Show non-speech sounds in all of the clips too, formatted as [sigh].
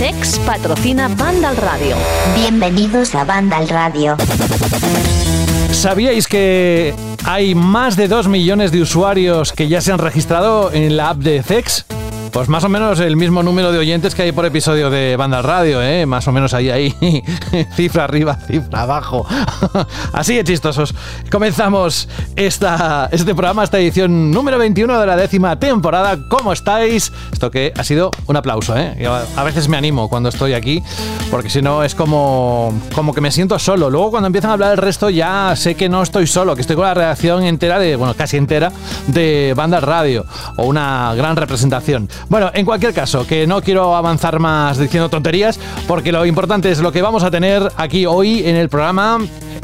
Sex patrocina Banda al Radio. Bienvenidos a Banda al Radio. ¿Sabíais que hay más de 2 millones de usuarios que ya se han registrado en la app de Sex? Pues más o menos el mismo número de oyentes que hay por episodio de Banda Radio, ¿eh? Más o menos ahí, ahí. [laughs] cifra arriba, cifra abajo. [laughs] Así de chistosos. Comenzamos esta, este programa, esta edición número 21 de la décima temporada. ¿Cómo estáis? Esto que ha sido un aplauso, ¿eh? a veces me animo cuando estoy aquí, porque si no es como, como que me siento solo. Luego cuando empiezan a hablar el resto ya sé que no estoy solo, que estoy con la redacción entera de, bueno, casi entera de Banda Radio, o una gran representación. Bueno, en cualquier caso, que no quiero avanzar más diciendo tonterías, porque lo importante es lo que vamos a tener aquí hoy en el programa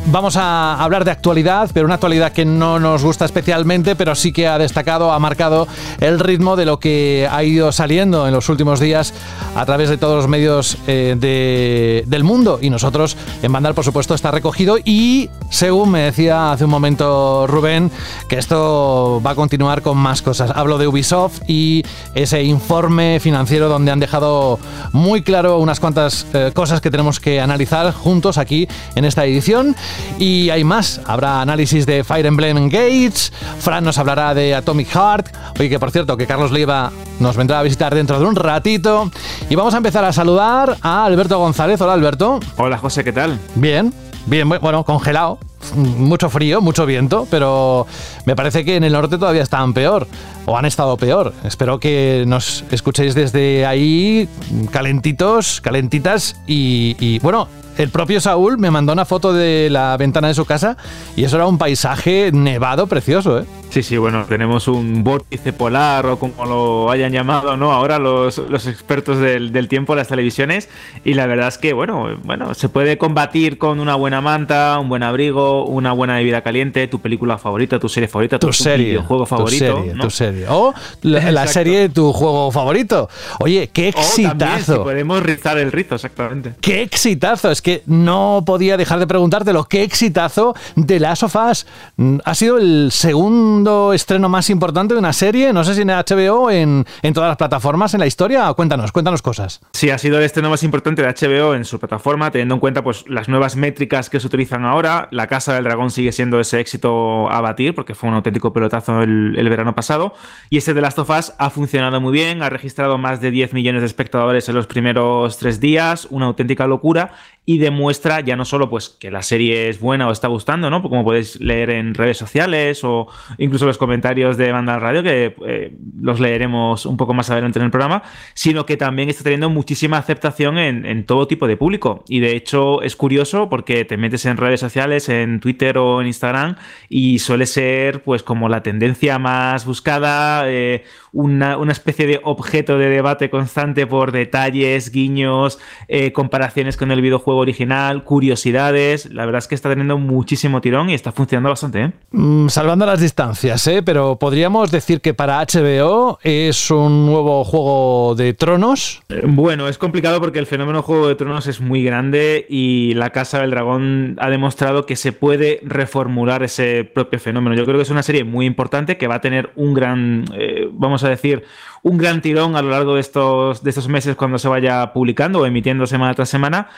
vamos a hablar de actualidad, pero una actualidad que no nos gusta especialmente, pero sí que ha destacado, ha marcado el ritmo de lo que ha ido saliendo en los últimos días a través de todos los medios eh, del mundo. Y nosotros en Bandal, por supuesto, está recogido. Y según me decía hace un momento Rubén, que esto va a continuar con más cosas. Hablo de Ubisoft y ese informe financiero donde han dejado muy claro unas cuantas eh, cosas que tenemos que analizar juntos aquí en esta edición. Y hay más. Habrá análisis de Fire Emblem Engage. Fran nos hablará de Atomic Heart. Oye, que por cierto, que Carlos Leiva nos vendrá a visitar dentro de un ratito. Y vamos a empezar a saludar a Alberto González. Hola, Alberto. Hola, José, ¿qué tal? Bien, bien, bueno, congelado. Mucho frío, mucho viento, pero me parece que en el norte todavía están peor o han estado peor. Espero que nos escuchéis desde ahí calentitos, calentitas y, y bueno, el propio Saúl me mandó una foto de la ventana de su casa y eso era un paisaje nevado precioso, ¿eh? Sí, sí, bueno, tenemos un vórtice polar o como lo hayan llamado, ¿no? Ahora los, expertos del, tiempo, las televisiones, y la verdad es que, bueno, bueno, se puede combatir con una buena manta, un buen abrigo, una buena bebida caliente, tu película favorita, tu serie favorita, tu, serie, videojuego favorito. Tu serie, tu serie. O la, serie de tu juego favorito. Oye, qué exitazo. podemos rizar el rizo, exactamente. Qué exitazo. Es que no podía dejar de preguntártelo. Qué exitazo de Us. Mm, ha sido el segundo estreno más importante de una serie, no sé si en HBO, en, en todas las plataformas en la historia. Cuéntanos, cuéntanos cosas. Sí, ha sido el estreno más importante de HBO en su plataforma, teniendo en cuenta pues, las nuevas métricas que se utilizan ahora. La Casa del Dragón sigue siendo ese éxito a batir, porque fue un auténtico pelotazo el, el verano pasado. Y este de Last of Us ha funcionado muy bien, ha registrado más de 10 millones de espectadores en los primeros tres días, una auténtica locura y demuestra ya no solo pues que la serie es buena o está gustando, ¿no? Como podéis leer en redes sociales o incluso los comentarios de Banda Radio, que eh, los leeremos un poco más adelante en el programa, sino que también está teniendo muchísima aceptación en, todo tipo de público. Y de hecho es curioso porque te metes en redes sociales, en Twitter o en Instagram, y suele ser pues como la tendencia más buscada, eh, una, especie de objeto de debate constante por detalles, guiños, eh, comparaciones con el videojuego original, curiosidades. La verdad es que está teniendo muchísimo tirón y está funcionando bastante. ¿eh? Mm, salvando las distancias, ¿eh? pero podríamos decir que para HBO es un nuevo juego de tronos. Eh, bueno, es complicado porque el fenómeno Juego de Tronos es muy grande y la Casa del Dragón ha demostrado que se puede reformular ese propio fenómeno. Yo creo que es una serie muy importante que va a tener un gran, vamos a decir, un gran tirón a lo largo de estos, de estos meses cuando se vaya publicando o emitiendo semana tras semana,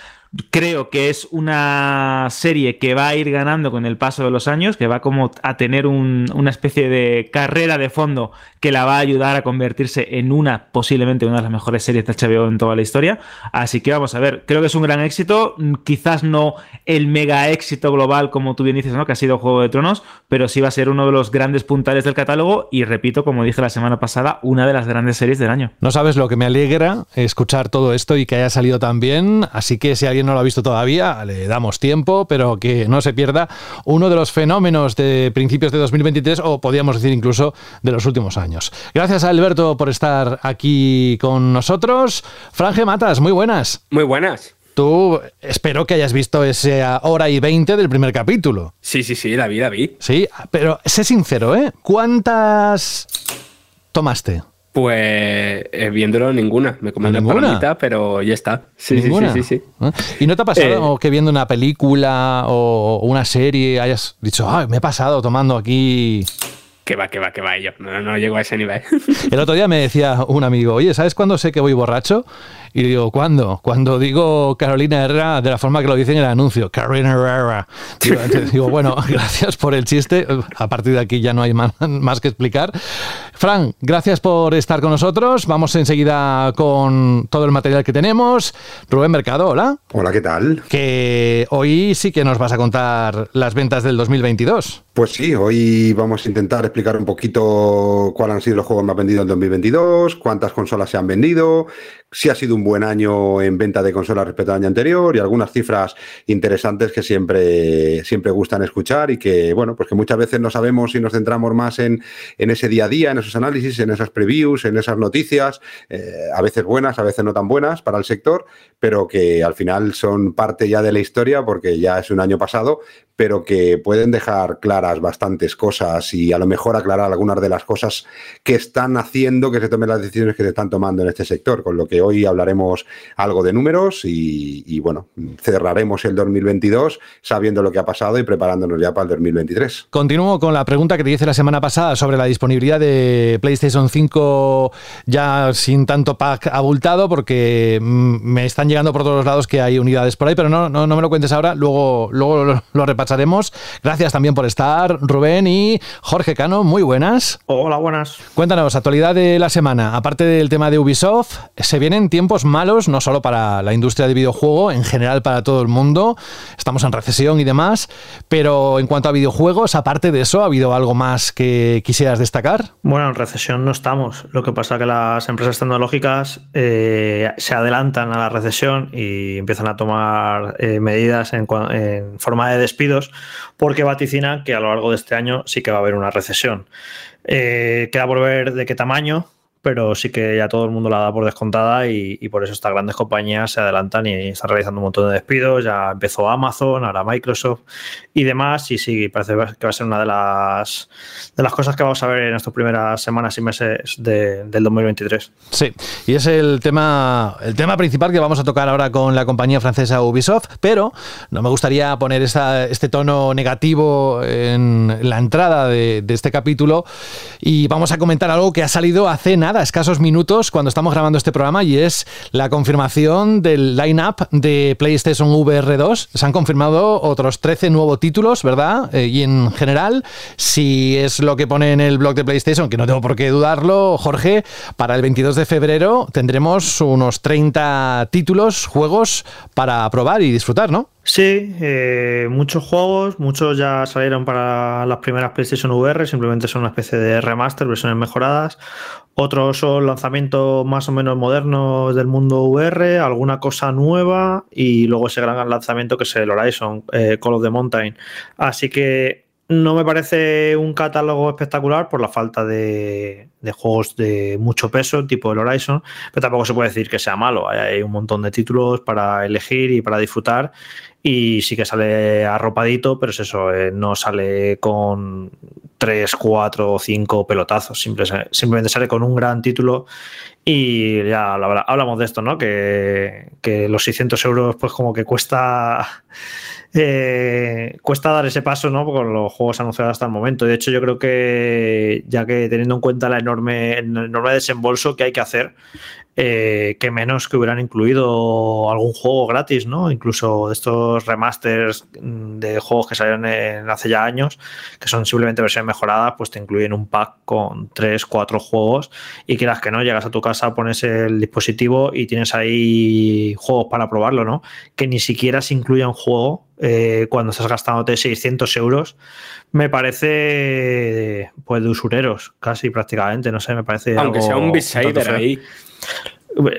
Creo que es una serie que va a ir ganando con el paso de los años, que va como a tener una especie de carrera de fondo que la va a ayudar a convertirse en una, posiblemente una de las mejores series de HBO en toda la historia. Así que vamos a ver, creo que es un gran éxito, quizás no el mega éxito global como tú bien dices, ¿no? que ha sido Juego de Tronos, pero sí va a ser uno de los grandes puntales del catálogo y repito, como dije la semana pasada, una de las grandes series del año. No sabes lo que me alegra escuchar todo esto y que haya salido tan bien, así que si alguien alguien no lo ha visto todavía, le damos tiempo, pero que no se pierda uno de los fenómenos de principios de 2023 o podríamos decir incluso de los últimos años. Gracias a Alberto por estar aquí con nosotros. Franje Matas, muy buenas. Muy buenas. Tú espero que hayas visto esa hora y veinte del primer capítulo. Sí, sí, sí, la vi, la vi. Sí, pero sé sincero, ¿eh? ¿Cuántas tomaste? Pues eh, viéndolo ninguna. Me comí una palomita, pero ya está. Sí, sí, sí, sí, ¿Eh? ¿Y no te ha pasado eh, que viendo una película o una serie hayas dicho, ay, me he pasado tomando aquí que va, que va, que va yo. No, no llego a ese nivel. El otro día me decía un amigo, oye, ¿sabes cuándo sé que voy borracho? Y digo, ¿cuándo? Cuando digo Carolina Herrera de la forma que lo dicen en el anuncio, Carolina Herrera. Digo, [laughs] bueno, [laughs] gracias por el chiste. A partir de aquí ya no hay [laughs] más, que explicar. Fran, gracias por estar con nosotros. Vamos enseguida con todo el material que tenemos. Rubén Mercado, hola. Hola, ¿qué tal? Que hoy sí que nos vas a contar las ventas del 2022. Pues sí, hoy vamos a intentar explicar un poquito cuáles han sido los juegos más vendidos en 2022, cuántas consolas se han vendido, si ha sido un buen año en venta de consolas respecto al año anterior y algunas cifras interesantes que siempre, siempre gustan escuchar y que, bueno, pues que muchas veces no sabemos si nos centramos más en, en ese día a día, en esos análisis, en esas previews, en esas noticias, eh, a veces buenas, a veces no tan buenas para el sector, pero que al final son parte ya de la historia porque ya es un año pasado, pero que pueden dejar claras bastantes cosas y a lo mejor aclarar algunas de las cosas que están haciendo que se tomen las decisiones que se están tomando en este sector, con lo que hoy hablaremos algo de números y, bueno, cerraremos el 2022 sabiendo lo que ha pasado y preparándonos ya para el 2023. Continúo con la pregunta que te hice la semana pasada sobre la disponibilidad de PlayStation 5 ya sin tanto pack abultado, porque mm, me están llegando por todos lados que hay unidades por ahí, pero no, no, me lo cuentes ahora, luego, luego lo, lo repasaremos. Gracias también por estar, Rubén y Jorge Cano, muy buenas. Hola, buenas. Cuéntanos, actualidad de la semana, aparte del tema de Ubisoft, se vienen tiempos malos, no solo para la industria de videojuego, en general para todo el mundo. Estamos en recesión y demás, pero en cuanto a videojuegos, aparte de eso, ¿ha habido algo más que quisieras destacar? Bueno, en recesión no estamos. Lo que pasa es que las empresas tecnológicas eh, se adelantan a la recesión y empiezan a tomar eh, medidas en, forma de porque vaticinan que a lo largo de este año sí que va a haber una recesión. Eh, queda por ver de qué tamaño, pero sí que ya todo el mundo la da por descontada y, por eso estas grandes compañías se adelantan y están realizando un montón de despidos. Ya empezó Amazon, ahora Microsoft y demás. Y sí, parece que va a ser una de las, de las cosas que vamos a ver en estas primeras semanas y meses del 2023. Sí, y es el tema, el tema principal que vamos a tocar ahora con la compañía francesa Ubisoft, pero no me gustaría poner este tono negativo en la entrada de, de este capítulo y vamos a comentar algo que ha salido hace nada nada, escasos minutos cuando estamos grabando este programa y es la confirmación del line-up de PlayStation VR 2. Se han confirmado otros 13 nuevos títulos, ¿verdad? Eh, y en general, si es lo que pone en el blog de PlayStation, que no tengo por qué dudarlo, Jorge, para el 22 de febrero tendremos unos 30 títulos, juegos para probar y disfrutar, ¿no? Sí, eh, muchos juegos, muchos ya salieron para las primeras PlayStation VR, simplemente son una especie de remaster, versiones mejoradas. Otros son lanzamientos más o menos modernos del mundo VR, alguna cosa nueva y luego ese gran lanzamiento que es el Horizon, eh, Call of the Mountain. Así que no me parece un catálogo espectacular por la falta de, juegos de mucho peso, tipo el Horizon, pero tampoco se puede decir que sea malo. Hay, un montón de títulos para elegir y para disfrutar. Y sí que sale arropadito, pero es eso, eh, no sale con 3, 4 o 5 pelotazos. simplemente sale con un gran título. Y ya hablamos de esto, ¿no? Que, que los 600 euros, pues como que cuesta eh, cuesta dar ese paso ¿no? con los juegos anunciados hasta el momento. De hecho, yo creo que ya que teniendo en cuenta la enorme, el enorme desembolso que hay que hacer, eh, que menos que hubieran incluido algún juego gratis, ¿no? Incluso de estos remasters de juegos que salieron hace ya años, que son simplemente versiones mejoradas, pues te incluyen un pack con 3, 4 juegos y quieras que no, llegas a tu casa, pones el dispositivo y tienes ahí juegos para probarlo, ¿no? Que ni siquiera se incluya un juego eh, cuando estás gastándote 600 euros, me parece pues de usureros, casi prácticamente, no sé, me parece. Aunque sea un Beat ahí.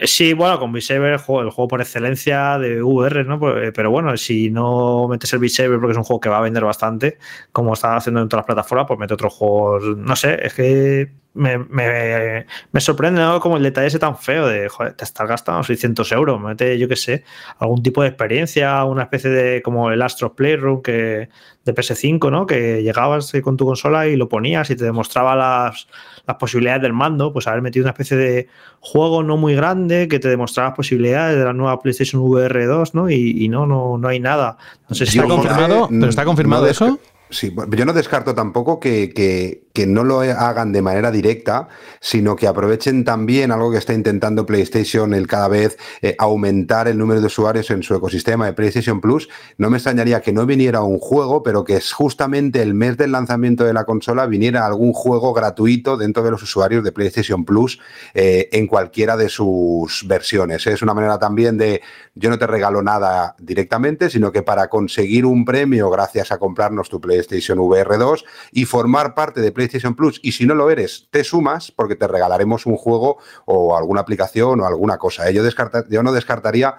Sí, bueno, con Beat el juego, el juego por excelencia de VR, ¿no? Pues, pero bueno, si no metes el Beat porque es un juego que va a vender bastante, como está haciendo en todas las plataformas, pues mete otros juegos. No sé, es que me, me, me, sorprende ¿no? como el detalle ese tan feo de, joder, te estás gastando 600 euros, mete, yo qué sé, algún tipo de experiencia, una especie de, como el Astro Playroom que, de PS5, ¿no? Que llegabas con tu consola y lo ponías y te demostraba las, las posibilidades del mando, pues haber metido una especie de juego no muy grande que te demostraba las posibilidades de la nueva PlayStation VR 2, ¿no? Y, no, no, no hay nada. No sé si está confirmado, pero está confirmado eso. Sí, yo no descarto tampoco que, que, que, no lo hagan de manera directa, sino que aprovechen también algo que está intentando PlayStation, el cada vez eh, aumentar el número de usuarios en su ecosistema de PlayStation Plus. No me extrañaría que no viniera un juego, pero que es justamente el mes del lanzamiento de la consola viniera algún juego gratuito dentro de los usuarios de PlayStation Plus eh, en cualquiera de sus versiones. Es una manera también de yo no te regalo nada directamente, sino que para conseguir un premio gracias a comprarnos tu PlayStation VR 2 y formar parte de PlayStation Plus. Y si no lo eres, te sumas porque te regalaremos un juego o alguna aplicación o alguna cosa. ¿eh? Yo, yo no descartaría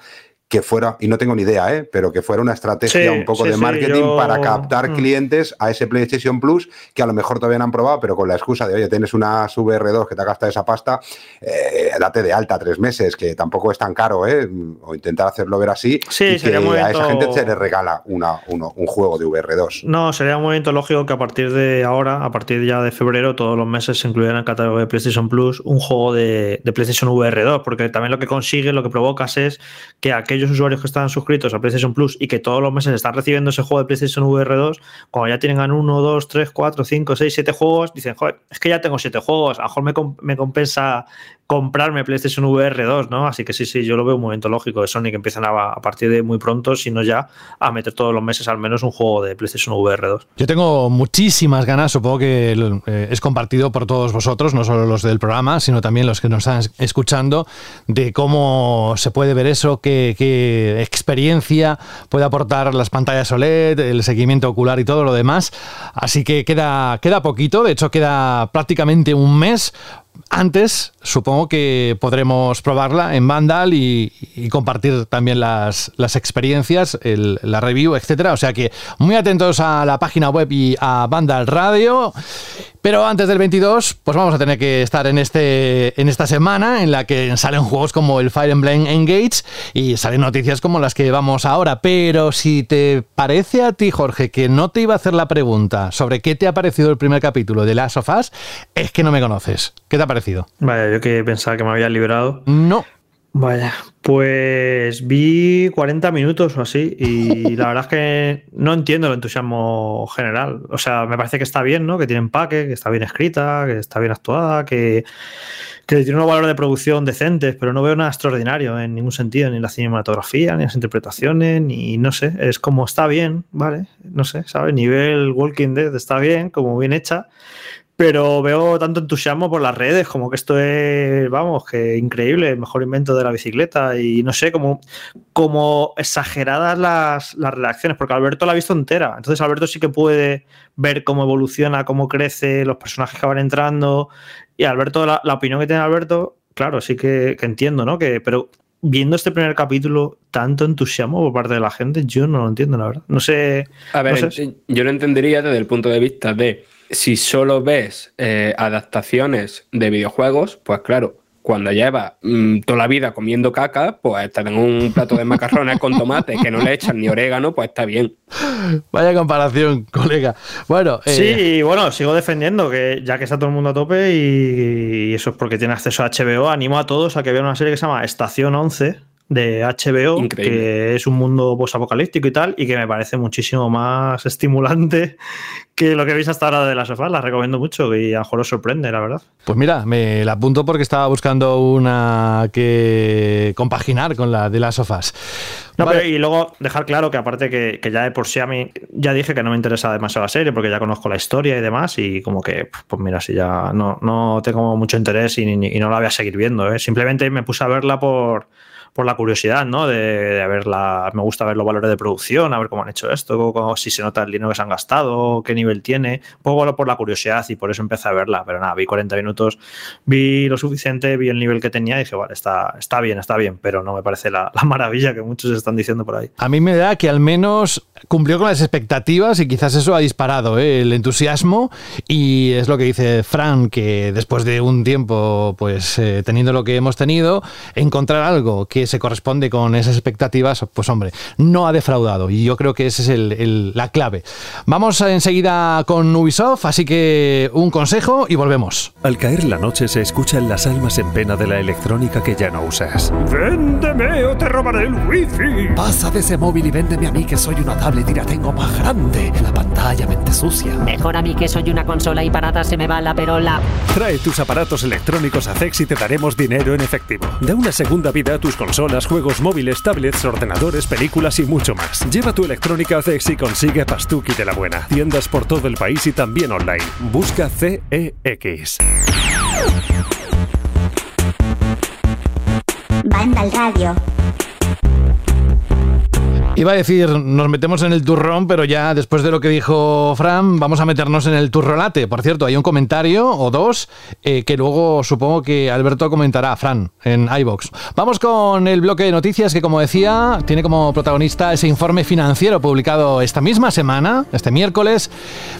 que fuera, y no tengo ni idea, ¿eh? pero que fuera una estrategia un poco de marketing para captar mm. clientes a ese PlayStation Plus que a lo mejor todavía no han probado, pero con la excusa de, oye, tienes una VR2 que te ha gastado esa pasta, eh, date de alta tres meses, que tampoco es tan caro, ¿eh? o intentar hacerlo ver así, y que a esa gente se le regala una, un juego de VR2. No, sería un movimiento lógico que a partir de ahora, a partir ya de febrero, todos los meses se incluyan en el catálogo de PlayStation Plus un juego de, de PlayStation VR2, porque también lo que consigue, lo que provocas es que aquellos usuarios que están suscritos a PlayStation Plus y que todos los meses están recibiendo ese juego de PlayStation VR 2, cuando ya tienen 1, 2, 3, 4, 5, 6, 7 juegos, dicen, joder, es que ya tengo 7 juegos, a lo mejor me, me compensa comprarme PlayStation VR 2, ¿no? Así que sí, sí, yo lo veo un momento lógico de Sony que empiezan a, partir de muy pronto, si no ya, a meter todos los meses al menos un juego de PlayStation VR 2. Yo tengo muchísimas ganas, supongo que eh, es compartido por todos vosotros, no solo los del programa, sino también los que nos están escuchando, de cómo se puede ver eso, qué, qué experiencia puede aportar las pantallas OLED, el seguimiento ocular y todo lo demás. Así que queda, queda poquito, de hecho queda prácticamente un mes antes, supongo que podremos probarla en Vandal y, compartir también las, experiencias, la review, etcétera. O sea que muy atentos a la página web y a Vandal Radio. Pero antes del 22, pues vamos a tener que estar en, este, en esta semana en la que salen juegos como el Fire Emblem Engage y salen noticias como las que vamos ahora. Pero si te parece a ti, Jorge, que no te iba a hacer la pregunta sobre qué te ha parecido el primer capítulo de Last of Us, es que no me conoces. ¿Qué te ha parecido? Vaya, yo que pensaba que me había librado. No. Vaya, pues vi 40 minutos o así y [laughs] la verdad es que no entiendo el entusiasmo general. O sea, me parece que está bien, ¿no? Que tiene empaque, que está bien escrita, que está bien actuada, que, tiene unos valores de producción decentes, pero no veo nada extraordinario en ningún sentido, ni en la cinematografía, ni en las interpretaciones, ni no sé, es como está bien, ¿vale? No sé, ¿sabes? Nivel Walking Dead está bien, como bien hecha pero veo tanto entusiasmo por las redes, como que esto es, vamos, que increíble, el mejor invento de la bicicleta y no sé, como, como exageradas las, las reacciones, porque Alberto la ha visto entera, entonces Alberto sí que puede ver cómo evoluciona, cómo crece, los personajes que van entrando y Alberto, la, opinión que tiene Alberto, claro, sí que, entiendo, ¿no? Que, pero viendo este primer capítulo, tanto entusiasmo por parte de la gente, yo no lo entiendo, la verdad. No sé. A ver, yo lo entendería desde el punto de vista de si solo ves eh, adaptaciones de videojuegos, pues claro, cuando lleva mm, toda la vida comiendo caca, pues te dan un plato de macarrones con tomate que no le echan ni orégano, pues está bien. Vaya comparación, [laughs] colega. Bueno, eh, sí, bueno, sigo defendiendo que ya que está todo el mundo a tope y, y eso es porque tiene acceso a HBO, animo a todos a que vean una serie que se llama Estación 11 de HBO, que es un mundo post-apocalíptico y tal, y que me parece muchísimo más [laughs] estimulante que lo que veis hasta ahora de las sofás. La recomiendo mucho y a lo mejor os sorprende, la verdad. Pues mira, me la apunto porque estaba buscando una que compaginar con la de las sofás. No, pero y luego dejar claro que aparte que, ya de por sí a mí ya dije que no me interesa demasiado la serie porque ya conozco la historia y demás y como que, pues mira, si ya no, no tengo mucho interés y, y no la voy a seguir viendo. ¿eh? Simplemente me puse a verla por por la curiosidad, ¿no? De, de ver la, me gusta ver los valores de producción, a ver cómo han hecho esto, cómo, si se nota el dinero que se han gastado, qué nivel tiene, un poco por la curiosidad y por eso empecé a verla, pero nada, vi 40 minutos, vi lo suficiente, vi el nivel que tenía y dije, vale, está, está bien, está bien, pero no me parece la, la maravilla que muchos están diciendo por ahí. A mí me da que al menos cumplió con las expectativas y quizás eso ha disparado ¿eh? el entusiasmo y es lo que dice Fran, que después de un tiempo, pues eh, teniendo lo que hemos tenido, encontrar algo que se corresponde con esas expectativas, pues hombre, no ha defraudado y yo creo que esa es el, el, la clave. Vamos enseguida con Ubisoft, así que un consejo y volvemos. Al caer la noche se escuchan las almas en pena de la electrónica que ya no usas. ¡Véndeme o te robaré el wifi! Pasa de ese móvil y véndeme a mí que soy una tablet y la tengo más grande. La pantalla mente sucia. Mejor a mí que soy una consola y para nada se me va la perola. Trae tus aparatos electrónicos a CEX y te daremos dinero en efectivo. Da una segunda vida a tus consolas, juegos móviles, tablets, ordenadores, películas y mucho más. Lleva tu electrónica a CEX y consigue Pastuki de la buena. Tiendas por todo el país y también online. Busca CEX. Banda al radio. Iba a decir, nos metemos en el turrón, pero ya después de lo que dijo Fran, vamos a meternos en el turrolate. Por cierto, hay un comentario o dos eh, que luego supongo que Alberto comentará, Fran, en iBox. Vamos con el bloque de noticias que, como decía, tiene como protagonista ese informe financiero publicado esta misma semana, este miércoles,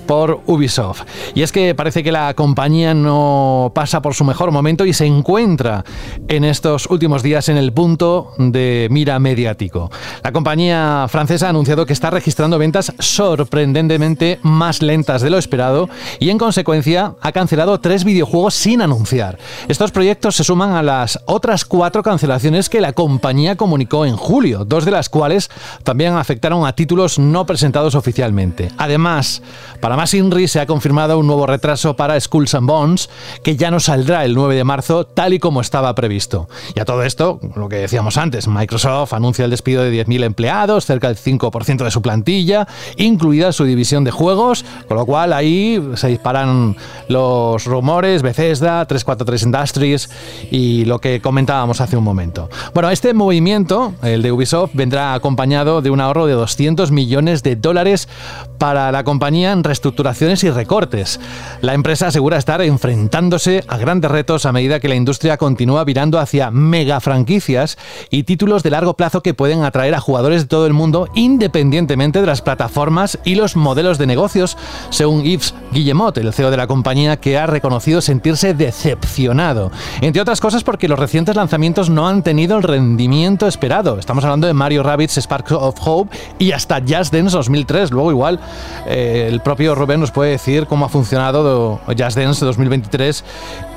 por Ubisoft. Y es que parece que la compañía no pasa por su mejor momento y se encuentra en estos últimos días en el punto de mira mediático. La compañía francesa ha anunciado que está registrando ventas sorprendentemente más lentas de lo esperado y en consecuencia ha cancelado tres videojuegos sin anunciar. Estos proyectos se suman a las otras cuatro cancelaciones que la compañía comunicó en julio, dos de las cuales también afectaron a títulos no presentados oficialmente. Además, para más Inri se ha confirmado un nuevo retraso para Skulls and Bones que ya no saldrá el 9 de marzo tal y como estaba previsto. Y a todo esto, lo que decíamos antes, Microsoft anuncia el despido de 10.000 empleados, cerca del 5% de su plantilla, incluida su división de juegos, con lo cual ahí se disparan los rumores, Bethesda, 343 Industries y lo que comentábamos hace un momento. Bueno, este movimiento, el de Ubisoft, vendrá acompañado de un ahorro de 200 millones de dólares para la compañía en reestructuraciones y recortes. La empresa asegura estar enfrentándose a grandes retos a medida que la industria continúa virando hacia mega franquicias y títulos de largo plazo que pueden atraer a jugadores de todo el mundo independientemente de las plataformas y los modelos de negocios, según Yves Guillemot, el CEO de la compañía, que ha reconocido sentirse decepcionado. Entre otras cosas porque los recientes lanzamientos no han tenido el rendimiento esperado. Estamos hablando de Mario Rabbids Sparks of Hope y hasta Just Dance 2003. Luego igual eh, el propio Rubén nos puede decir cómo ha funcionado Just Dance 2023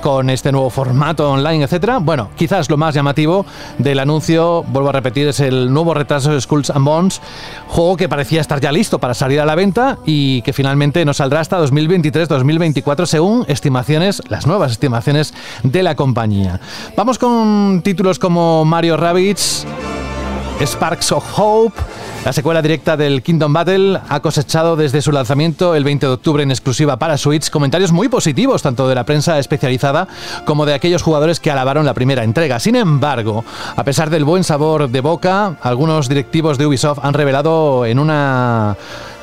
con este nuevo formato online, etcétera. Bueno, quizás lo más llamativo del anuncio, vuelvo a repetir, es el nuevo retraso de Skulls and Bones, juego que parecía estar ya listo para salir a la venta y que finalmente no saldrá hasta 2023-2024 según estimaciones, las nuevas estimaciones de la compañía. Vamos con títulos como Mario Rabbids, Sparks of Hope, la secuela directa del Kingdom Battle ha cosechado desde su lanzamiento el 20 de octubre en exclusiva para Switch comentarios muy positivos tanto de la prensa especializada como de aquellos jugadores que alabaron la primera entrega. Sin embargo, a pesar del buen sabor de boca, algunos directivos de Ubisoft han revelado en una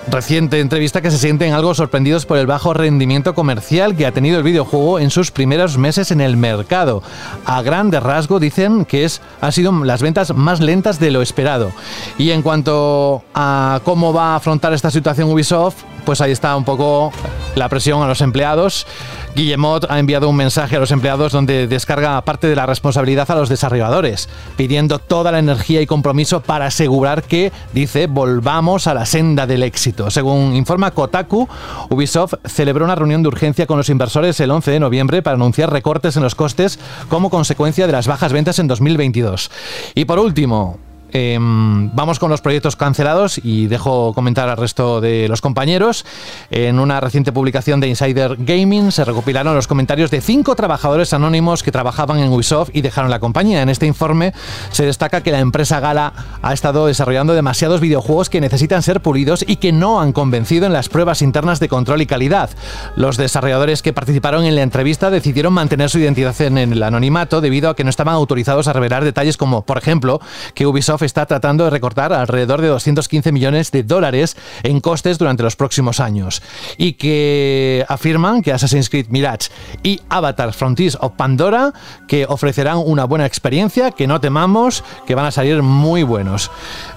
reciente entrevista que se sienten algo sorprendidos por el bajo rendimiento comercial que ha tenido el videojuego en sus primeros meses en el mercado. A grande rasgo dicen que es, han sido las ventas más lentas de lo esperado. Y en cuanto a cómo va a afrontar esta situación Ubisoft, pues ahí está un poco la presión a los empleados. Guillemot ha enviado un mensaje a los empleados donde descarga parte de la responsabilidad a los desarrolladores, pidiendo toda la energía y compromiso para asegurar que, dice, volvamos a la senda del éxito. Según informa Kotaku, Ubisoft celebró una reunión de urgencia con los inversores el 11 de noviembre para anunciar recortes en los costes como consecuencia de las bajas ventas en 2022. Y por último, em, vamos con los proyectos cancelados y dejo comentar al resto de los compañeros. En una reciente publicación de Insider Gaming se recopilaron los comentarios de cinco trabajadores anónimos que trabajaban en Ubisoft y dejaron la compañía. En este informe se destaca que la empresa Gala ha estado desarrollando demasiados videojuegos que necesitan ser pulidos y que no han convencido en las pruebas internas de control y calidad. Los desarrolladores que participaron en la entrevista decidieron mantener su identidad en el anonimato debido a que no estaban autorizados a revelar detalles como, por ejemplo, que Ubisoft está tratando de recortar alrededor de 215 millones de dólares en costes durante los próximos años y que afirman que Assassin's Creed Mirage y Avatar Frontiers of Pandora que ofrecerán una buena experiencia, que no temamos, que van a salir muy buenos.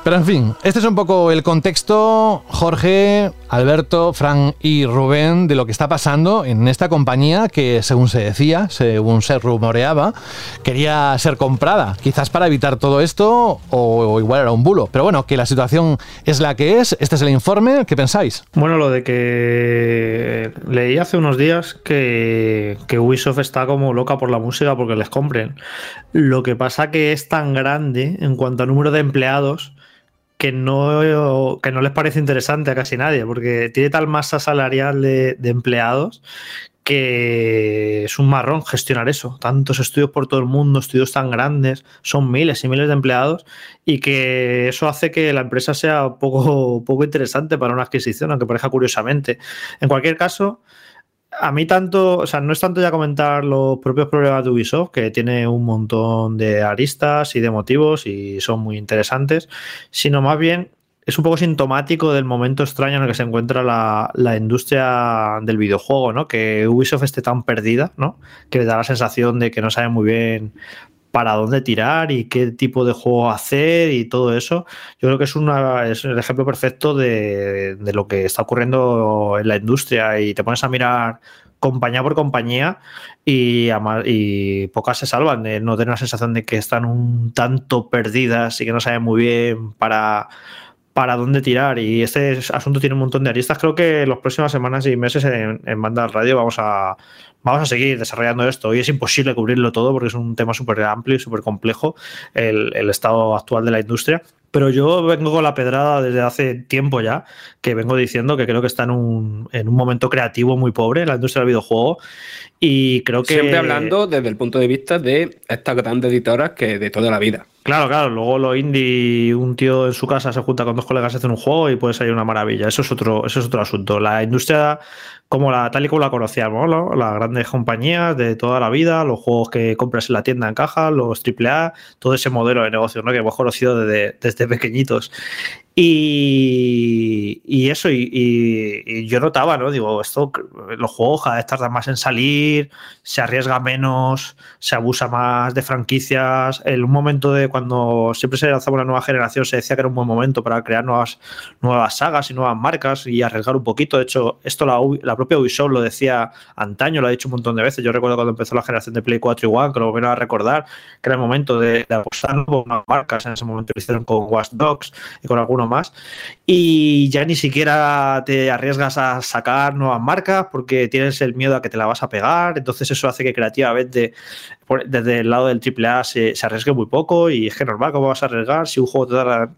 Pero en fin, este es un poco el contexto, Jorge, Alberto, Fran y Rubén, de lo que está pasando en esta compañía que, según se decía, según se rumoreaba, quería ser comprada. Quizás para evitar todo esto, igual era un bulo. Pero bueno, que la situación es la que es. Este es el informe. ¿Qué pensáis? Bueno, lo de que leí hace unos días que, que Ubisoft está como loca por la música porque les compren. Lo que pasa que es tan grande en cuanto a número de empleados que no, que no les parece interesante a casi nadie, porque tiene tal masa salarial de, empleados que es un marrón gestionar eso. Tantos estudios por todo el mundo, estudios tan grandes, son miles y miles de empleados y que eso hace que la empresa sea poco, poco interesante para una adquisición, aunque parezca curiosamente. En cualquier caso, a mí tanto, o sea, no es tanto ya comentar los propios problemas de Ubisoft, que tiene un montón de aristas y de motivos y son muy interesantes, sino más bien es un poco sintomático del momento extraño en el que se encuentra la, la, industria del videojuego, ¿no? Que Ubisoft esté tan perdida, ¿no? Que da la sensación de que no sabe muy bien para dónde tirar y qué tipo de juego hacer y todo eso. Yo creo que es, una, es el ejemplo perfecto de, lo que está ocurriendo en la industria y te pones a mirar compañía por compañía y, y pocas se salvan de no tener la sensación de que están un tanto perdidas y que no saben muy bien para, para dónde tirar. Y este asunto tiene un montón de aristas. Creo que las próximas semanas y meses en, en Banda Radio vamos a, vamos a seguir desarrollando esto. Y es imposible cubrirlo todo porque es un tema súper amplio y súper complejo el, estado actual de la industria. Pero yo vengo con la pedrada desde hace tiempo ya, que vengo diciendo que creo que está en un, en un momento creativo muy pobre la industria del videojuego. Y creo que. Siempre hablando desde el punto de vista de estas grandes editoras que de toda la vida. Claro, claro. Luego lo indie, un tío en su casa se junta con dos colegas, hace un juego y puede salir una maravilla. Eso es otro, eso es otro asunto. La industria como la, tal y como la conocíamos, las grandes compañías de toda la vida, los juegos que compras en la tienda en caja, los AAA, todo ese modelo de negocio ¿no? que hemos conocido desde, desde pequeñitos. Y, eso, y, yo notaba, ¿no? Digo, esto, los juegos cada vez tardan más en salir, se arriesga menos, se abusa más de franquicias. En un momento de cuando siempre se lanzaba una nueva generación, se decía que era un buen momento para crear nuevas, nuevas sagas y nuevas marcas y arriesgar un poquito. De hecho, esto la, la propia Ubisoft lo decía antaño, lo ha dicho un montón de veces. Yo recuerdo cuando empezó la generación de Play 4 y One, que lo volvieron a recordar, que era el momento de, de apostar por nuevas marcas. En ese momento lo hicieron con Watch Dogs y con algunos más. Y ya ni siquiera te arriesgas a sacar nuevas marcas porque tienes el miedo a que te la vas a pegar. Entonces eso hace que creativamente desde el lado del AAA se, arriesgue muy poco y es que normal, ¿cómo vas a arriesgar si un juego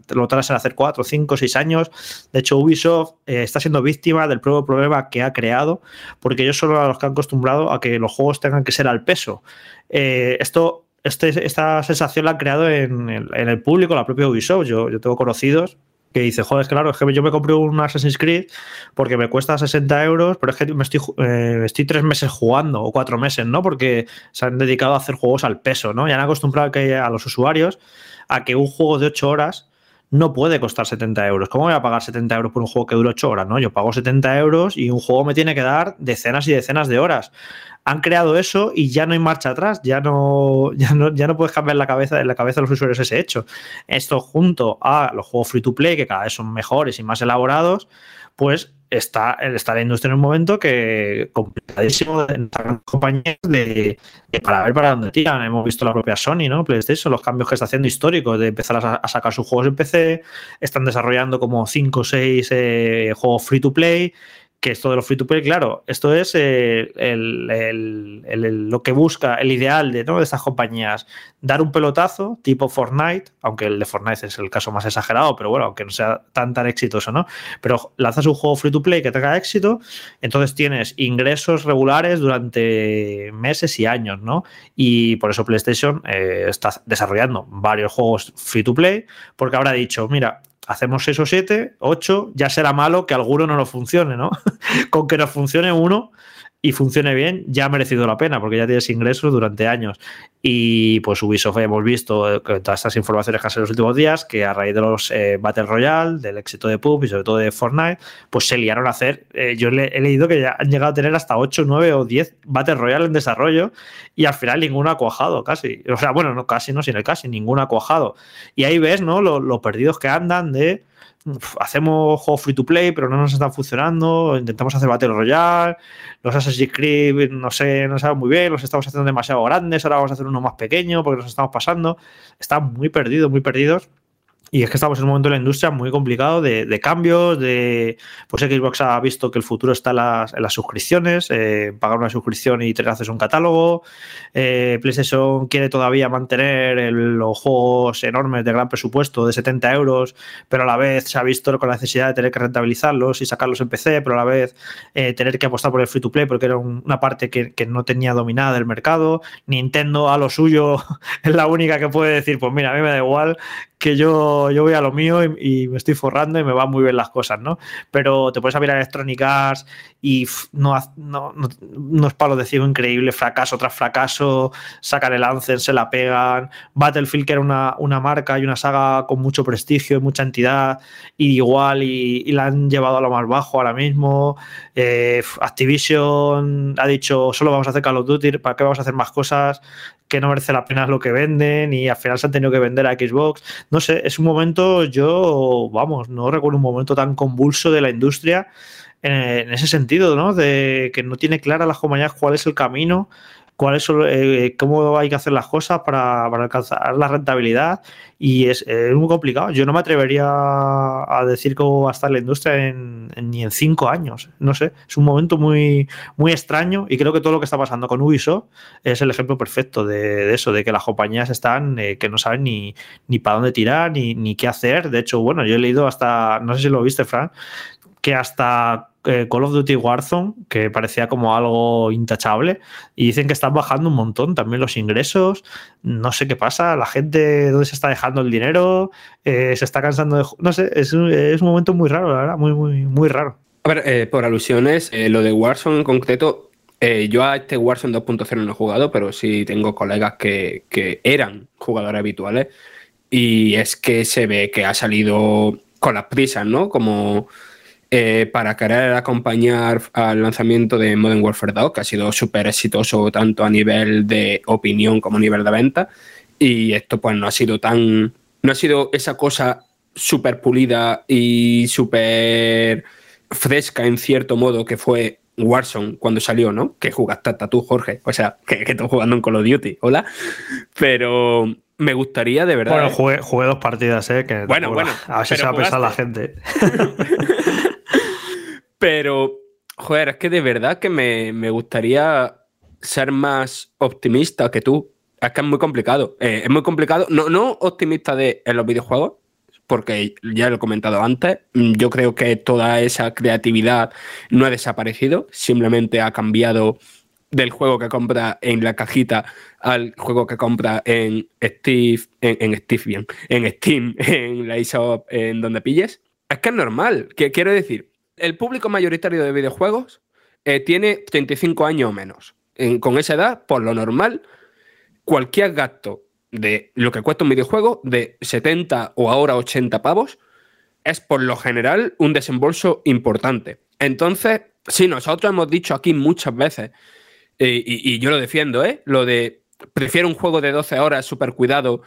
te, lo tardas en hacer 4, 5, 6 años? De hecho, Ubisoft eh, está siendo víctima del propio problema que ha creado porque ellos son los que han acostumbrado a que los juegos tengan que ser al peso. Eh, esto este, esta sensación la han creado en el, público, la propia Ubisoft. Yo tengo conocidos que dice, joder, claro, es que yo me compré un Assassin's Creed porque me cuesta 60 euros, pero es que me estoy, eh, estoy tres meses jugando o cuatro meses, ¿no? Porque se han dedicado a hacer juegos al peso, ¿no? Y han acostumbrado que, a los usuarios a que un juego de 8 horas no puede costar 70 euros. ¿Cómo voy a pagar 70 euros por un juego que dura 8 horas? ¿no? Yo pago 70 euros y un juego me tiene que dar decenas y decenas de horas han creado eso y ya no hay marcha atrás, ya no, [laughs] ya no, ya no puedes cambiar la cabeza, en la cabeza de los usuarios ese hecho. Esto junto a los juegos free to play, que cada vez son mejores y más elaborados, pues está, está la industria en un momento que complicadísimo de compañías de, para ver para dónde tiran. Hemos visto la propia Sony, ¿no? PlayStation, los cambios que está haciendo históricos de empezar a, sacar sus juegos en PC, están desarrollando como 5 o 6 juegos free to play que esto de los free to play, claro, esto es eh, lo que busca, el ideal de, ¿no? estas compañías, dar un pelotazo tipo Fortnite, aunque el de Fortnite es el caso más exagerado, pero bueno, aunque no sea tan tan exitoso, ¿no? Pero lanzas un juego free to play que tenga éxito, entonces tienes ingresos regulares durante meses y años, ¿no? Y por eso PlayStation eh, está desarrollando varios juegos free to play, porque habrá dicho, mira, hacemos 6 o 7, 8, ya será malo que alguno no nos funcione, ¿no? [laughs] Con que nos funcione uno y funcione bien, ya ha merecido la pena, porque ya tienes ingresos durante años. Y pues Ubisoft hemos visto eh, todas estas informaciones que han en los últimos días, que a raíz de los eh, Battle Royale, del éxito de PUB y sobre todo de Fortnite, pues se liaron a hacer. Eh, yo le, he leído que ya han llegado a tener hasta 8, 9 o 10 Battle Royale en desarrollo y al final ninguno ha cuajado casi. O sea, bueno, no casi, no, sino casi, ninguno ha cuajado. Y ahí ves, ¿no? Los perdidos que andan de hacemos juegos free to play, pero no nos están funcionando, intentamos hacer Battle Royale, los Assassin's Creed, no sé, no saben muy bien, los estamos haciendo demasiado grandes, ahora vamos a hacer uno más pequeño porque nos estamos pasando. Están muy perdidos, muy perdidos. Y es que estamos en un momento de la industria muy complicado de, cambios, de pues Xbox ha visto que el futuro está en las, suscripciones, eh, pagar una suscripción y te haces un catálogo. Eh, PlayStation quiere todavía mantener los juegos enormes de gran presupuesto de 70 euros, pero a la vez se ha visto con la necesidad de tener que rentabilizarlos y sacarlos en PC, pero a la vez eh, tener que apostar por el free to play porque era una parte que, que no tenía dominada el mercado. Nintendo a lo suyo [laughs] es la única que puede decir, pues mira, a mí me da igual que yo, yo voy a lo mío y, me estoy forrando y me van muy bien las cosas, ¿no? Pero te puedes a Electronic Arts y no, no, no, es palo de ciego increíble, fracaso tras fracaso, sacan el Anthem, se la pegan, Battlefield que era una, una marca y una saga con mucho prestigio y mucha entidad, y igual y, la han llevado a lo más bajo ahora mismo, eh, Activision ha dicho solo vamos a hacer Call of Duty, ¿para qué vamos a hacer más cosas? Que no merece la pena lo que venden y al final se han tenido que vender a Xbox. No sé, es un momento, yo, vamos, no recuerdo un momento tan convulso de la industria en, ese sentido, ¿no? De que no tiene clara las compañías cuál es el camino cuál es, eh, cómo hay que hacer las cosas para, alcanzar la rentabilidad y es, muy complicado. Yo no me atrevería a decir cómo va a estar la industria en, ni en cinco años. No sé, es un momento muy, muy extraño y creo que todo lo que está pasando con Ubisoft es el ejemplo perfecto de, eso, de que las compañías están eh, que no saben ni, ni para dónde tirar ni, ni qué hacer. De hecho, bueno, yo he leído hasta, no sé si lo viste, Fran, que hasta eh, Call of Duty Warzone, que parecía como algo intachable, y dicen que están bajando un montón también los ingresos. No sé qué pasa, la gente, ¿dónde se está dejando el dinero? Eh, se está cansando de. No sé, es un, momento muy raro, la verdad, muy, muy, muy raro. A ver, eh, por alusiones, lo de Warzone en concreto, yo a este Warzone 2.0 no he jugado, pero sí tengo colegas que, que eran jugadores habituales, y es que se ve que ha salido con las prisas, ¿no? Como eh, para querer acompañar al lanzamiento de Modern Warfare 2, que ha sido súper exitoso tanto a nivel de opinión como a nivel de venta. Y esto pues no ha sido tan... No ha sido esa cosa súper pulida y súper fresca en cierto modo que fue Warzone cuando salió, ¿no? Que jugaste hasta tú, Jorge. O sea, que, que estás jugando en Call of Duty. Hola. Pero me gustaría de verdad. Bueno, ¿eh? jugué, dos partidas, ¿eh? Que bueno, bueno. [laughs] A ver si se va a pesar la gente. [laughs] Pero, joder, es que de verdad que me, gustaría ser más optimista que tú. Es que es muy complicado. Eh, es muy complicado. No, no optimista de en los videojuegos, porque ya lo he comentado antes. Yo creo que toda esa creatividad no ha desaparecido, simplemente ha cambiado del juego que compra en la cajita al juego que compra en Steve, en, Steve bien, en Steam, [laughs] en la eShop, en donde pilles. Es que es normal. Quiero decir, el público mayoritario de videojuegos eh, tiene 35 años o menos. con esa edad, por lo normal, cualquier gasto de lo que cuesta un videojuego, de 70 o ahora 80 pavos, es por lo general un desembolso importante. Entonces, sí, nosotros hemos dicho aquí muchas veces, eh, y, yo lo defiendo, ¿eh? Lo de prefiero un juego de 12 horas súper cuidado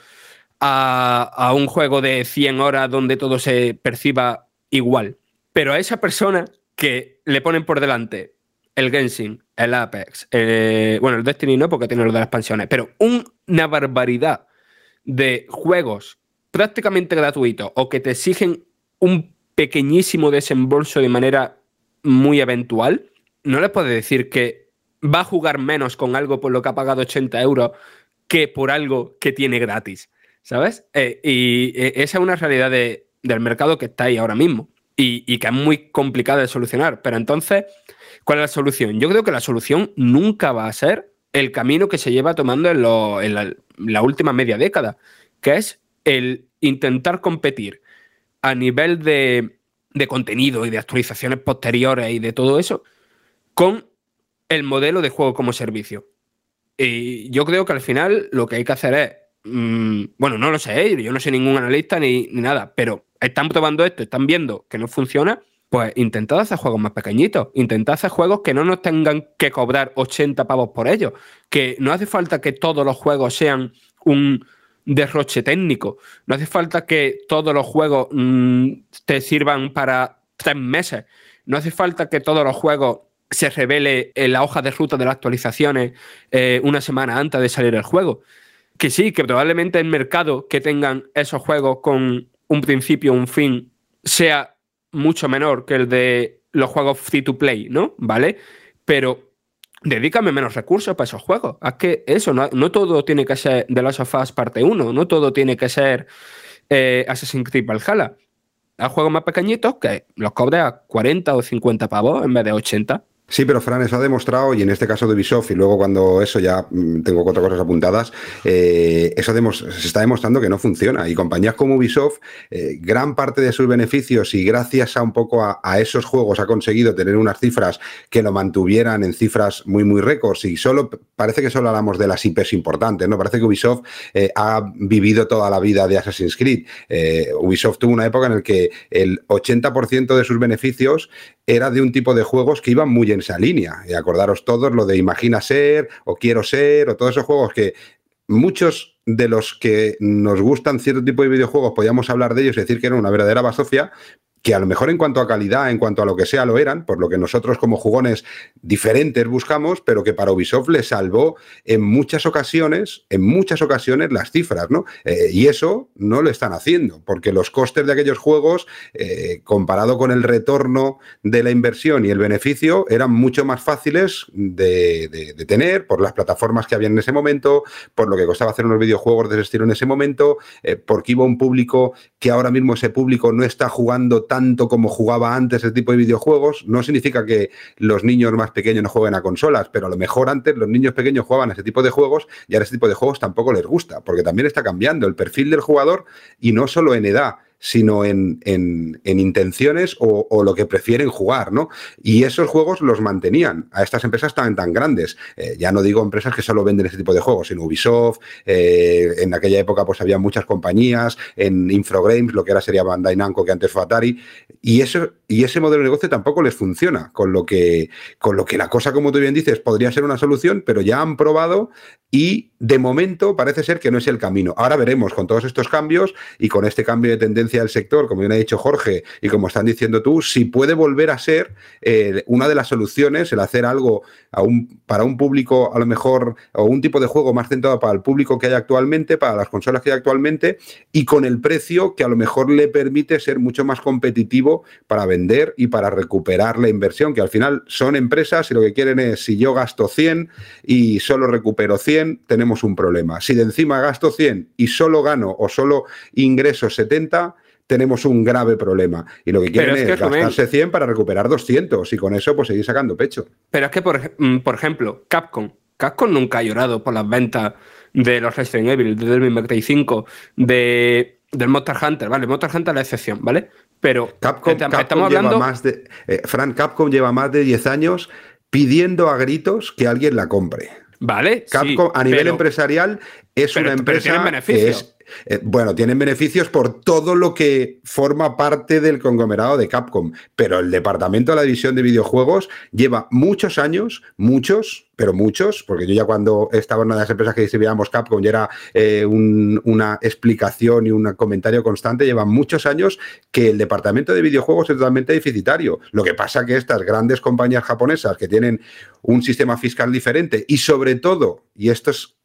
a, a un juego de 100 horas donde todo se perciba igual. Pero a esa persona que le ponen por delante el Genshin, el Apex, eh, bueno, el Destiny no porque tiene lo de las expansiones, pero una barbaridad de juegos prácticamente gratuitos o que te exigen un pequeñísimo desembolso de manera muy eventual, no le puedes decir que va a jugar menos con algo por lo que ha pagado 80 euros que por algo que tiene gratis, ¿sabes? Eh, y eh, esa es una realidad de- del mercado que está ahí ahora mismo y, que es muy complicada de solucionar. Pero entonces, ¿cuál es la solución? Yo creo que la solución nunca va a ser el camino que se lleva tomando en, lo- en la, última media década, que es el intentar competir a nivel de, de contenido y de actualizaciones posteriores y de todo eso con el modelo de juego como servicio. Y yo creo que al final lo que hay que hacer es, mm, bueno, no lo sé, yo no soy ningún analista ni, ni nada, pero están probando esto, están viendo que no funciona, pues intentad hacer juegos más pequeñitos, intentad hacer juegos que no nos tengan que cobrar 80 pavos por ellos, que no hace falta que todos los juegos sean un derroche técnico, no hace falta que todos los juegos mm, te sirvan para tres meses, no hace falta que todos los juegos se revele en la hoja de ruta de las actualizaciones eh, una semana antes de salir el juego. Que sí, que probablemente el mercado que tengan esos juegos con un principio, un fin, sea mucho menor que el de los juegos free to play, ¿no? ¿Vale? Pero dedícame menos recursos para esos juegos. Es que eso, no, todo tiene que ser The Last of Us parte 1, no todo tiene que ser eh, Assassin's Creed Valhalla. Hay juegos más pequeñitos que los cobre a 40 o 50 pavos en vez de 80. Sí, pero Fran, eso ha demostrado, y en este caso de Ubisoft, y luego cuando eso ya mm, tengo cuatro cosas apuntadas, eh, eso se está demostrando que no funciona. Y compañías como Ubisoft, eh, gran parte de sus beneficios, y gracias a un poco a, esos juegos, ha conseguido tener unas cifras que lo mantuvieran en cifras muy, muy récords. Y solo parece que solo hablamos de las IPs importantes, ¿no? Parece que Ubisoft eh, ha vivido toda la vida de Assassin's Creed. Ubisoft tuvo una época en la que el 80% de sus beneficios era de un tipo de juegos que iban muy en esa línea. Y acordaros todos lo de Imagina ser o Quiero ser o todos esos juegos que muchos de los que nos gustan cierto tipo de videojuegos podíamos hablar de ellos y decir que eran una verdadera basofia que a lo mejor en cuanto a calidad, en cuanto a lo que sea, lo eran, por lo que nosotros como jugones diferentes buscamos, pero que para Ubisoft le salvó en muchas ocasiones, en muchas ocasiones las cifras, ¿no? Eh, y eso no lo están haciendo, porque los costes de aquellos juegos, eh, comparado con el retorno de la inversión y el beneficio, eran mucho más fáciles de, de- tener por las plataformas que había en ese momento, por lo que costaba hacer unos videojuegos de ese estilo en ese momento, eh, porque iba un público que ahora mismo ese público no está jugando tanto como jugaba antes ese tipo de videojuegos. No significa que los niños más pequeños no jueguen a consolas, pero a lo mejor antes los niños pequeños jugaban a ese tipo de juegos y ahora ese tipo de juegos tampoco les gusta, porque también está cambiando el perfil del jugador y no solo en edad sino en, en- en intenciones o, lo que prefieren jugar, ¿no? Y esos juegos los mantenían a estas empresas tan, tan grandes. Eh, ya no digo empresas que solo venden ese tipo de juegos, sino Ubisoft, eh, en aquella época pues había muchas compañías, en Infogrames, lo que era sería Bandai Namco, que antes fue Atari, y, eso, y ese modelo de negocio tampoco les funciona, con lo, que, con lo que la cosa, como tú bien dices, podría ser una solución, pero ya han probado y de momento parece ser que no es el camino. Ahora veremos con todos estos cambios y con este cambio de tendencia del sector, como bien ha dicho Jorge y como están diciendo tú, si puede volver a ser eh, una de las soluciones el hacer algo para un público a lo mejor o un tipo de juego más centrado para el público que hay actualmente, para las consolas que hay actualmente y con el precio que a lo mejor le permite ser mucho más competitivo para vender y para recuperar la inversión, que al final son empresas y lo que quieren es si yo gasto 100 y solo recupero 100, tenemos un problema. Si de encima gasto 100 y solo gano o solo ingreso 70, tenemos un grave problema. Y lo que quieren es, es que, gastarse 100 para recuperar 200 y con eso pues seguir sacando pecho. Pero es que, por, mm, por ejemplo, Capcom. Capcom nunca ha llorado por las ventas de los Resident Evil, de Devil May Cry 5, de, del Monster Hunter, ¿vale? Monster Hunter es la excepción, ¿vale? Pero Capcom, estam- Capcom estamos lleva hablando... más de. eh, Fran, Capcom lleva más de 10 años pidiendo a gritos que alguien la compre. Vale, sí, Capcom a nivel pero- empresarial es pero- una empresa que es eh, bueno, tienen beneficios por todo lo que forma parte del conglomerado de Capcom, pero el departamento de la división de videojuegos lleva muchos años, muchos, pero muchos, porque yo ya cuando estaba en una de las empresas que distribuíamos Capcom ya era eh, un- una explicación y un comentario constante, lleva muchos años que el departamento de videojuegos es totalmente deficitario. Lo que pasa que estas grandes compañías japonesas que tienen un sistema fiscal diferente y sobre todo, y esto es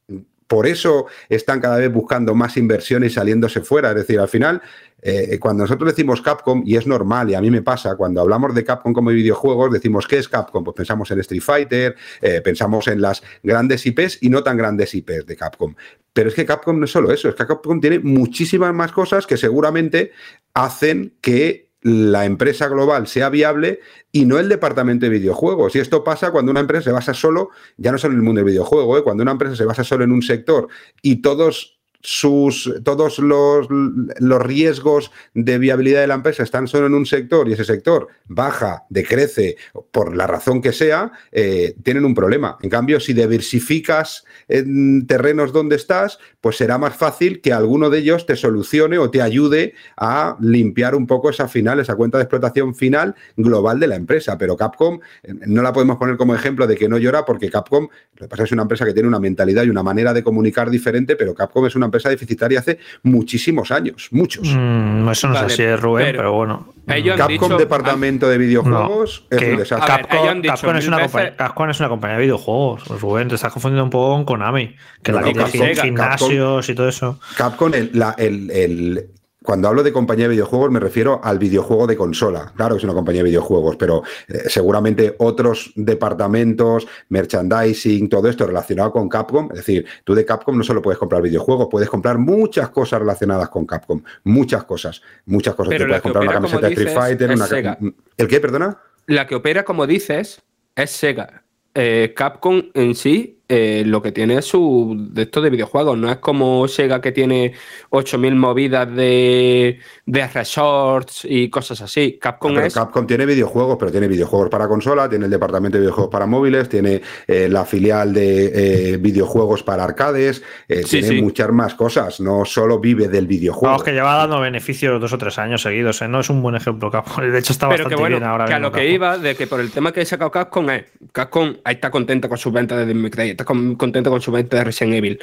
por eso están cada vez buscando más inversión y saliéndose fuera. Es decir, al final, eh, cuando nosotros decimos Capcom, y es normal, y a mí me pasa, cuando hablamos de Capcom como videojuegos, decimos, ¿qué es Capcom? Pues pensamos en Street Fighter, eh, pensamos en las grandes IPs y no tan grandes IPs de Capcom. Pero es que Capcom no es solo eso, es que Capcom tiene muchísimas más cosas que seguramente hacen que la empresa global sea viable y no el departamento de videojuegos. Y esto pasa cuando una empresa se basa solo, ya no solo en el mundo del videojuego, ¿eh? cuando una empresa se basa solo en un sector y todos sus, todos los, los, riesgos de viabilidad de la empresa están solo en un sector y ese sector baja, decrece, por la razón que sea, eh, tienen un problema. En cambio, si diversificas en terrenos donde estás, pues será más fácil que alguno de ellos te solucione o te ayude a limpiar un poco esa final, esa cuenta de explotación final global de la empresa. Pero Capcom eh, no la podemos poner como ejemplo de que no llora porque Capcom, lo que pasa es una empresa que tiene una mentalidad y una manera de comunicar diferente, pero Capcom es una empresa deficitaria hace muchísimos años, muchos. Mm, eso no sé si es Rubén, pero, bueno. Capcom Departamento de Videojuegos es un desastre. Capcom, Capcom, es una compañía, Capcom, es una compañía, de videojuegos. Rubén, te estás confundiendo un poco con Konami, que la que gimnasios y todo eso. Capcom, el, el, cuando hablo de compañía de videojuegos me refiero al videojuego de consola. Claro que es una compañía de videojuegos, pero eh, seguramente otros departamentos, merchandising, todo esto relacionado con Capcom. Es decir, tú de Capcom no solo puedes comprar videojuegos, puedes comprar muchas cosas relacionadas con Capcom. Muchas cosas. Muchas cosas. Pero puedes comprar una camiseta de Street Fighter, una... ¿El qué, perdona? La que opera, como dices, es Sega. Eh, Capcom en sí eh, lo que tiene es su de esto de videojuegos. No es como Sega que tiene 8000 movidas de, de resorts y cosas así. Capcom es... Capcom tiene videojuegos, pero tiene videojuegos para consola, tiene el departamento de videojuegos para móviles, tiene eh, la filial de videojuegos para arcades, tiene muchas más cosas. No solo vive del videojuego. Vamos, que lleva dando beneficios dos o tres años seguidos. No es un buen ejemplo, Capcom. De hecho, está bastante bien ahora. Que a lo que iba, de que por el tema que he sacado Capcom es. Capcom ahí está contenta con sus ventas de Devil está contento con su venta de Resident Evil.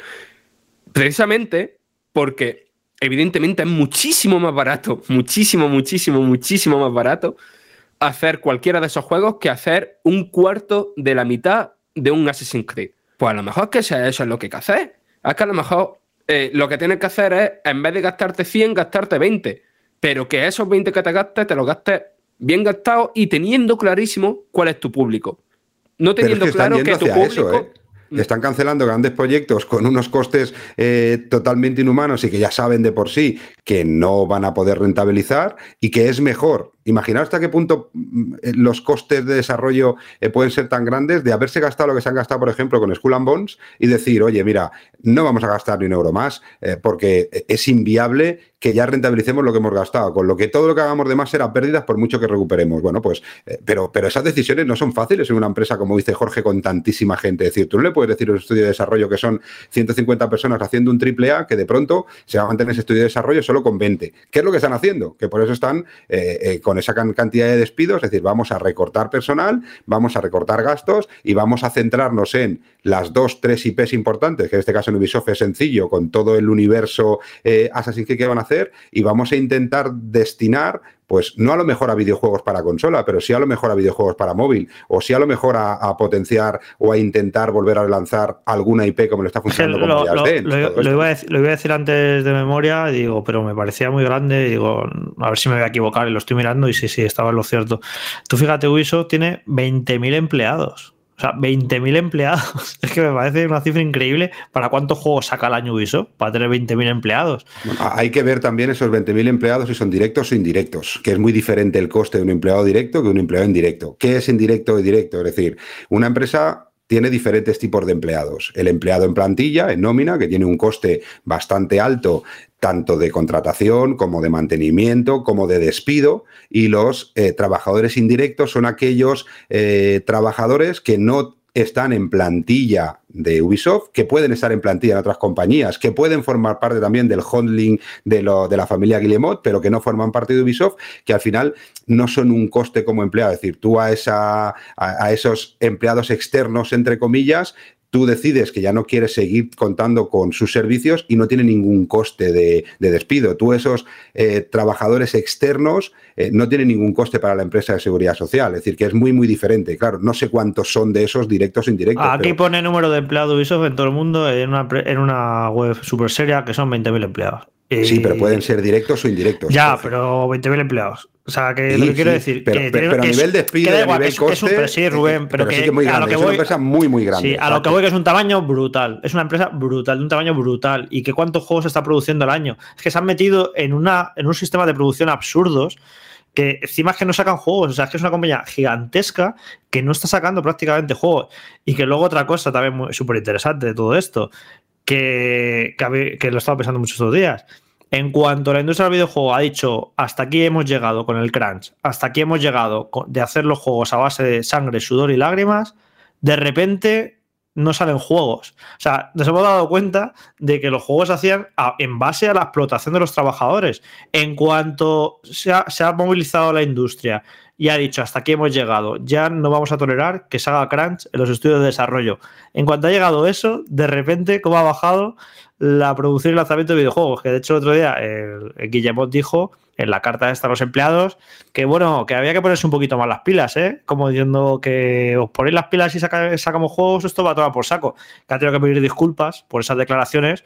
Precisamente porque evidentemente es muchísimo más barato, muchísimo, muchísimo, muchísimo más barato hacer cualquiera de esos juegos que hacer un cuarto de la mitad de un Assassin's Creed. Pues a lo mejor que eso es lo que hay que hacer. Es que a lo mejor eh, lo que tienes que hacer es, en vez de gastarte 100, gastarte 20. Pero que esos 20 que te gastes, te los gastes bien gastados y teniendo clarísimo cuál es tu público. No teniendo claro que tu público... ¿eh? Están cancelando grandes proyectos con unos costes eh, totalmente inhumanos y que ya saben de por sí que no van a poder rentabilizar y que es mejor Imaginaos hasta qué punto mm, eh, los costes de desarrollo eh, pueden ser tan grandes de haberse gastado lo que se han gastado, por ejemplo, con Skull and Bones y decir, oye, mira, no vamos a gastar ni un euro más eh, porque es inviable que ya rentabilicemos lo que hemos gastado, con lo que todo lo que hagamos de más será pérdidas por mucho que recuperemos. Bueno, pues, pero, pero esas decisiones no son fáciles en una empresa, como dice Jorge, con tantísima gente. Es decir, tú no le puedes decir a un estudio de desarrollo que son 150 personas haciendo un triple A que de pronto se va a mantener ese estudio de desarrollo solo con 20. ¿Qué es lo que están haciendo? Que por eso están con con esa cantidad de despidos, es decir, vamos a recortar personal, vamos a recortar gastos y vamos a centrarnos en las dos, tres IPs importantes, que en este caso en Ubisoft es sencillo, con todo el universo eh, Assassin's Creed que van a hacer, y vamos a intentar destinar pues no a lo mejor a videojuegos para consola, pero sí a lo mejor a videojuegos para móvil, o sí a lo mejor a, potenciar o a intentar volver a lanzar alguna IP como lo está funcionando lo, lo, lo, iba a decir, antes de memoria, digo, pero me parecía muy grande, digo, a ver si me voy a equivocar, y lo estoy mirando y sí, sí, estaba en lo cierto. Tú fíjate, Ubisoft tiene 20.000 empleados. O sea, 20.000 empleados. [laughs] Es que me parece una cifra increíble para cuántos juegos saca el año Ubisoft para tener 20.000 empleados. hay que ver también esos 20.000 empleados si son directos o indirectos, que es muy diferente el coste de un empleado directo que un empleado indirecto. ¿Qué es indirecto y directo? Es decir, una empresa tiene diferentes tipos de empleados. El empleado en plantilla, en nómina, que tiene un coste bastante alto tanto de contratación como de mantenimiento, como de despido, y los eh, trabajadores indirectos son aquellos eh, trabajadores que no están en plantilla de Ubisoft, que pueden estar en plantilla en otras compañías, que pueden formar parte también del holding de, de la familia Guillemot, pero que no forman parte de Ubisoft, que al final no son un coste como empleado. Es decir, tú a, esa, a esos empleados externos, entre comillas, tú decides que ya no quieres seguir contando con sus servicios y no tiene ningún coste de, despido. Tú esos eh, trabajadores externos eh, no tienen ningún coste para la empresa de seguridad social. Es decir, que es muy, muy diferente. Claro, no sé cuántos son de esos directos o indirectos. Aquí pone número de empleados Ubisoft en todo el mundo en una, en una web súper seria que son 20.000 empleados. Sí, pero pueden ser directos o indirectos. Ya, pero 20.000 empleados. O sea, que Sí, lo que quiero sí, decir. pero- que pero- pero a que es- nivel despido, a nivel es- es un- coste, sí, Rubén, pero, pero sí que muy a lo que es una voy, empresa muy, muy grande, Sí, a lo que voy que es un tamaño brutal. Es una empresa brutal, de un tamaño brutal. ¿Y que cuántos juegos se está produciendo al año? Es que se han metido en, una, en un sistema de producción absurdos que encima es que no sacan juegos. O sea, es que es una compañía gigantesca que no está sacando prácticamente juegos. Y que luego otra cosa también súper interesante de todo esto, que, que, que lo he estado pensando muchos estos días. En cuanto la industria del videojuego ha dicho hasta aquí hemos llegado con el crunch, hasta aquí hemos llegado de hacer los juegos a base de sangre, sudor y lágrimas, de repente no salen juegos. O sea, nos hemos dado cuenta de que los juegos se hacían a- en base a la explotación de los trabajadores. En cuanto se ha, se ha movilizado la industria y ha dicho hasta aquí hemos llegado, ya no vamos a tolerar que se haga crunch en los estudios de desarrollo. En cuanto ha llegado eso, de repente, ¿cómo ha bajado la producción y lanzamiento de videojuegos? Que de hecho el otro día el, el Guillemot dijo en la carta esta a los empleados que bueno, que había que ponerse un poquito más las pilas, ¿eh? Como diciendo que os ponéis las pilas y saca- sacamos juegos, esto va a tomar por saco. Que ha tenido que pedir disculpas por esas declaraciones,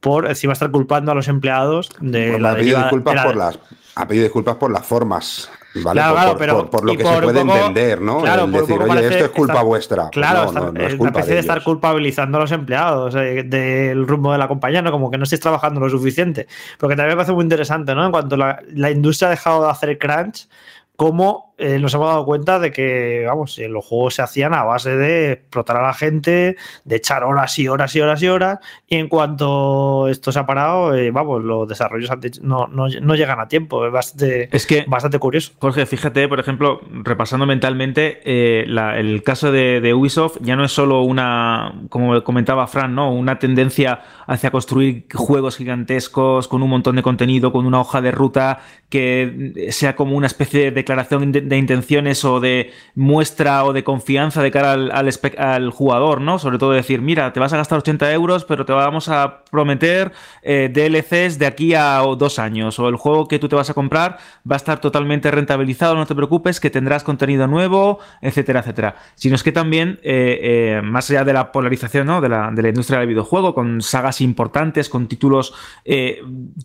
por encima estar culpando a los empleados de Pues la ha pedido deriva- disculpas de la- por las ha pedido disculpas por las formas, ¿vale? Claro, por, claro, pero- por- por lo que por se puede poco- entender, ¿no? claro, El decir, oye, parece esto es culpa vuestra. Claro, no, estar- no, no es una especie de, estar culpabilizando a los empleados eh, del rumbo de la compañía, ¿no? Como que no estéis trabajando lo suficiente. Porque también me parece muy interesante, ¿no? En cuanto la, la industria ha dejado de hacer crunch, cómo eh, nos hemos dado cuenta de que, vamos, eh, los juegos se hacían a base de explotar a la gente, de echar horas y horas y horas y horas, y en cuanto esto se ha parado, eh, vamos, los desarrollos no, no, no llegan a tiempo. Es bastante, Es que, bastante curioso. Jorge, fíjate, por ejemplo, repasando mentalmente, eh, la- el caso de, de Ubisoft ya no es solo una, como comentaba Fran, ¿no? Una tendencia hacia construir juegos gigantescos con un montón de contenido, con una hoja de ruta que sea como una especie de declaración de, de intenciones o de muestra o de confianza de cara al, al al jugador, ¿no? Sobre todo decir, mira, te vas a gastar 80 euros, pero te vamos a prometer eh, DLCs de aquí a dos años, o el juego que tú te vas a comprar va a estar totalmente rentabilizado, no te preocupes, que tendrás contenido nuevo, etcétera, etcétera. Sino es que también, eh, eh, más allá de la polarización ¿no? de, la, de la industria del videojuego, con sagas importantes, con títulos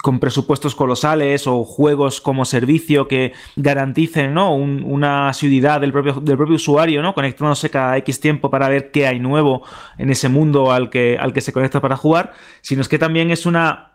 con presupuestos colosales o juegos como servicio que garanticen ¿no? Un- una asiduidad del propio, del propio usuario, ¿no? conectándose cada X tiempo para ver qué hay nuevo en ese mundo al que, al que se conecta para jugar, sino es que también es una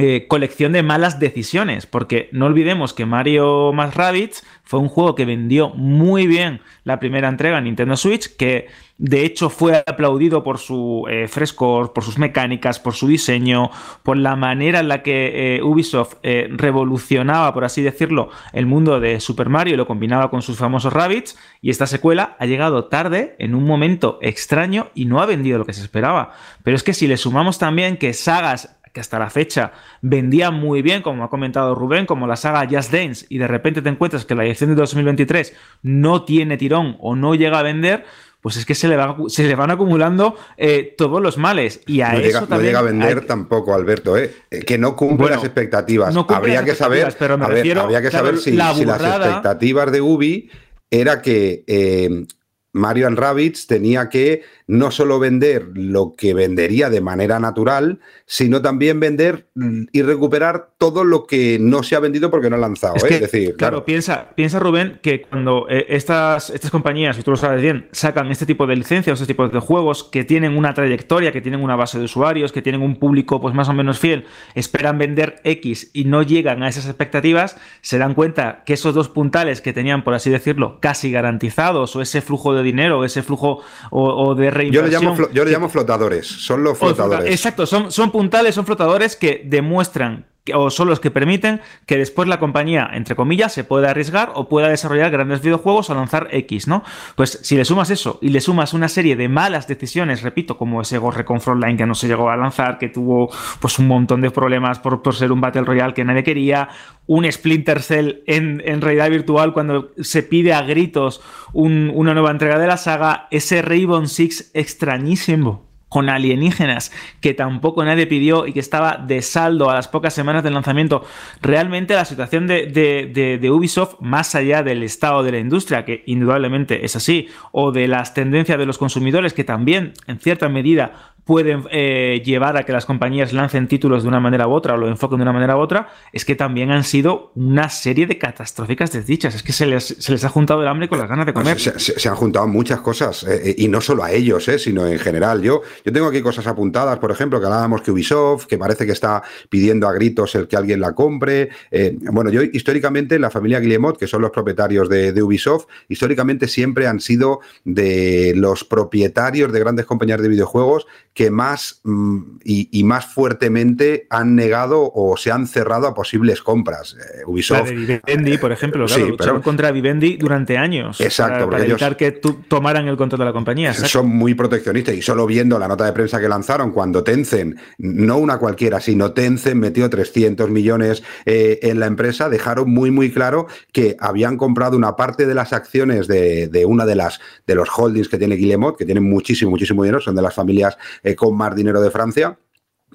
eh, colección de malas decisiones, porque no olvidemos que Mario más Rabbids fue un juego que vendió muy bien la primera entrega en Nintendo Switch, que de hecho fue aplaudido por su eh, frescor, por sus mecánicas, por su diseño, por la manera en la que eh, Ubisoft eh, revolucionaba, por así decirlo, el mundo de Super Mario y lo combinaba con sus famosos Rabbids, y esta secuela ha llegado tarde, en un momento extraño, y no ha vendido lo que se esperaba. Pero es que si le sumamos también que sagas que hasta la fecha vendía muy bien, como ha comentado Rubén, como la saga Just Dance, y de repente te encuentras que la edición de 2023 no tiene tirón o no llega a vender, pues es que se le, va- se le van acumulando eh, todos los males. Y a No eso llega, no llega a vender hay- tampoco, Alberto, ¿eh? Eh, que no cumple Bueno, las expectativas. no cumple habría las que saber, habría que saber si, la si las expectativas de Ubi era que eh, Mario and Rabbids tenía que no solo vender lo que vendería de manera natural, sino también vender y recuperar todo lo que no se ha vendido porque no ha lanzado. Es ¿eh? que, Es decir, claro, claro, Piensa, piensa Rubén que cuando eh, estas, estas compañías, y tú lo sabes bien, sacan este tipo de licencias, este tipo de juegos que tienen una trayectoria, que tienen una base de usuarios, que tienen un público pues más o menos fiel, esperan vender X y no llegan a esas expectativas, se dan cuenta que esos dos puntales que tenían, por así decirlo, casi garantizados, o ese flujo de dinero, ese flujo o, o de yo le llamo, yo le llamo flotadores, son los flotadores. Exacto, son, son puntales, son flotadores que demuestran o son los que permiten que después la compañía, entre comillas, se pueda arriesgar o pueda desarrollar grandes videojuegos o lanzar X, ¿no? Pues si le sumas eso y le sumas una serie de malas decisiones, repito, como ese Ghost Recon Frontline que no se llegó a lanzar, que tuvo pues un montón de problemas por, por ser un Battle Royale que nadie quería, un Splinter Cell en, realidad virtual cuando se pide a gritos un- una nueva entrega de la saga, ese Rainbow Six extrañísimo con alienígenas que tampoco nadie pidió y que estaba de saldo a las pocas semanas del lanzamiento. Realmente la situación de, de- de- de Ubisoft, más allá del estado de la industria, que indudablemente es así, o de las tendencias de los consumidores, que también en cierta medida pueden eh, llevar a que las compañías lancen títulos de una manera u otra o lo enfoquen de una manera u otra, es que también han sido una serie de catastróficas desdichas. Es que se les, se les ha juntado el hambre con las ganas de comer. Se, se- se han juntado muchas cosas, eh, y no solo a ellos, eh, sino en general. Yo, yo tengo aquí cosas apuntadas, por ejemplo, que hablábamos que Ubisoft, que parece que está pidiendo a gritos el que alguien la compre. Eh, bueno, yo históricamente, la familia Guillemot, que son los propietarios de, de Ubisoft, históricamente siempre han sido de los propietarios de grandes compañías de videojuegos que más mm, y, y más fuertemente han negado o se han cerrado a posibles compras. Eh, La Ubisoft de Vivendi, por ejemplo, claro, sí, lucharon pero- contra Vivendi durante años. Exacto, para, evitar que tu- tomaran el control de la compañía. exacto. son muy proteccionistas y solo viendo la nota de prensa que lanzaron cuando Tencent, no una cualquiera, sino Tencent metió 300 millones eh, en la empresa, dejaron muy muy claro que habían comprado una parte de las acciones de, de una de las de los holdings que tiene Guillemot, que tienen muchísimo muchísimo dinero, son de las familias eh, con más dinero de Francia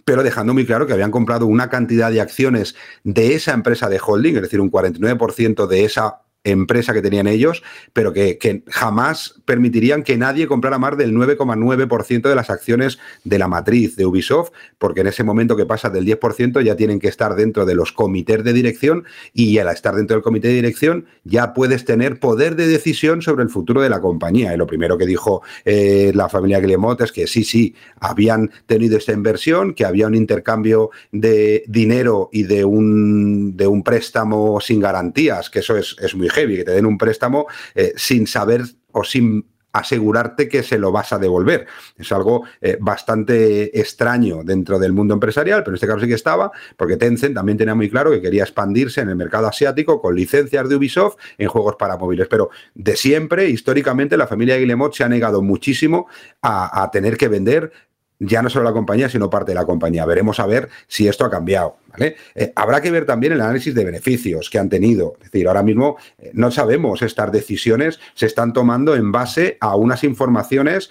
pero dejando muy claro que habían comprado una cantidad de acciones de esa empresa de holding, es decir, un 49% de esa empresa que tenían ellos, pero que, que jamás permitirían que nadie comprara más del 9,9% de las acciones de la matriz de Ubisoft, porque en ese momento que pasa del 10% ya tienen que estar dentro de los comités de dirección y al estar dentro del comité de dirección ya puedes tener poder de decisión sobre el futuro de la compañía. Y lo primero que dijo eh, la familia Guillemot es que sí, sí, habían tenido esta inversión, que había un intercambio de dinero y de un, de un préstamo sin garantías, que eso es, es muy heavy, que te den un préstamo eh, sin saber o sin asegurarte que se lo vas a devolver. Es algo eh, bastante extraño dentro del mundo empresarial, pero en este caso sí que estaba, porque Tencent también tenía muy claro que quería expandirse en el mercado asiático con licencias de Ubisoft en juegos para móviles. Pero de siempre, históricamente, la familia Guillemot se ha negado muchísimo a, a tener que vender ya no solo la compañía, sino parte de la compañía. Veremos a ver si esto ha cambiado. ¿vale? Eh, habrá que ver también el análisis de beneficios que han tenido. Es decir, ahora mismo eh, no sabemos, estas decisiones se están tomando en base a unas informaciones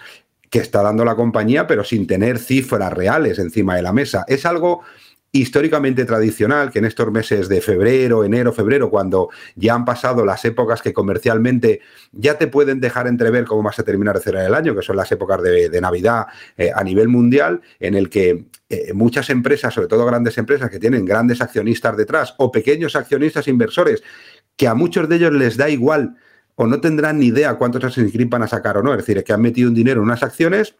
que está dando la compañía, pero sin tener cifras reales encima de la mesa. Es algo históricamente tradicional que en estos meses de febrero, enero, febrero, cuando ya han pasado las épocas que comercialmente ya te pueden dejar entrever cómo vas a terminar de cerrar el año, que son las épocas de, Navidad eh, a nivel mundial, en el que eh, muchas empresas, sobre todo grandes empresas que tienen grandes accionistas detrás o pequeños accionistas inversores, que a muchos de ellos les da igual o no tendrán ni idea cuántos Assassin's Creed van a sacar o no, es decir, que han metido un dinero en unas acciones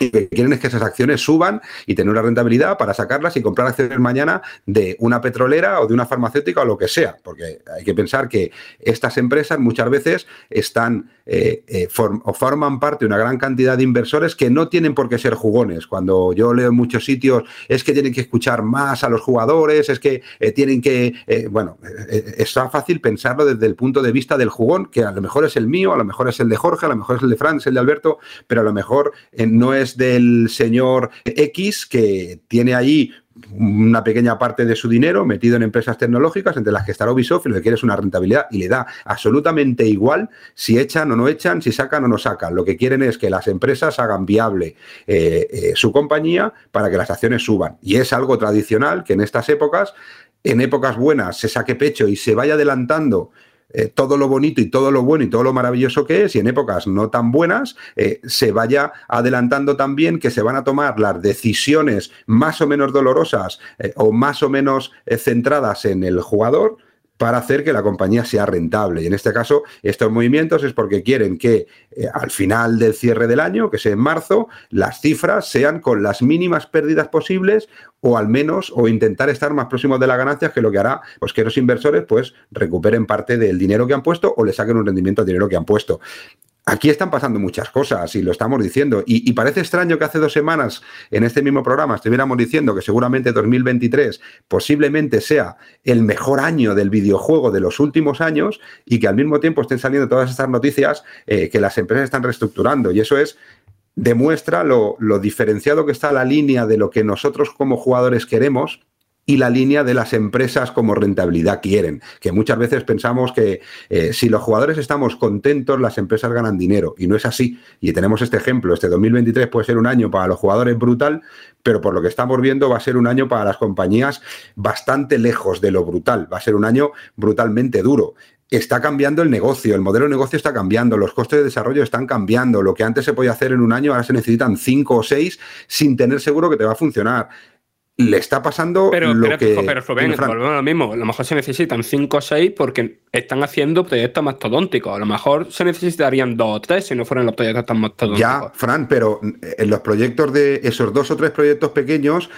y lo que quieren es que esas acciones suban y tener una rentabilidad para sacarlas y comprar acciones mañana de una petrolera o de una farmacéutica o lo que sea, porque hay que pensar que estas empresas muchas veces están eh, eh, o forman parte de una gran cantidad de inversores que no tienen por qué ser jugones. Cuando yo leo en muchos sitios es que tienen que escuchar más a los jugadores, es que eh, tienen que, eh, bueno, eh, está fácil pensarlo desde el punto de vista del jugón, que a lo mejor es el mío, a lo mejor es el de Jorge, a lo mejor es el de Franz, el de Alberto, pero a lo mejor no es del señor X que tiene ahí una pequeña parte de su dinero metido en empresas tecnológicas, entre las que está Ubisoft, y lo que quiere es una rentabilidad y le da absolutamente igual si echan o no echan, si sacan o no sacan. Lo que quieren es que las empresas hagan viable eh, eh, su compañía para que las acciones suban. Y es algo tradicional que en estas épocas, en épocas buenas, se saque pecho y se vaya adelantando eh, todo lo bonito y todo lo bueno y todo lo maravilloso que es, y en épocas no tan buenas, eh, se vaya adelantando también que se van a tomar las decisiones más o menos dolorosas eh, o más o menos centradas en el jugador para hacer que la compañía sea rentable. Y en este caso, estos movimientos es porque quieren que eh, al final del cierre del año, que es en marzo, las cifras sean con las mínimas pérdidas posibles o al menos o intentar estar más próximos de las ganancias que lo que hará pues que los inversores pues recuperen parte del dinero que han puesto o le saquen un rendimiento al dinero que han puesto. Aquí están pasando muchas cosas y lo estamos diciendo. Y, parece extraño que hace dos semanas en este mismo programa estuviéramos diciendo que seguramente 2023 posiblemente sea el mejor año del videojuego de los últimos años y que al mismo tiempo estén saliendo todas estas noticias eh, que las empresas están reestructurando. Y eso es demuestra lo, diferenciado que está la línea de lo que nosotros como jugadores queremos y la línea de las empresas como rentabilidad quieren. Que muchas veces pensamos que eh, si los jugadores estamos contentos, las empresas ganan dinero. Y no es así. Y tenemos este ejemplo. Este 2023 puede ser un año para los jugadores brutal, pero por lo que estamos viendo va a ser un año para las compañías bastante lejos de lo brutal. Va a ser un año brutalmente duro está cambiando el negocio, el modelo de negocio está cambiando, los costes de desarrollo están cambiando, lo que antes se podía hacer en un año ahora se necesitan cinco o seis sin tener seguro que te va a funcionar le está pasando pero, lo pero, que... Pero, Rubén, volvemos a lo mismo. A lo mejor se necesitan 5 o 6 porque están haciendo proyectos mastodónticos. A lo mejor se necesitarían 2 o 3 si no fueran los proyectos tan mastodónticos. Ya, Fran, pero en los proyectos de esos dos o tres proyectos pequeños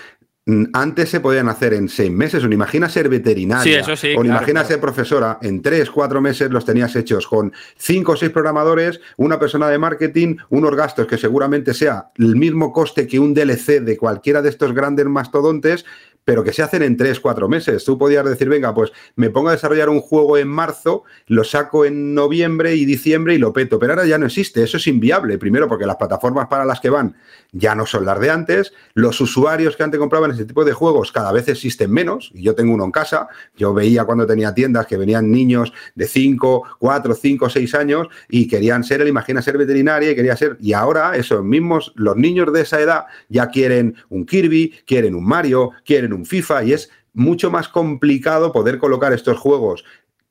antes se podían hacer en seis meses. O imagina ser veterinaria. o imagina ser profesora. En tres, cuatro meses los tenías hechos con cinco o seis programadores, una persona de marketing, unos gastos que seguramente sea el mismo coste que un DLC de cualquiera de estos grandes mastodontes, pero que se hacen en tres, cuatro meses. Tú podías decir, venga, pues me pongo a desarrollar un juego en marzo, lo saco en noviembre y diciembre y lo peto. Pero ahora ya no existe, eso es inviable. Primero, porque las plataformas para las que van ya no son las de antes. Los usuarios que antes compraban ese tipo de juegos cada vez existen menos. Y yo tengo uno en casa. Yo veía cuando tenía tiendas que venían niños de 5, 4, 5, 6 años y querían ser, el imagina ser veterinaria y quería ser. Y ahora esos mismos, los niños de esa edad ya quieren un Kirby, quieren un Mario, quieren un FIFA y es mucho más complicado poder colocar estos juegos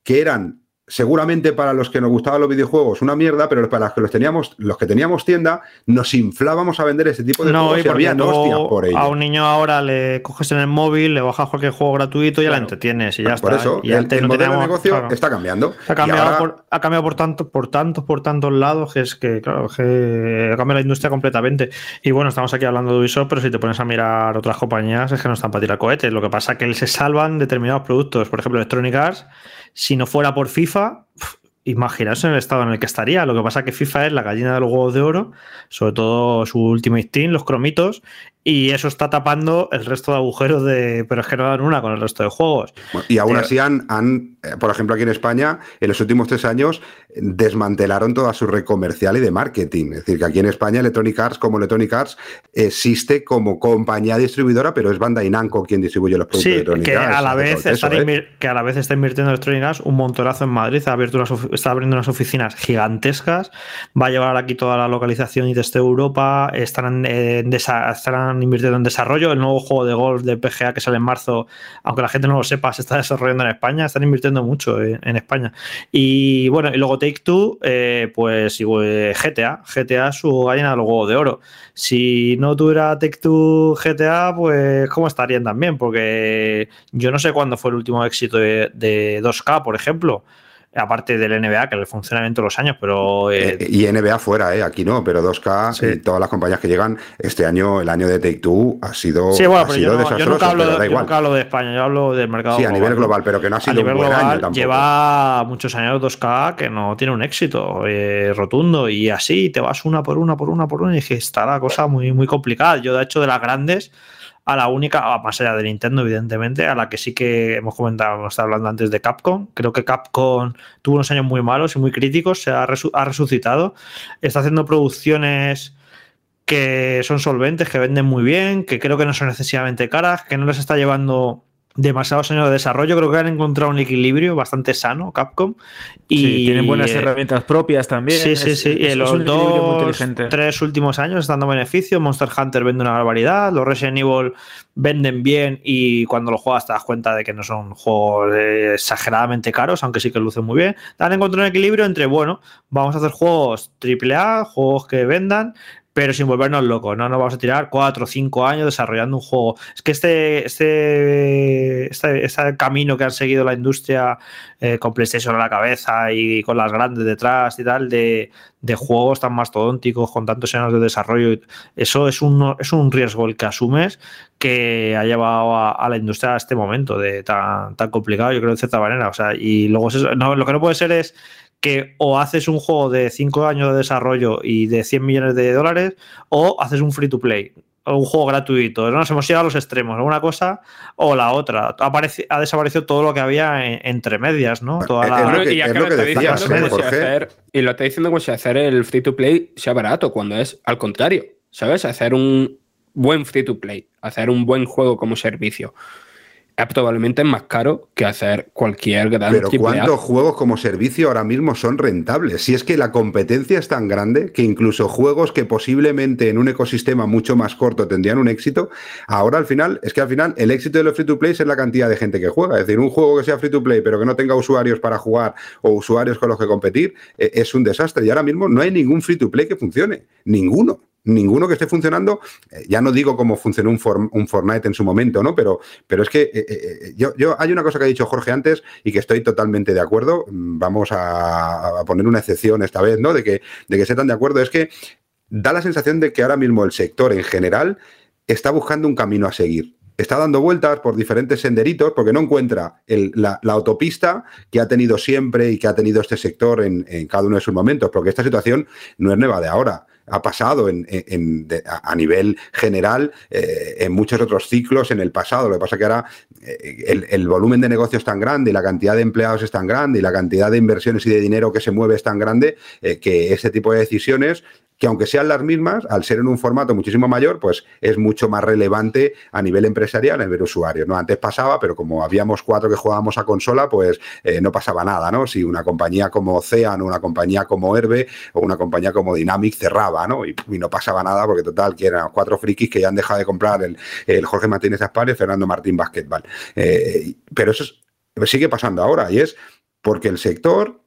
que eran seguramente para los que nos gustaban los videojuegos una mierda, pero para los que los teníamos, los que teníamos tienda, nos inflábamos a vender ese tipo de no, juegos y había por ello. A un niño ahora le coges en el móvil, le bajas cualquier juego gratuito y ya la entretienes y ya por está. Eso, y el, el modelo de negocio está cambiando. Ha cambiado, por, ha cambiado por tanto, por tantos, por tantos lados que es que, claro, que ha cambiado la industria completamente. Y bueno, estamos aquí hablando de Ubisoft, pero si te pones a mirar otras compañías es que no están para tirar cohetes. Lo que pasa es que se salvan determinados productos. Por ejemplo, Electronic Arts si no fuera por FIFA, imaginaos en el estado en el que estaría. Lo que pasa es que FIFA es la gallina de los huevos de oro, sobre todo su Ultimate Team, los cromitos, y eso está tapando el resto de agujeros de. Pero es que no dan una con el resto de juegos. Y aún así han, han, eh, por ejemplo, aquí en España, en los últimos tres años, desmantelaron toda su red comercial y de marketing. Es decir, que aquí en España Electronic Arts, como Electronic Arts, existe como compañía distribuidora, pero es Bandai Namco quien distribuye los productos de Electronic que Arts. A la vez ¿eh? Que a la vez está invirtiendo Electronic Arts un montonazo en Madrid, ha abierto está abriendo unas oficinas gigantescas, va a llevar aquí toda la localización y desde Europa, estarán, eh, estarán invirtiendo en desarrollo. El nuevo juego de golf de PGA que sale en marzo, aunque la gente no lo sepa, se está desarrollando en España. Están invirtiendo mucho en, España. Y bueno, y luego Take Two, eh, pues GTA. GTA su gallina del juego de oro. Si no tuviera Take Two GTA, pues ¿cómo estarían también? Porque yo no sé cuándo fue el último éxito de, de 2K, por ejemplo aparte del NBA, que le funcionamiento todos los años, pero... Eh, eh, y NBA fuera, ¿eh? aquí no, pero 2K y todas las compañías que llegan, este año, el año de Take-Two ha sido, sí, bueno, yo, nunca hablo, de España, yo hablo del mercado Sí, a nivel global, pero que no ha sido a nivel global, Lleva muchos años 2K que no tiene un éxito eh, rotundo y así te vas una por una, por una, por una y que está la cosa muy, muy complicada. Yo, de hecho, de las grandes a la única, más allá de Nintendo, evidentemente, a la que sí que hemos comentado, hemos estado hablando antes de Capcom. Creo que Capcom tuvo unos años muy malos y muy críticos, se ha, ha resucitado, está haciendo producciones que son solventes, que venden muy bien, que creo que no son excesivamente caras, que no les está llevando demasiados años de desarrollo. Creo que han encontrado un equilibrio bastante sano, Capcom. Y tienen buenas herramientas propias también. Sí, sí, sí. y los dos, tres últimos años están dando beneficio. Monster Hunter vende una barbaridad. Los Resident Evil venden bien y cuando lo juegas te das cuenta de que no son juegos exageradamente caros, aunque sí que lucen muy bien. Han encontrado un equilibrio entre, bueno, vamos a hacer juegos AAA, juegos que vendan, pero sin volvernos locos, no nos vamos a tirar cuatro o cinco años desarrollando un juego. Es que este, este, este, este camino que han seguido la industria eh, con PlayStation a la cabeza y con las grandes detrás y tal, de, juegos tan mastodónticos, con tantos años de desarrollo, eso es un, es un riesgo el que asumes que ha llevado a, la industria a este momento de tan, tan complicado, yo creo, de cierta manera. O sea, y luego no, lo que no puede ser es que o haces un juego de 5 años de desarrollo y de 100 millones de dólares o haces un free to play o un juego gratuito. No nos hemos llegado a los extremos, una cosa o la otra. Ha, desaparecido todo lo que había entre medias, ¿no? Toda la... y, lo está diciendo como si hacer el free to play sea barato, cuando es al contrario, ¿sabes? Hacer un buen free to play, hacer un buen juego como servicio es probablemente más caro que hacer cualquier gran Pero. ¿cuántos juegos como servicio ahora mismo son rentables? Si es que la competencia es tan grande que incluso juegos que posiblemente en un ecosistema mucho más corto tendrían un éxito, ahora al final, es que al final el éxito de los free to play es la cantidad de gente que juega. Es decir, un juego que sea free to play pero que no tenga usuarios para jugar o usuarios con los que competir eh, es un desastre. Y ahora mismo no hay ningún free to play que funcione. Ninguno ninguno que esté funcionando, eh, ya no digo cómo funcionó un, For- un Fortnite en su momento, ¿no? Pero, pero es que eh, eh, yo, yo- hay una cosa que ha dicho Jorge antes y que estoy totalmente de acuerdo. Mm, Vamos a, poner una excepción esta vez, ¿no? De que, de que tan de acuerdo. Es que da la sensación de que ahora mismo el sector en general está buscando un camino a seguir. Está dando vueltas por diferentes senderitos porque no encuentra el- la, la autopista que ha tenido siempre y que ha tenido este sector en cada uno de sus momentos, porque esta situación no es nueva de ahora. Ha pasado en, a nivel general eh, en muchos otros ciclos en el pasado. Lo que pasa que ahora eh, el, volumen de negocio es tan grande y la cantidad de empleados es tan grande y la cantidad de inversiones y de dinero que se mueve es tan grande eh, que ese tipo de decisiones que aunque sean las mismas, al ser en un formato muchísimo mayor, pues es mucho más relevante a nivel empresarial, a nivel usuario. ¿no? Antes pasaba, pero como habíamos cuatro que jugábamos a consola, pues eh, no pasaba nada, ¿no? Si una compañía como Ocean una compañía como Herbe o una compañía como Dynamic cerraba, ¿no? Y, no pasaba nada porque total, que eran cuatro frikis que ya han dejado de comprar el, Jorge Martínez Aspar y Fernando Martín Basketball. Eh, pero eso es- sigue pasando ahora y es porque el sector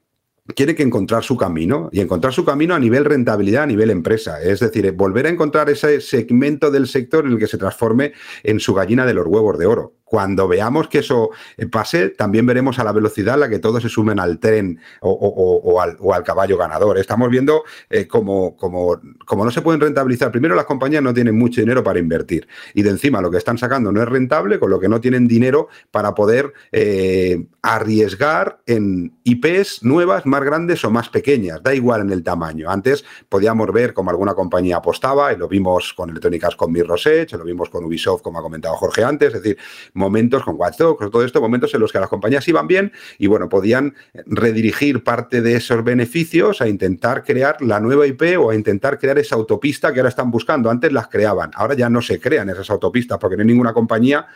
tiene que encontrar su camino y encontrar su camino a nivel rentabilidad, a nivel empresa. Es decir, eh, volver a encontrar ese segmento del sector en el que se transforme en su gallina de los huevos de oro. Cuando veamos que eso eh, pase, también veremos a la velocidad a la que todos se sumen al tren o, al, o al caballo ganador. Estamos viendo eh, como, como, como no se pueden rentabilizar. Primero, las compañías no tienen mucho dinero para invertir y de encima lo que están sacando no es rentable, con lo que no tienen dinero para poder eh, arriesgar en IPs nuevas, más grandes o más pequeñas. Da igual en el tamaño. Antes podíamos ver cómo alguna compañía apostaba y lo vimos con Electronic Arts con Mirror's Edge, lo vimos con Ubisoft, como ha comentado Jorge antes. Es decir, momentos con Dogs, con todo esto, momentos en los que las compañías iban bien y bueno, podían redirigir parte de esos beneficios a intentar crear la nueva IP o a intentar crear esa autopista que ahora están buscando. Antes las creaban, ahora ya no se crean esas autopistas porque no hay ninguna compañía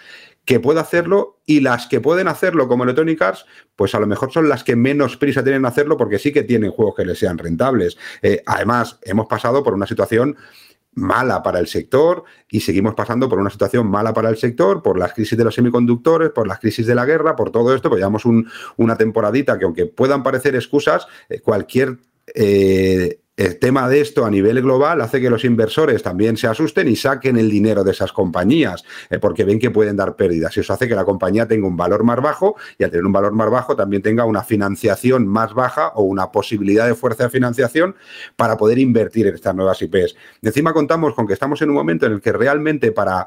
que pueda hacerlo y las que pueden hacerlo como Electronic Arts, pues a lo mejor son las que menos prisa tienen en hacerlo porque sí que tienen juegos que les sean rentables. Eh, además, hemos pasado por una situación mala para el sector y seguimos pasando por una situación mala para el sector, por las crisis de los semiconductores, por las crisis de la guerra, por todo esto, pues llevamos un- una temporadita que aunque puedan parecer excusas, eh, cualquier... eh, el tema de esto a nivel global hace que los inversores también se asusten y saquen el dinero de esas compañías, eh, porque ven que pueden dar pérdidas. Y eso hace que la compañía tenga un valor más bajo y al tener un valor más bajo también tenga una financiación más baja o una posibilidad de fuerza de financiación para poder invertir en estas nuevas IPs. Encima contamos con que estamos en un momento en el que realmente para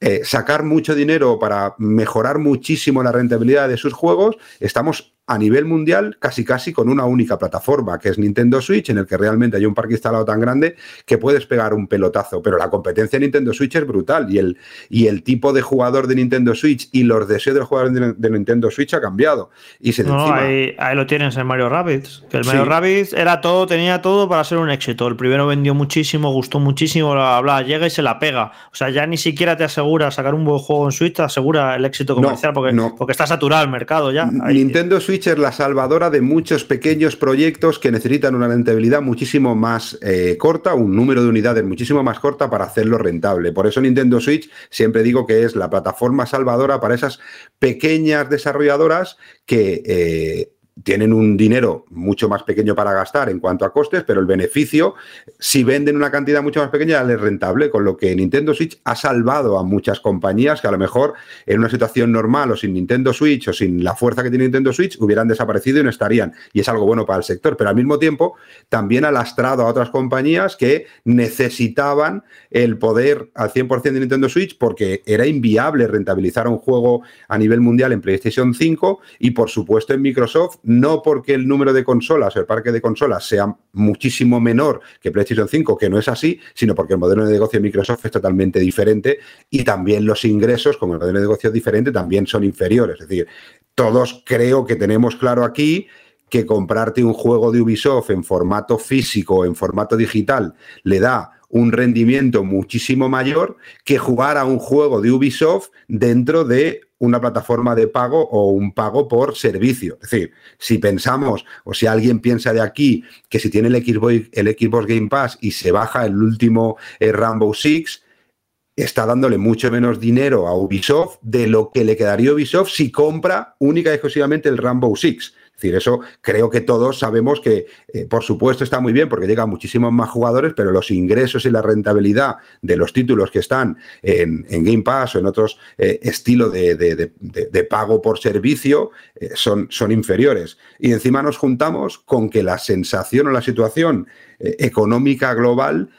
eh, sacar mucho dinero para mejorar muchísimo la rentabilidad de sus juegos, estamos a nivel mundial casi casi con una única plataforma, que es Nintendo Switch, en el que realmente hay un parque instalado tan grande que puedes pegar un pelotazo, pero la competencia de Nintendo Switch es brutal y el, y el tipo de jugador de Nintendo Switch y los deseos del jugador de, de Nintendo Switch ha cambiado. Y se No, encima- ahí, ahí lo tienes en Mario Rabbids. Que el Sí. Mario Rabbids era todo, tenía todo para ser un éxito. El primero vendió muchísimo, gustó muchísimo, bla, bla, bla, llega y se la pega. O sea, ya ni siquiera te asegura sacar un buen juego en Switch, te asegura el éxito No, comercial porque, no. porque está saturado el mercado ya. Ahí- Nintendo Switch es la salvadora de muchos pequeños proyectos que necesitan una rentabilidad muchísimo más eh, corta, un número de unidades muchísimo más corta para hacerlo rentable. Por eso Nintendo Switch siempre digo que es la plataforma salvadora para esas pequeñas desarrolladoras que eh, tienen un dinero mucho más pequeño para gastar en cuanto a costes, pero el beneficio, si venden una cantidad mucho más pequeña, es rentable, con lo que Nintendo Switch ha salvado a muchas compañías que a lo mejor en una situación normal o sin Nintendo Switch o sin la fuerza que tiene Nintendo Switch hubieran desaparecido y no estarían. Y es algo bueno para el sector, pero al mismo tiempo también ha lastrado a otras compañías que necesitaban el poder al 100% de Nintendo Switch porque era inviable rentabilizar un juego a nivel mundial en PlayStation 5 y por supuesto en Microsoft no porque el número de consolas el parque de consolas sea muchísimo menor que PlayStation 5, que no es así, sino porque el modelo de negocio de Microsoft es totalmente diferente y también los ingresos, como el modelo de negocio es diferente, también son inferiores. Es decir, todos creo que tenemos claro aquí que comprarte un juego de Ubisoft en formato físico o en formato digital le da un rendimiento muchísimo mayor que jugar a un juego de Ubisoft dentro de una plataforma de pago o un pago por servicio. Es decir, si pensamos o si alguien piensa de aquí que si tiene el Xbox, el Xbox Game Pass y se baja el último eh, Rambo Six, está dándole mucho menos dinero a Ubisoft de lo que le quedaría Ubisoft si compra única y exclusivamente el Rambo Six. Es decir, eso creo que todos sabemos que, eh, por supuesto, está muy bien porque llegan muchísimos más jugadores, pero los ingresos y la rentabilidad de los títulos que están en, Game Pass o en otros eh, estilos de, pago por servicio eh, son, son inferiores. Y encima nos juntamos con que la sensación o la situación económica global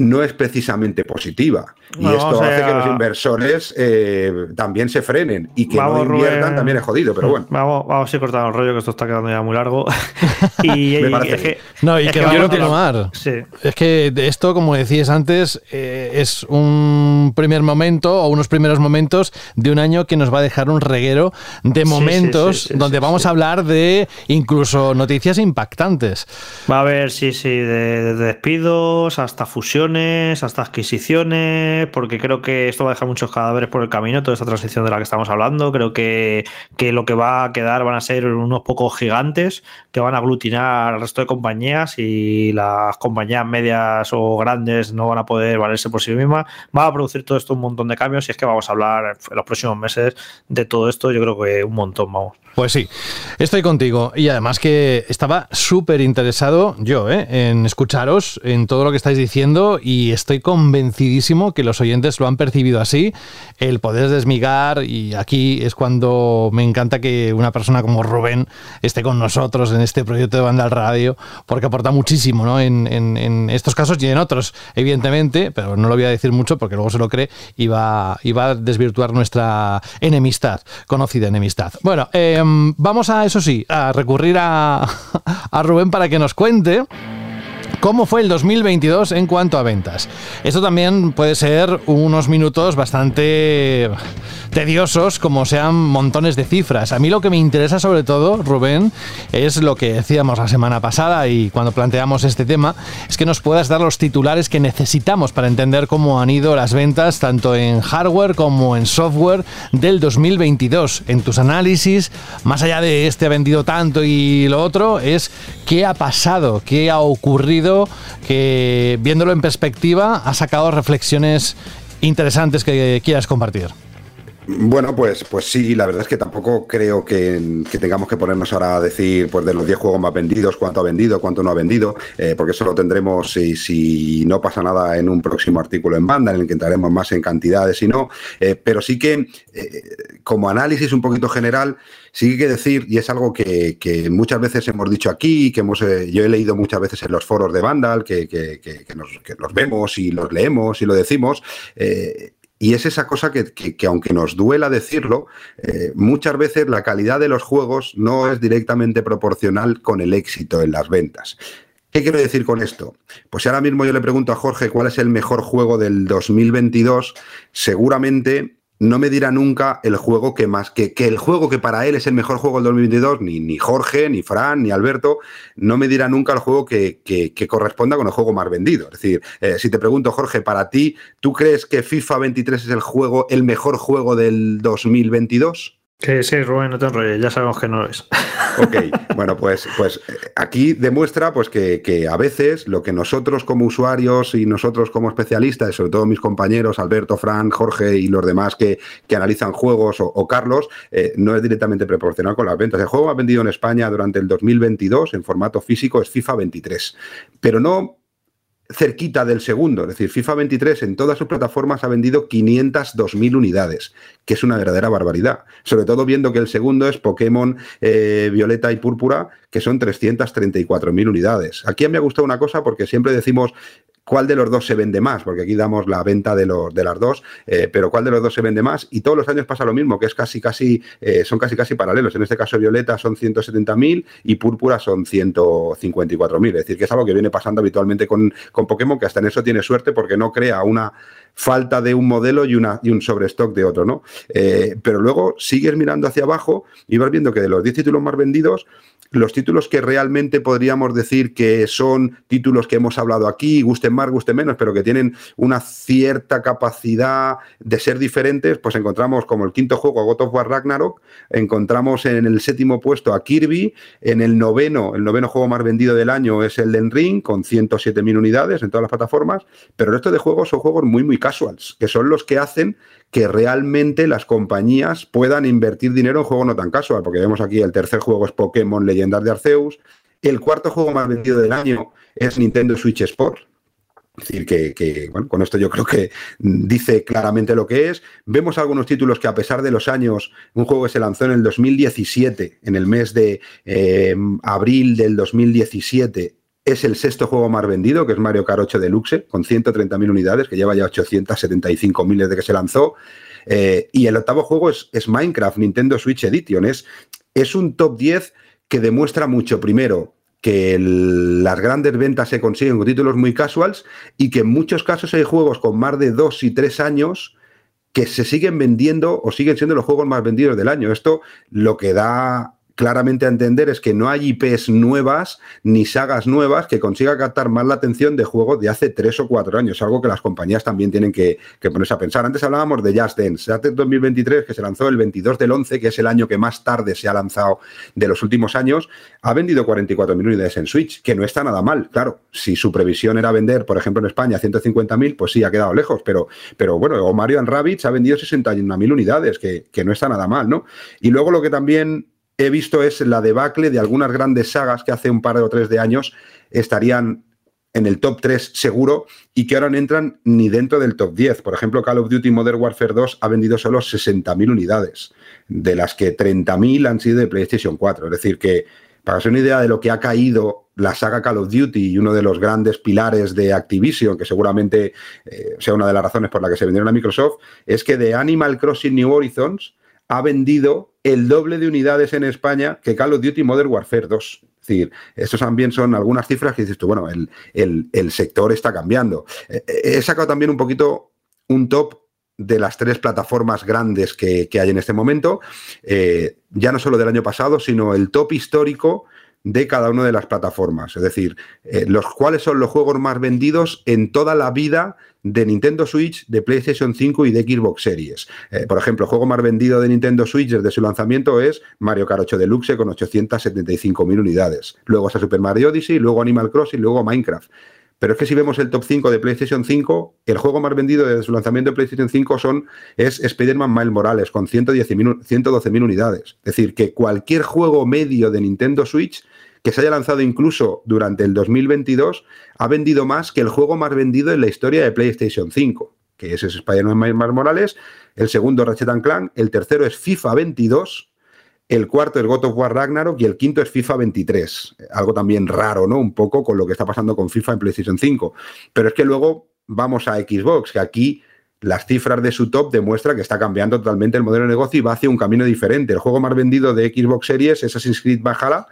no es precisamente positiva. Y esto hace que los inversores eh, también se frenen y que no inviertan también es jodido, pero bueno. Vamos, vamos a ir cortando el rollo, que esto está quedando ya muy largo. [laughs] y, es que, no, y que, quiero continuar. Es que esto, como decías antes, eh, es un primer momento o unos primeros momentos de un año que nos va a dejar un reguero de momentos donde vamos a hablar de incluso noticias impactantes. Va a haber, sí, sí, de despidos hasta fusiones, hasta adquisiciones porque creo que esto va a dejar muchos cadáveres por el camino, toda esta transición de la que estamos hablando. Creo que, que lo que va a quedar van a ser unos pocos gigantes que van a aglutinar al resto de compañías y las compañías medias o grandes no van a poder valerse por sí mismas. Va a producir todo esto un montón de cambios y es que vamos a hablar en los próximos meses de todo esto. Yo creo que un montón, vamos. Pues sí, estoy contigo. Y además que estaba súper interesado yo ¿eh? en escucharos, en todo lo que estáis diciendo y estoy convencidísimo que los oyentes lo han percibido así, el poder desmigar y aquí es cuando me encanta que una persona como Rubén esté con nosotros en este proyecto de Banda al Radio, porque aporta muchísimo ¿no? en, estos casos y en otros, evidentemente, pero no lo voy a decir mucho porque luego se lo cree y va, a desvirtuar nuestra enemistad, conocida enemistad. Bueno, eh, vamos a, eso sí, a recurrir a, [laughs] a Rubén para que nos cuente cómo fue el 2022 en cuanto a ventas. Esto también puede ser unos minutos bastante tediosos, como sean montones de cifras. A mí lo que me interesa sobre todo, Rubén, es lo que decíamos la semana pasada y cuando planteamos este tema, es que nos puedas dar los titulares que necesitamos para entender cómo han ido las ventas tanto en hardware como en software del 2022. En tus análisis, más allá de este ha vendido tanto y lo otro, es qué ha pasado, qué ha ocurrido, que viéndolo en perspectiva ha sacado reflexiones interesantes que quieras compartir. Bueno, pues, pues sí, la verdad es que tampoco creo que, tengamos que ponernos ahora a decir pues de los 10 juegos más vendidos, cuánto ha vendido, cuánto no ha vendido, eh, porque eso lo tendremos si, no pasa nada en un próximo artículo en banda, en el que entraremos más en cantidades y no, eh, pero sí que eh, como análisis un poquito general, sí que decir, y es algo que, muchas veces hemos dicho aquí, que hemos, yo he leído muchas veces en los foros de Vandal, que, que, nos, los vemos y los leemos y lo decimos, y es esa cosa que, aunque nos duela decirlo, eh, muchas veces la calidad de los juegos no es directamente proporcional con el éxito en las ventas. ¿Qué quiero decir con esto? Pues si ahora mismo yo le pregunto a Jorge cuál es el mejor juego del 2022, seguramente no me dirá nunca el juego que más, que, que, el juego que para él es el mejor juego del 2022, ni, ni Jorge, ni Fran, ni Alberto, no me dirá nunca el juego que, que, corresponda con el juego más vendido. Es decir, eh, si te pregunto, Jorge, para ti, ¿tú crees que FIFA 23 es el juego, el mejor juego del 2022? Sí, sí, Rubén, no te enrolles, ya sabemos que no lo es. [laughs] Ok, bueno, pues, pues eh, aquí demuestra pues, que, a veces lo que nosotros como usuarios y nosotros como especialistas, sobre todo mis compañeros Alberto, Fran, Jorge y los demás que, analizan juegos o, Carlos, eh, no es directamente proporcional con las ventas. El juego más vendido en España durante el 2022 en formato físico es FIFA 23, pero no cerquita del segundo. Es decir, FIFA 23 en todas sus plataformas ha vendido 502.000 unidades, que es una verdadera barbaridad. Sobre todo viendo que el segundo es Pokémon eh, Violeta y Púrpura, que son 334.000 unidades. Aquí me ha gustado una cosa porque siempre decimos cuál de los dos se vende más, porque aquí damos la venta de, los, de las dos, eh, pero cuál de los dos se vende más. Y todos los años pasa lo mismo, que es casi, casi, eh, son casi, casi paralelos. En este caso, Violeta son 170.000 y Púrpura son 154.000. Es decir, que es algo que viene pasando habitualmente con, con Pokémon, que hasta en eso tiene suerte porque no crea una falta de un modelo y, una, y un sobrestock de otro, ¿no? Eh, pero luego sigues mirando hacia abajo y vas viendo que de los 10 títulos más vendidos, los títulos que realmente podríamos decir que son títulos que hemos hablado aquí gusten más, guste menos, pero que tienen una cierta capacidad de ser diferentes, pues encontramos como el quinto juego God of War Ragnarok, encontramos en el séptimo puesto a Kirby, en el noveno, el noveno juego más vendido del año es el Den Ring, con 107.000 unidades en todas las plataformas, pero el resto de juegos son juegos muy, muy casuals, que son los que hacen que realmente las compañías puedan invertir dinero en juegos no tan casual, porque vemos aquí el tercer juego es Pokémon Leyendas de Arceus, el cuarto juego más vendido del año es Nintendo Switch Sport. Es decir, que, con esto yo creo que dice claramente lo que es. Vemos algunos títulos que a pesar de los años, un juego que se lanzó en el 2017, en el mes de eh, abril del 2017, es el sexto juego más vendido, que es Mario Kart 8 Deluxe, con 130.000 unidades, que lleva ya 875.000 desde que se lanzó. Eh, y el octavo juego es, Minecraft, Nintendo Switch Edition. Es, es un top 10 que demuestra mucho, primero, que las grandes ventas se consiguen con títulos muy casuals y que en muchos casos hay juegos con más de dos y tres años que se siguen vendiendo o siguen siendo los juegos más vendidos del año. Esto lo que da claramente a entender es que no hay IPs nuevas ni sagas nuevas que consiga captar más la atención de juegos de hace tres o cuatro años, algo que las compañías también tienen que, ponerse a pensar. Antes hablábamos de Just Dance, Just Dance 2023, que se lanzó el 22 del 11, que es el año que más tarde se ha lanzado de los últimos años, ha vendido 44.000 unidades en Switch, que no está nada mal. Claro, si su previsión era vender, por ejemplo, en España 150.000, pues sí, ha quedado lejos, pero, pero bueno, o Mario Rabbits ha vendido 61.000 unidades, que, que no está nada mal, ¿no? Y luego lo que también he visto es la debacle de algunas grandes sagas que hace un par o tres de años estarían en el top 3 seguro y que ahora no entran ni dentro del top 10. Por ejemplo, Call of Duty Modern Warfare 2 ha vendido solo 60.000 unidades, de las que 30.000 han sido de PlayStation 4. Es decir, que para hacer una idea de lo que ha caído la saga Call of Duty y uno de los grandes pilares de Activision, que seguramente eh, sea una de las razones por la que se vendieron a Microsoft, es que de Animal Crossing New Horizons ha vendido el doble de unidades en España que Call of Duty Modern Warfare 2. Es decir, estos también son algunas cifras que dices tú, bueno, el, sector está cambiando. Eh, eh, he sacado también un poquito un top de las tres plataformas grandes que, hay en este momento, eh, ya no solo del año pasado, sino el top histórico de cada una de las plataformas. Es decir, los cuáles son los juegos más vendidos en toda la vida de Nintendo Switch, de PlayStation 5 y de Xbox Series. Eh, por ejemplo, el juego más vendido de Nintendo Switch desde su lanzamiento es Mario Kart 8 Deluxe con 875.000 unidades. Luego está Super Mario Odyssey, luego Animal Crossing, luego Minecraft. Pero es que si vemos el top 5 de PlayStation 5, el juego más vendido desde su lanzamiento de PlayStation 5 son, es Spider-Man Miles Morales con 112.000 unidades. Es decir, que cualquier juego medio de Nintendo Switch que se haya lanzado incluso durante el 2022, ha vendido más que el juego más vendido en la historia de PlayStation 5, que es Spider-Man Miles Morales, el segundo Ratchet Clank, el tercero es FIFA 22, el cuarto es God of War Ragnarok y el quinto es FIFA 23. Algo también raro, ¿no? Un poco con lo que está pasando con FIFA en PlayStation 5. Pero es que luego vamos a Xbox, que aquí las cifras de su top demuestran que está cambiando totalmente el modelo de negocio y va hacia un camino diferente. El juego más vendido de Xbox Series es Assassin's Creed Valhalla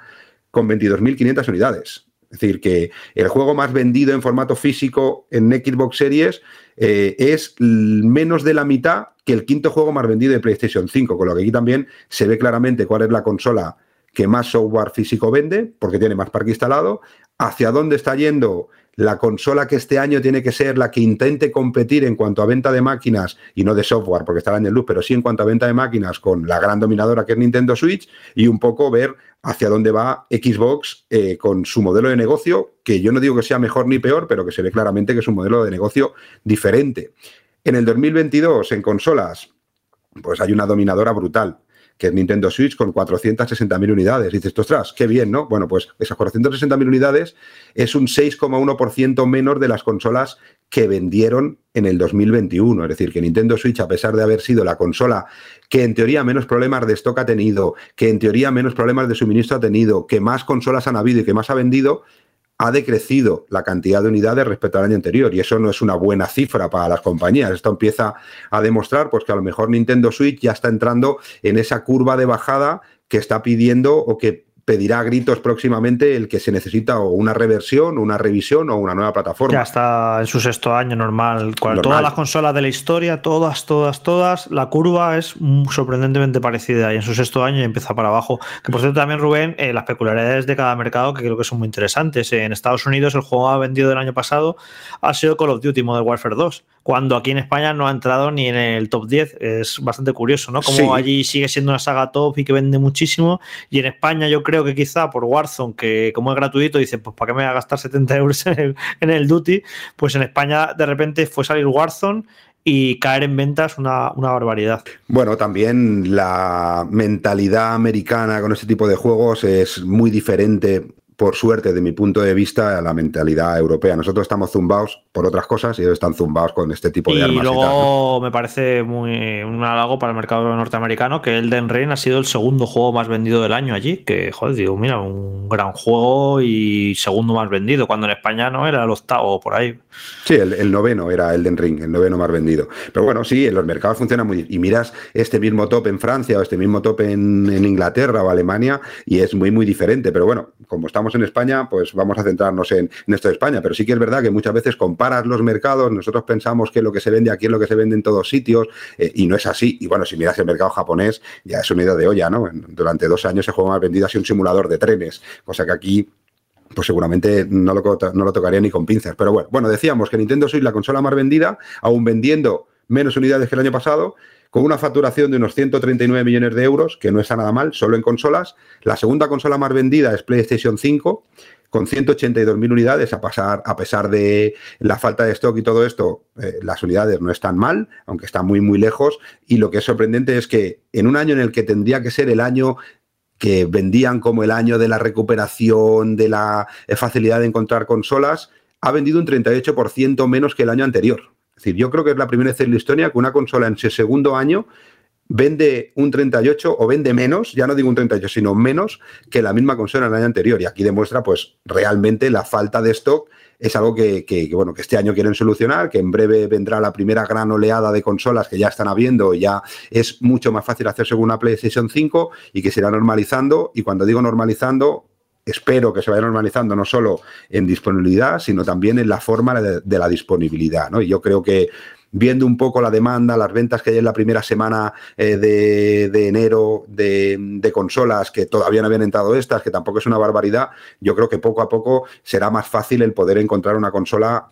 con 22.500 unidades. Es decir, que el juego más vendido en formato físico en Xbox Series eh, es menos de la mitad que el quinto juego más vendido de PlayStation 5, con lo que aquí también se ve claramente cuál es la consola que más software físico vende, porque tiene más parque instalado, hacia dónde está yendo la consola que este año tiene que ser la que intente competir en cuanto a venta de máquinas, y no de software, porque está el año luz, pero sí en cuanto a venta de máquinas con la gran dominadora que es Nintendo Switch, y un poco ver hacia dónde va Xbox eh, con su modelo de negocio, que yo no digo que sea mejor ni peor, pero que se ve claramente que es un modelo de negocio diferente. En el 2022, en consolas, pues hay una dominadora brutal que es Nintendo Switch con 460.000 unidades. Y dices, ostras, qué bien, ¿no? Bueno, pues esas 460.000 unidades es un 6,1% menos de las consolas que vendieron en el 2021. Es decir, que Nintendo Switch, a pesar de haber sido la consola que en teoría menos problemas de stock ha tenido, que en teoría menos problemas de suministro ha tenido, que más consolas han habido y que más ha vendido, ha decrecido la cantidad de unidades respecto al año anterior y eso no es una buena cifra para las compañías. Esto empieza a demostrar pues, que a lo mejor Nintendo Switch ya está entrando en esa curva de bajada que está pidiendo o que pedirá a gritos próximamente el que se necesita o una reversión, una revisión o una nueva plataforma. Ya está en su sexto año normal. Todas las consolas de la historia, todas, todas, todas, la curva es sorprendentemente parecida y en su sexto año empieza para abajo. Que por cierto también, Rubén, eh, las peculiaridades de cada mercado que creo que son muy interesantes. En Estados Unidos el juego ha vendido del año pasado ha sido Call of Duty Modern Warfare 2 cuando aquí en España no ha entrado ni en el top 10. Es bastante curioso, ¿no? Como allí sigue siendo una saga top y que vende muchísimo. Y en España yo creo que quizá por Warzone, que como es gratuito, dice, pues ¿para qué me voy a gastar 70 euros en el, Duty? Pues en España de repente fue salir Warzone y caer en ventas una, una, barbaridad. Bueno, también la mentalidad americana con este tipo de juegos es muy diferente por suerte, de mi punto de vista, a la mentalidad europea. Nosotros estamos zumbados por otras cosas y ellos están zumbados con este tipo de armas. y luego me parece muy un halago para el mercado norteamericano que Elden Ring ha sido el segundo juego más vendido del año allí. Que, joder, digo, mira, un gran juego y segundo más vendido, cuando en España no era el octavo por ahí. Sí, el, noveno era Elden Ring, el noveno más vendido. Pero bueno, sí, en los mercados funciona muy Y miras este mismo top en Francia o este mismo top en, en Inglaterra o Alemania y es muy, muy diferente. Pero bueno, como estamos en España, pues vamos a centrarnos en, esto de España. Pero sí que es verdad que muchas veces comparas los mercados, nosotros pensamos que lo que se vende aquí es lo que se vende en todos sitios, eh, y no es así. Y bueno, si miras el mercado japonés, ya es una idea de olla, ¿no? Durante dos años el juego más vendido sido un simulador de trenes, cosa que aquí pues seguramente no lo, no lo tocaría ni con pinzas. Pero bueno, bueno, decíamos que Nintendo Switch la consola más vendida, aún vendiendo menos unidades que el año pasado, con una facturación de unos 139 millones de euros, que no está nada mal, solo en consolas. La segunda consola más vendida es PlayStation 5, con 182.000 unidades, a, pasar, a pesar de la falta de stock y todo esto, eh, las unidades no están mal, aunque están muy, muy lejos. Y lo que es sorprendente es que en un año en el que tendría que ser el año que vendían como el año de la recuperación, de la facilidad de encontrar consolas, ha vendido un 38% menos que el año anterior. Es decir, yo creo que es la primera vez en la historia que una consola en su segundo año vende un 38 o vende menos, ya no digo un 38, sino menos que la misma consola en el año anterior. Y aquí demuestra, pues, realmente la falta de stock es algo que, bueno, que este año quieren solucionar, que en breve vendrá la primera gran oleada de consolas que ya están habiendo ya es mucho más fácil hacer según una PlayStation 5 y que se irá normalizando. Y cuando digo normalizando, espero que se vaya normalizando no solo en disponibilidad, sino también en la forma de, la disponibilidad. Y yo creo que viendo un poco la demanda, las ventas que hay en la primera semana eh, de, enero de, de, consolas, que todavía no habían entrado estas, que tampoco es una barbaridad, yo creo que poco a poco será más fácil el poder encontrar una consola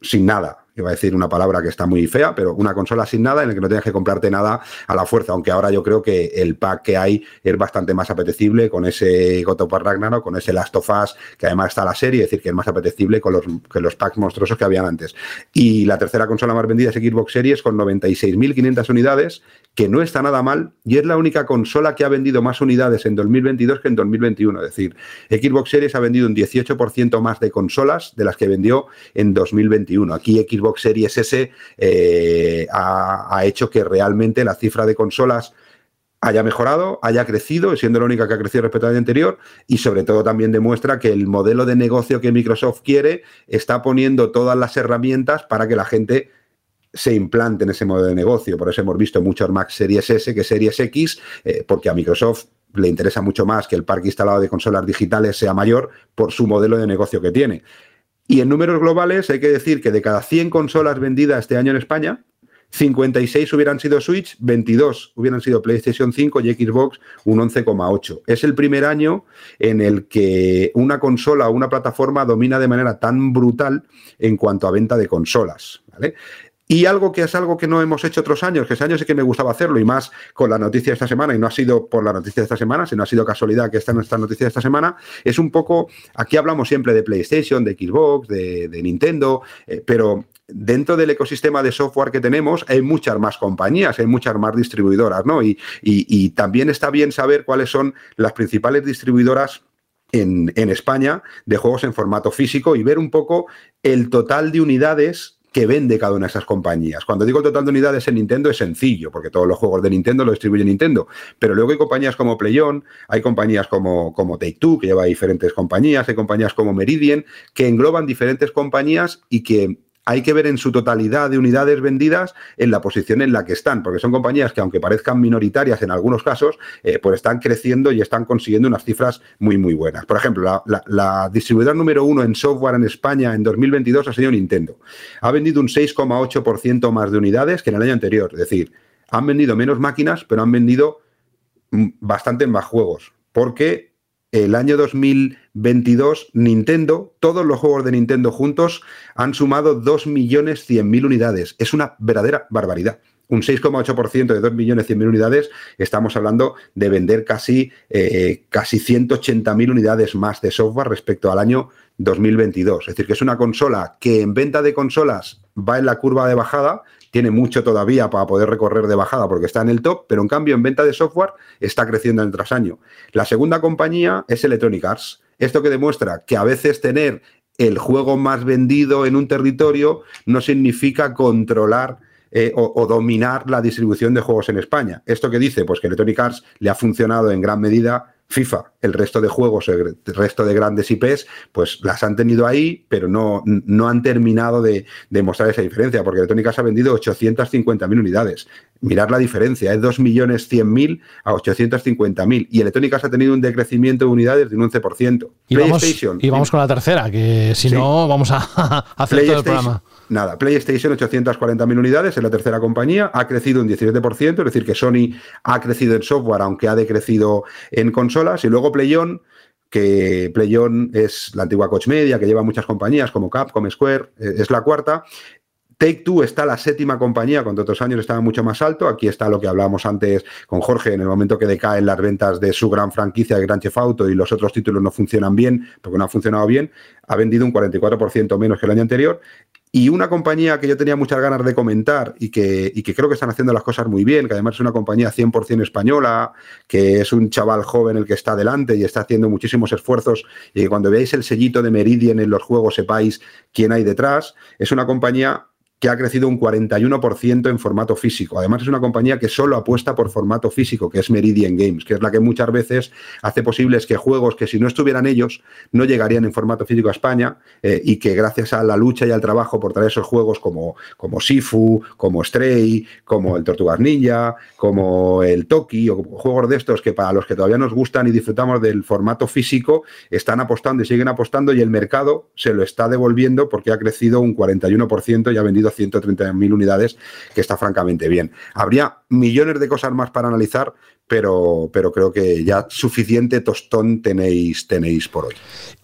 sin nada, iba a decir una palabra que está muy fea, pero una consola sin nada en la que no tengas que comprarte nada a la fuerza, aunque ahora yo creo que el pack que hay es bastante más apetecible con ese God of Ragnarok, con ese Last of Us, que además está la serie, es decir, que es más apetecible con los, que los packs monstruosos que habían antes. Y la tercera consola más vendida es Xbox Series con 96.500 unidades, que no está nada mal y es la única consola que ha vendido más unidades en 2022 que en 2021. Es decir, Xbox Series ha vendido un 18% más de consolas de las que vendió en 2021. Aquí Xbox Series S eh, ha, hecho que realmente la cifra de consolas haya mejorado, haya crecido, siendo la única que ha crecido respecto al año anterior, y sobre todo también demuestra que el modelo de negocio que Microsoft quiere está poniendo todas las herramientas para que la gente se implante en ese modelo de negocio. Por eso hemos visto muchos Mac Series S que Series X, eh, porque a Microsoft le interesa mucho más que el parque instalado de consolas digitales sea mayor por su modelo de negocio que tiene. Y en números globales hay que decir que de cada 100 consolas vendidas este año en España, 56 hubieran sido Switch, 22 hubieran sido PlayStation 5 y Xbox un 11,8. Es el primer año en el que una consola o una plataforma domina de manera tan brutal en cuanto a venta de consolas. ¿vale? Y algo que es algo que no hemos hecho otros años, que ese año sí que me gustaba hacerlo, y más con la noticia de esta semana, y no ha sido por la noticia de esta semana, sino ha sido casualidad que está en esta noticia de esta semana, es un poco, aquí hablamos siempre de PlayStation, de Xbox, de, Nintendo, eh, pero dentro del ecosistema de software que tenemos hay muchas más compañías, hay muchas más distribuidoras, ¿no? Y, y, también está bien saber cuáles son las principales distribuidoras en, en España de juegos en formato físico y ver un poco el total de unidades que vende cada una de esas compañías. Cuando digo el total de unidades en Nintendo es sencillo, porque todos los juegos de Nintendo lo distribuye Nintendo, pero luego hay compañías como PlayOn, hay compañías como, como Take-Two, que lleva diferentes compañías, hay compañías como Meridian, que engloban diferentes compañías y que hay que ver en su totalidad de unidades vendidas en la posición en la que están, porque son compañías que aunque parezcan minoritarias en algunos casos, eh, pues están creciendo y están consiguiendo unas cifras muy, muy buenas. Por ejemplo, la, la, distribuidora número uno en software en España en 2022 ha sido Nintendo. Ha vendido un 6,8% más de unidades que en el año anterior, es decir, han vendido menos máquinas, pero han vendido mm, bastante más juegos, porque el año 2022 Nintendo, todos los juegos de Nintendo juntos han sumado 2.100.000 unidades. Es una verdadera barbaridad. Un 6,8% de 2.100.000 unidades, estamos hablando de vender casi, eh, casi 180.000 unidades más de software respecto al año 2022. Es decir, que es una consola que en venta de consolas va en la curva de bajada, tiene mucho todavía para poder recorrer de bajada porque está en el top, pero en cambio en venta de software está creciendo año tras año. La segunda compañía es Electronic Arts. Esto que demuestra que a veces tener el juego más vendido en un territorio no significa controlar eh, o, o, dominar la distribución de juegos en España. ¿Esto que dice? Pues que Electronic Arts le ha funcionado en gran medida FIFA, el resto de juegos, el resto de grandes IPs, pues las han tenido ahí, pero no, no han terminado de, de mostrar esa diferencia, porque Electronic ha vendido 850.000 unidades. Mirar la diferencia, es 2.100.000 a 850.000. Y Electronic ha tenido un decrecimiento de unidades de un 11%. Y vamos, y vamos con la tercera, que si sí. no, vamos a, [laughs] hacer todo el programa. Nada, PlayStation 840.000 unidades es la tercera compañía, ha crecido un 17%, es decir, que Sony ha crecido en software, aunque ha decrecido en consolas, y luego PlayOn, que PlayOn es la antigua Coach Media, que lleva muchas compañías como Capcom, Square, es la cuarta. Take Two está la séptima compañía, cuando otros años estaba mucho más alto. Aquí está lo que hablábamos antes con Jorge, en el momento que decaen las ventas de su gran franquicia de Gran Chef Auto y los otros títulos no funcionan bien, porque no han funcionado bien, ha vendido un 44% menos que el año anterior. Y una compañía que yo tenía muchas ganas de comentar y que, y que, creo que están haciendo las cosas muy bien, que además es una compañía 100% española, que es un chaval joven el que está delante y está haciendo muchísimos esfuerzos, y que cuando veáis el sellito de Meridian en los juegos sepáis quién hay detrás, es una compañía que ha crecido un 41% en formato físico. Además, es una compañía que solo apuesta por formato físico, que es Meridian Games, que es la que muchas veces hace posibles que juegos que si no estuvieran ellos no llegarían en formato físico a España eh, y que gracias a la lucha y al trabajo por traer esos juegos como, como Sifu, como Stray, como el Tortugas Ninja, como el Toki o juegos de estos que para los que todavía nos gustan y disfrutamos del formato físico están apostando y siguen apostando y el mercado se lo está devolviendo porque ha crecido un 41% y ha vendido 130.000 unidades, que está francamente bien. Habría millones de cosas más para analizar, pero, pero creo que ya suficiente tostón tenéis, tenéis por hoy.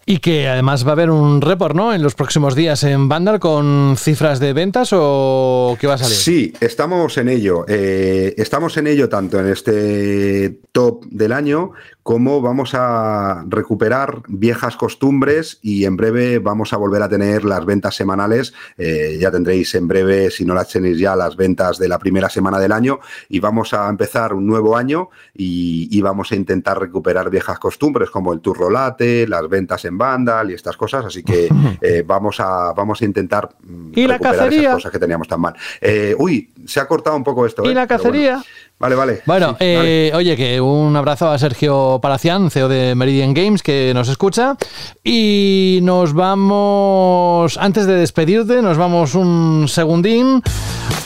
Y que además va a haber un report, ¿no? En los próximos días en Vandal con cifras de ventas o qué va a salir. Sí, estamos en ello. Eh, estamos en ello tanto en este top del año como vamos a recuperar viejas costumbres y en breve vamos a volver a tener las ventas semanales. Eh, ya tendréis en breve, si no las tenéis ya, las ventas de la primera semana del año y vamos a empezar un nuevo año y, vamos a intentar recuperar viejas costumbres como el turrolate, las ventas en Vandal y estas cosas, así que [laughs] eh, vamos, a, vamos a intentar ¿Y la recuperar cacería? esas cosas que teníamos tan mal. Eh, uy, se ha cortado un poco esto. ¿Y eh, la cacería? Vale, vale. Bueno, Sí, eh, oye, que un abrazo a Sergio Palacián, CEO de Meridian Games, que nos escucha. Y nos vamos, antes de despedirte, nos vamos un segundín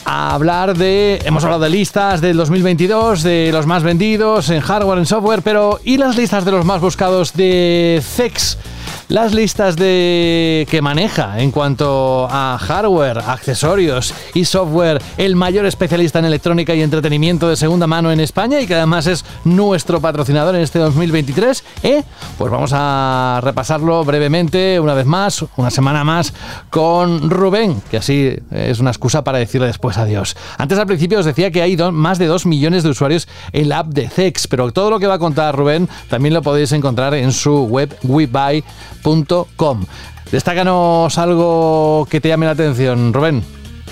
a hablar de, hemos hablado de listas del 2022, de los más vendidos en hardware, en software, pero ¿y las listas de los más buscados de CEX? Las listas de que maneja en cuanto a hardware, accesorios y software, el mayor especialista en electrónica y entretenimiento de segunda mano en España y que además es nuestro patrocinador en este 2023, ¿eh? Pues vamos a repasarlo brevemente una vez más, una semana más con Rubén, que así es una excusa para decirle después adiós. Antes al principio os decía que hay más de 2 millones de usuarios en la app de CEX, pero todo lo que va a contar Rubén también lo podéis encontrar en su web webuy.com. Destácanos algo que te llame la atención, Rubén.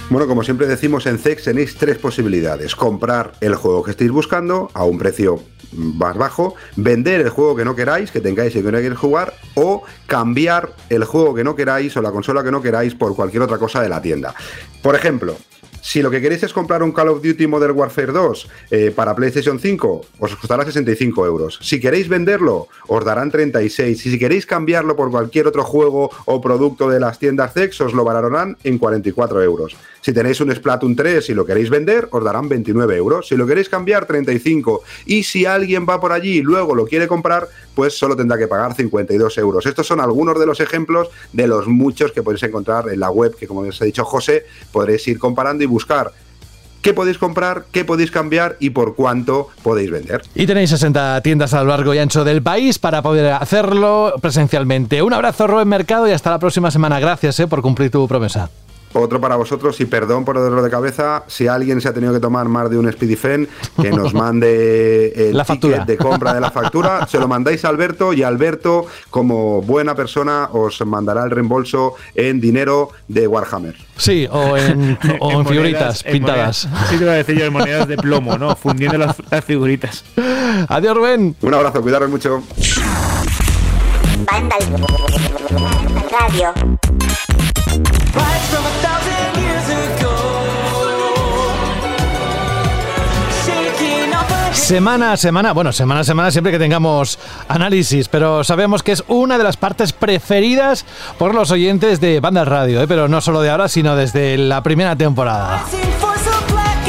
Bueno, como siempre decimos en CEX tenéis tres posibilidades. Comprar el juego que estéis buscando a un precio más bajo, vender el juego que no queráis, que tengáis y que no queréis jugar, o cambiar el juego que no queráis o la consola que no queráis por cualquier otra cosa de la tienda. Por ejemplo, Si lo que queréis es comprar un Call of Duty Modern Warfare 2 eh, para PlayStation 5, os costará 65 euros. Si queréis venderlo, os darán 36. Y si queréis cambiarlo por cualquier otro juego o producto de las tiendas Zex, os lo valorarán en 44 euros. Si tenéis un Splatoon 3 y lo queréis vender, os darán 29 euros. Si lo queréis cambiar, 35. Y si alguien va por allí y luego lo quiere comprar, pues solo tendrá que pagar 52 euros. Estos son algunos de los ejemplos de los muchos que podéis encontrar en la web, que como os ha dicho José, podréis ir comparando y buscar qué podéis comprar, qué podéis cambiar y por cuánto podéis vender. Y tenéis 60 tiendas a lo largo y ancho del país para poder hacerlo presencialmente. Un abrazo, Rubén Mercado, y hasta la próxima semana. Gracias eh, por cumplir tu promesa. Otro para vosotros y perdón por el dolor de cabeza, si alguien se ha tenido que tomar más de un Speedifen, que nos [laughs] mande el La factura. ticket de compra de la factura, [laughs] se lo mandáis a Alberto y Alberto, como buena persona, os mandará el reembolso en dinero de Warhammer. Sí, o en, [laughs] o en monedas- figuritas pintadas. monedas- sí, te iba a decir yo, en monedas de plomo, ¿no? Fundiendo las, las figuritas. Adiós, Rubén. Un abrazo, cuidaros mucho. Radio. Semana a semana, bueno, semana a semana siempre que tengamos análisis, pero sabemos que es una de las partes preferidas por los oyentes de Banda Radio, ¿eh? pero no solo de ahora, sino desde la primera temporada.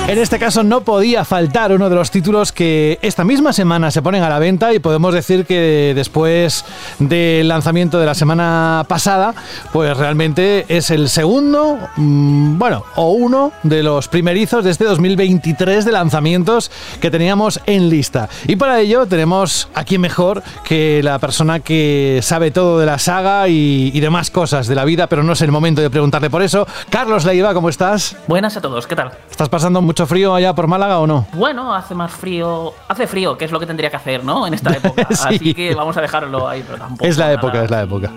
En este caso no podía faltar uno de los títulos que esta misma semana se ponen a la venta y podemos decir que después del lanzamiento de la semana pasada, pues realmente es el segundo, mm, bueno, o uno de los primerizos de este 2023 de lanzamientos que teníamos en lista. Y para ello tenemos a quién mejor que la persona que sabe todo de la saga y, y demás cosas de la vida, pero no es el momento de preguntarle por eso. Carlos Leiva, ¿cómo estás? Buenas a todos, ¿qué tal? ¿Estás pasando mucho frío allá por Málaga o no? Bueno, hace más frío. Hace frío, que es lo que tendría que hacer, ¿no? En esta [laughs] época. Sí. Así que vamos a dejarlo ahí, pero tampoco. Es la nada. época, es la época.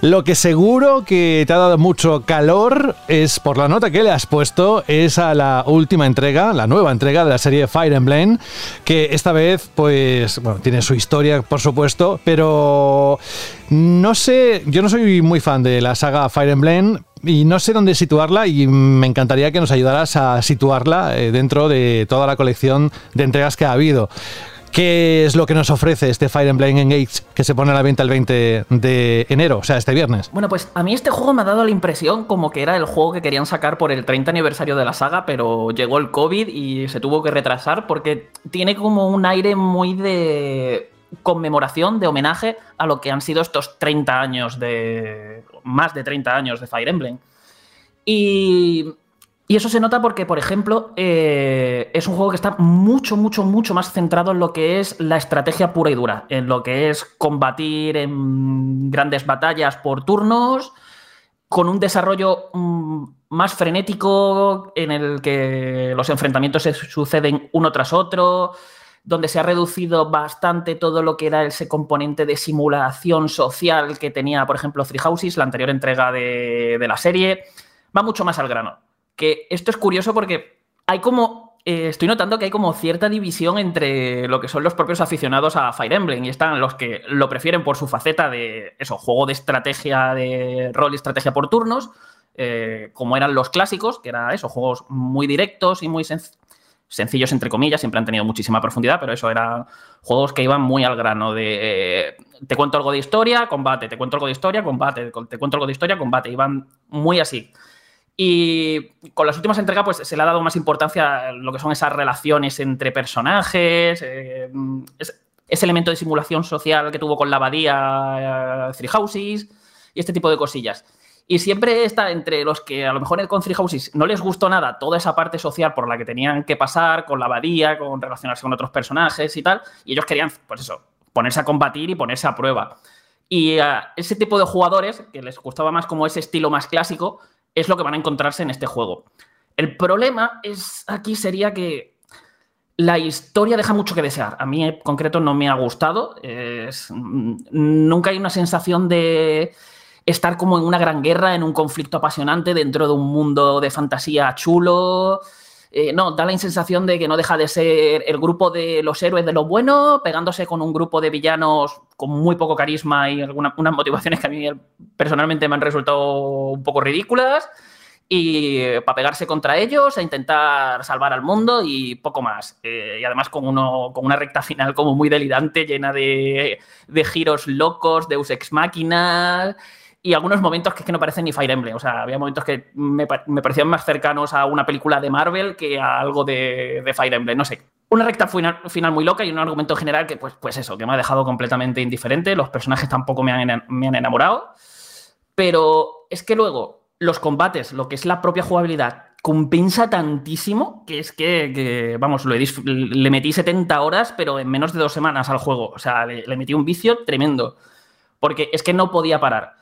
Lo que seguro que te ha dado mucho calor es por la nota que le has puesto es a la última entrega, la nueva entrega de la serie Fire Emblem, que esta vez pues bueno, tiene su historia por supuesto, pero no sé, yo no soy muy fan de la saga Fire Emblem y no sé dónde situarla y me encantaría que nos ayudaras a situarla eh, dentro de toda la colección de entregas que ha habido. ¿Qué es lo que nos ofrece este Fire Emblem Engage que se pone a la venta el 20 de enero, o sea, este viernes? Bueno, pues a mí este juego me ha dado la impresión como que era el juego que querían sacar por el 30 aniversario de la saga, pero llegó el COVID y se tuvo que retrasar porque tiene como un aire muy de conmemoración, de homenaje a lo que han sido estos 30 años de... más de 30 años de Fire Emblem. Y, y eso se nota porque, por ejemplo, eh, es un juego que está mucho, mucho, mucho más centrado en lo que es la estrategia pura y dura, en lo que es combatir en grandes batallas por turnos, con un desarrollo mm, más frenético en el que los enfrentamientos se suceden uno tras otro, donde se ha reducido bastante todo lo que era ese componente de simulación social que tenía, por ejemplo, Three Houses, la anterior entrega de, de la serie. Va mucho más al grano. Que esto es curioso porque hay como. eh, estoy notando que hay como cierta división entre lo que son los propios aficionados a Fire Emblem y están los que lo prefieren por su faceta de eso, juego de estrategia, de rol y estrategia por turnos, eh, como eran los clásicos, que eran eso, juegos muy directos y muy senc- sencillos entre comillas, siempre han tenido muchísima profundidad, pero eso eran juegos que iban muy al grano de eh, te cuento algo de historia, combate, te cuento algo de historia, combate, te cuento algo de historia, combate, iban muy así. Y con las últimas entregas, pues se le ha dado más importancia a lo que son esas relaciones entre personajes, eh, es- ese elemento de simulación social que tuvo con la abadía eh, Three Houses y este tipo de cosillas. Y siempre está entre los que a lo mejor con Three Houses no les gustó nada toda esa parte social por la que tenían que pasar, con la abadía, con relacionarse con otros personajes y tal, y ellos querían, pues eso, ponerse a combatir y ponerse a prueba. Y a ese tipo de jugadores, que les gustaba más como ese estilo más clásico, es lo que van a encontrarse en este juego. El problema es aquí sería que la historia deja mucho que desear. A mí en concreto no me ha gustado. Es- mm, nunca hay una sensación de estar como en una gran guerra, en un conflicto apasionante dentro de un mundo de fantasía chulo. Eh, no, da la sensación de que no deja de ser el grupo de los héroes de lo bueno, pegándose con un grupo de villanos con muy poco carisma y algunas unas motivaciones que a mí personalmente me han resultado un poco ridículas. y para pegarse contra ellos, a intentar salvar al mundo y poco más. Eh, y además con, uno, con una recta final como muy delirante, llena de, de giros locos, Deus Ex Máquinas y algunos momentos que no parecen ni Fire Emblem. O sea, había momentos que me, parecían más cercanos a una película de Marvel que a algo de, Fire Emblem. No sé. Una recta final, muy loca y un argumento general que, pues, pues eso, que me ha dejado completamente indiferente. Los personajes tampoco me han, enamorado. Pero es que luego los combates, lo que es la propia jugabilidad, compensa tantísimo que es que, vamos, le metí 70 horas, pero en menos de dos semanas al juego. O sea, le metí un vicio tremendo. Porque es que no podía parar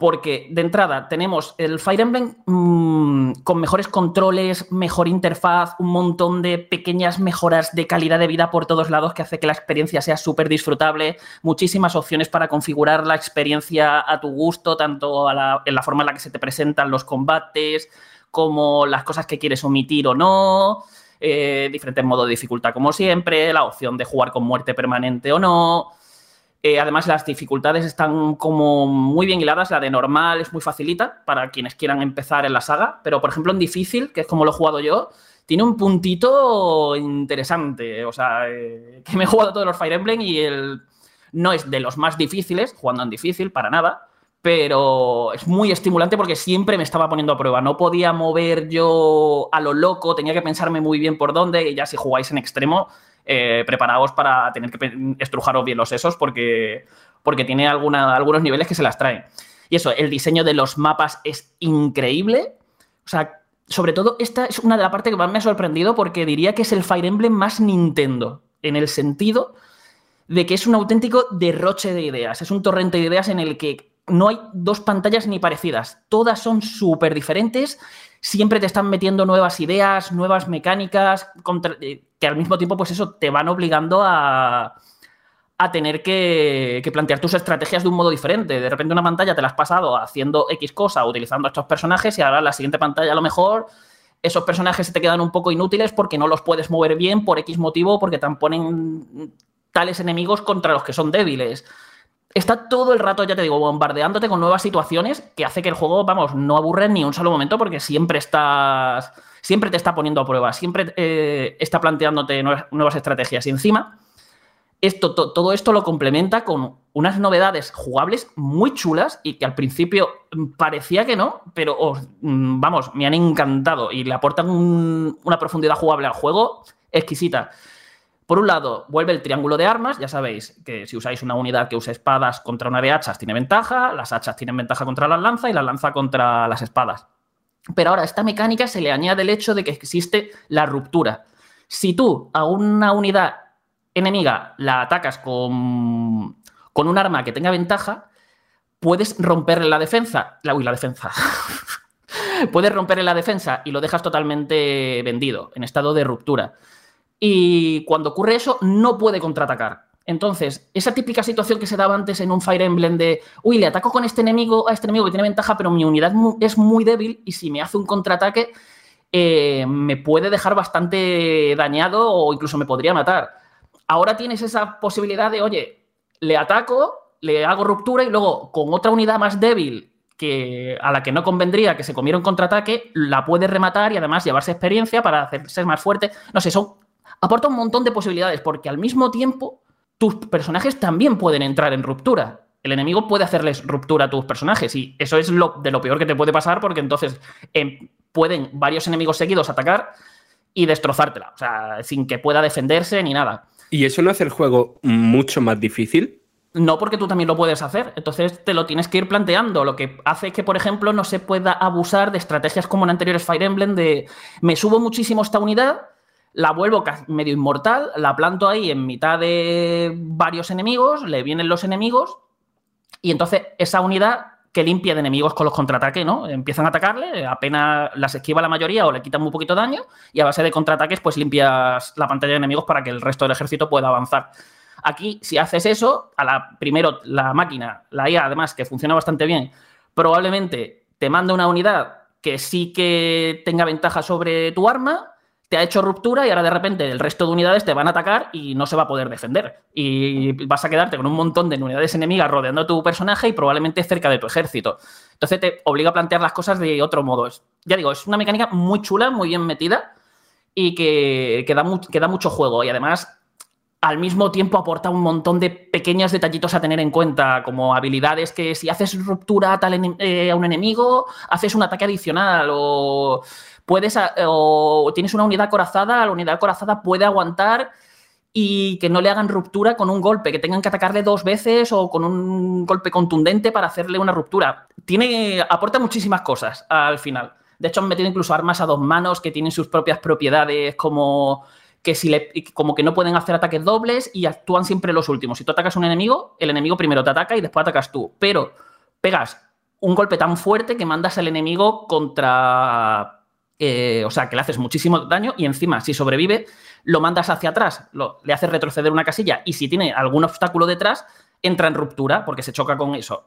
porque de entrada tenemos el Fire Emblem mmm, con mejores controles, mejor interfaz, un montón de pequeñas mejoras de calidad de vida por todos lados que hace que la experiencia sea súper disfrutable, muchísimas opciones para configurar la experiencia a tu gusto, tanto en la forma en la que se te presentan los combates, como las cosas que quieres omitir o no, eh, diferentes modos de dificultad como siempre, la opción de jugar con muerte permanente o no. Eh, además, las dificultades están como muy bien hiladas. La de normal es muy facilita para quienes quieran empezar en la saga, pero por ejemplo en difícil, que es como lo he jugado yo, tiene un puntito interesante. O sea, eh, [laughs] que me he jugado todos los Fire Emblem y el no es de los más difíciles, jugando en difícil, para nada, pero es muy estimulante porque siempre me estaba poniendo a prueba. No podía mover yo a lo loco, tenía que pensarme muy bien por dónde, y ya si jugáis en extremo, eh, preparaos para tener que estrujaros bien los sesos porque, porque tiene algunos niveles que se las traen. Y eso, el diseño de los mapas es increíble. O sea, sobre todo, esta es una de las partes que más me ha sorprendido porque diría que es el Fire Emblem más Nintendo, en el sentido de que es un auténtico derroche de ideas. Es un torrente de ideas en el que no hay dos pantallas ni parecidas. Todas son súper diferentes. Siempre te están metiendo nuevas ideas, nuevas mecánicas, eh, que al mismo tiempo, pues eso, te van obligando a, a tener que, plantear tus estrategias de un modo diferente. De repente una pantalla te la has pasado haciendo X cosa, utilizando estos personajes, y ahora la siguiente pantalla a lo mejor esos personajes se te quedan un poco inútiles porque no los puedes mover bien por X motivo, porque te ponen tales enemigos contra los que son débiles. Está todo el rato, ya te digo, bombardeándote con nuevas situaciones que hace que el juego, vamos, no aburre ni un solo momento porque siempre estás siempre te está poniendo a prueba, siempre eh, está planteándote nuevas, estrategias. Y encima, esto, to, todo esto lo complementa con unas novedades jugables muy chulas y que al principio parecía que no, pero oh, vamos, me han encantado y le aportan un, una profundidad jugable al juego exquisita. Por un lado, vuelve el triángulo de armas. Ya sabéis que si usáis una unidad que use espadas contra una de hachas, tiene ventaja. Las hachas tienen ventaja contra la lanza y la lanza contra las espadas. Pero ahora a esta mecánica se le añade el hecho de que existe la ruptura. Si tú a una unidad enemiga la atacas con, con un arma que tenga ventaja, puedes romperle la defensa. La, uy, la defensa. [laughs] puedes romperle la defensa y lo dejas totalmente vendido, en estado de ruptura. Y cuando ocurre eso, no puede contraatacar. Entonces, esa típica situación que se daba antes en un Fire Emblem de, uy, le ataco con este enemigo a este enemigo que tiene ventaja, pero mi unidad es muy débil y si me hace un contraataque, eh, me puede dejar bastante dañado o incluso me podría matar. Ahora tienes esa posibilidad de, oye, le ataco, le hago ruptura y luego con otra unidad más débil que a la que no convendría que se comiera un contraataque, la puede rematar y además llevarse experiencia para hacerse más fuerte. No sé, son, aporta un montón de posibilidades porque al mismo tiempo tus personajes también pueden entrar en ruptura. El enemigo puede hacerles ruptura a tus personajes y eso es lo, de lo peor que te puede pasar porque entonces eh, pueden varios enemigos seguidos atacar y destrozártela, o sea, sin que pueda defenderse ni nada. ¿Y eso no hace el juego mucho más difícil? No, porque tú también lo puedes hacer. Entonces te lo tienes que ir planteando. Lo que hace que, por ejemplo, no se pueda abusar de estrategias como en anteriores Fire Emblem de me subo muchísimo esta unidad la vuelvo medio inmortal, la planto ahí en mitad de varios enemigos, le vienen los enemigos y entonces esa unidad que limpia de enemigos con los contraataques, ¿no? Empiezan a atacarle, apenas las esquiva la mayoría o le quitan muy poquito daño y a base de contraataques pues limpias la pantalla de enemigos para que el resto del ejército pueda avanzar. Aquí, si haces eso, a la, primero la máquina, la IA además, que funciona bastante bien, probablemente te manda una unidad que sí que tenga ventaja sobre tu arma, te ha hecho ruptura y ahora de repente el resto de unidades te van a atacar y no se va a poder defender. Y vas a quedarte con un montón de unidades enemigas rodeando a tu personaje y probablemente cerca de tu ejército. Entonces te obliga a plantear las cosas de otro modo. Ya digo, es una mecánica muy chula, muy bien metida y que, que da, que da mucho juego. Y además, al mismo tiempo aporta un montón de pequeños detallitos a tener en cuenta, como habilidades que si haces ruptura a, tal eh, a un enemigo, haces un ataque adicional o puedes o tienes una unidad corazada, la unidad corazada puede aguantar y que no le hagan ruptura con un golpe, que tengan que atacarle dos veces o con un golpe contundente para hacerle una ruptura. Tiene, aporta muchísimas cosas al final. De hecho, han metido incluso armas a dos manos que tienen sus propias propiedades, como que si como que no pueden hacer ataques dobles y actúan siempre los últimos. Si tú atacas a un enemigo, el enemigo primero te ataca y después atacas tú. Pero pegas un golpe tan fuerte que mandas al enemigo contra. Eh, o sea, que le haces muchísimo daño y encima, si sobrevive, lo mandas hacia atrás, lo- le haces retroceder una casilla y si tiene algún obstáculo detrás, entra en ruptura porque se choca con eso.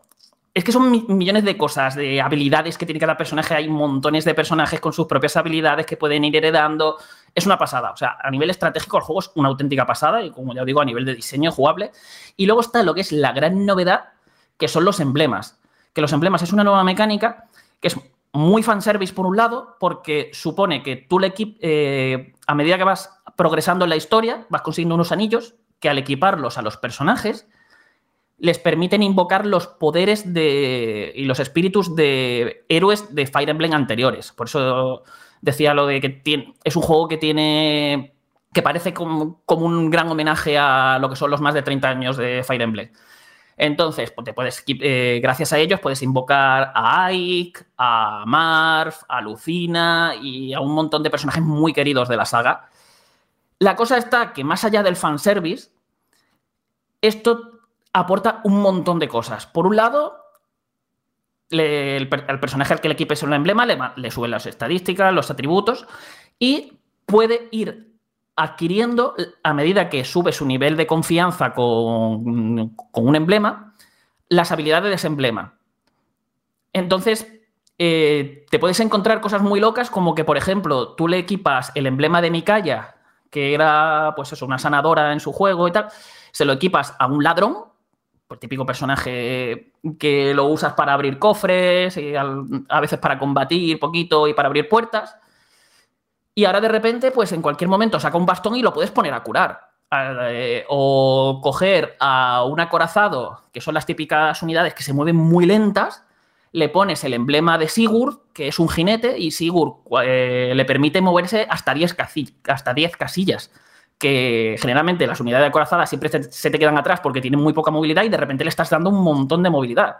Es que son mi- millones de cosas, de habilidades que tiene cada personaje. Hay montones de personajes con sus propias habilidades que pueden ir heredando. Es una pasada. O sea, a nivel estratégico el juego es una auténtica pasada y como ya digo, a nivel de diseño jugable. Y luego está lo que es la gran novedad, que son los emblemas. Que los emblemas es una nueva mecánica que es muy fanservice por un lado, porque supone que tú le eh, a medida que vas progresando en la historia, vas consiguiendo unos anillos que al equiparlos a los personajes les permiten invocar los poderes de, y los espíritus de héroes de Fire Emblem anteriores. Por eso decía lo de que tiene, es un juego que tiene que parece como, como un gran homenaje a lo que son los más de 30 años de Fire Emblem. Entonces, pues te puedes, eh, gracias a ellos, puedes invocar a Ike, a Marv, a Lucina y a un montón de personajes muy queridos de la saga. La cosa está que más allá del fanservice, esto aporta un montón de cosas. Por un lado, le- el, personaje al que le equipes un emblema le, le suben las estadísticas, los atributos y puede ir adquiriendo a medida que sube su nivel de confianza con, un emblema, las habilidades de ese emblema. Entonces, eh, te puedes encontrar cosas muy locas como que, por ejemplo, tú le equipas el emblema de Mikaya, que era pues eso, una sanadora en su juego y tal, se lo equipas a un ladrón, pues típico personaje que lo usas para abrir cofres, y a veces para combatir poquito y para abrir puertas. Y ahora de repente, pues en cualquier momento saca un bastón y lo puedes poner a curar. Eh, o coger a un acorazado, que son las típicas unidades que se mueven muy lentas, le pones el emblema de Sigurd, que es un jinete, y Sigurd eh, le permite moverse hasta 10, casi- hasta 10 casillas. Que generalmente las unidades acorazadas siempre se te quedan atrás porque tienen muy poca movilidad y de repente le estás dando un montón de movilidad.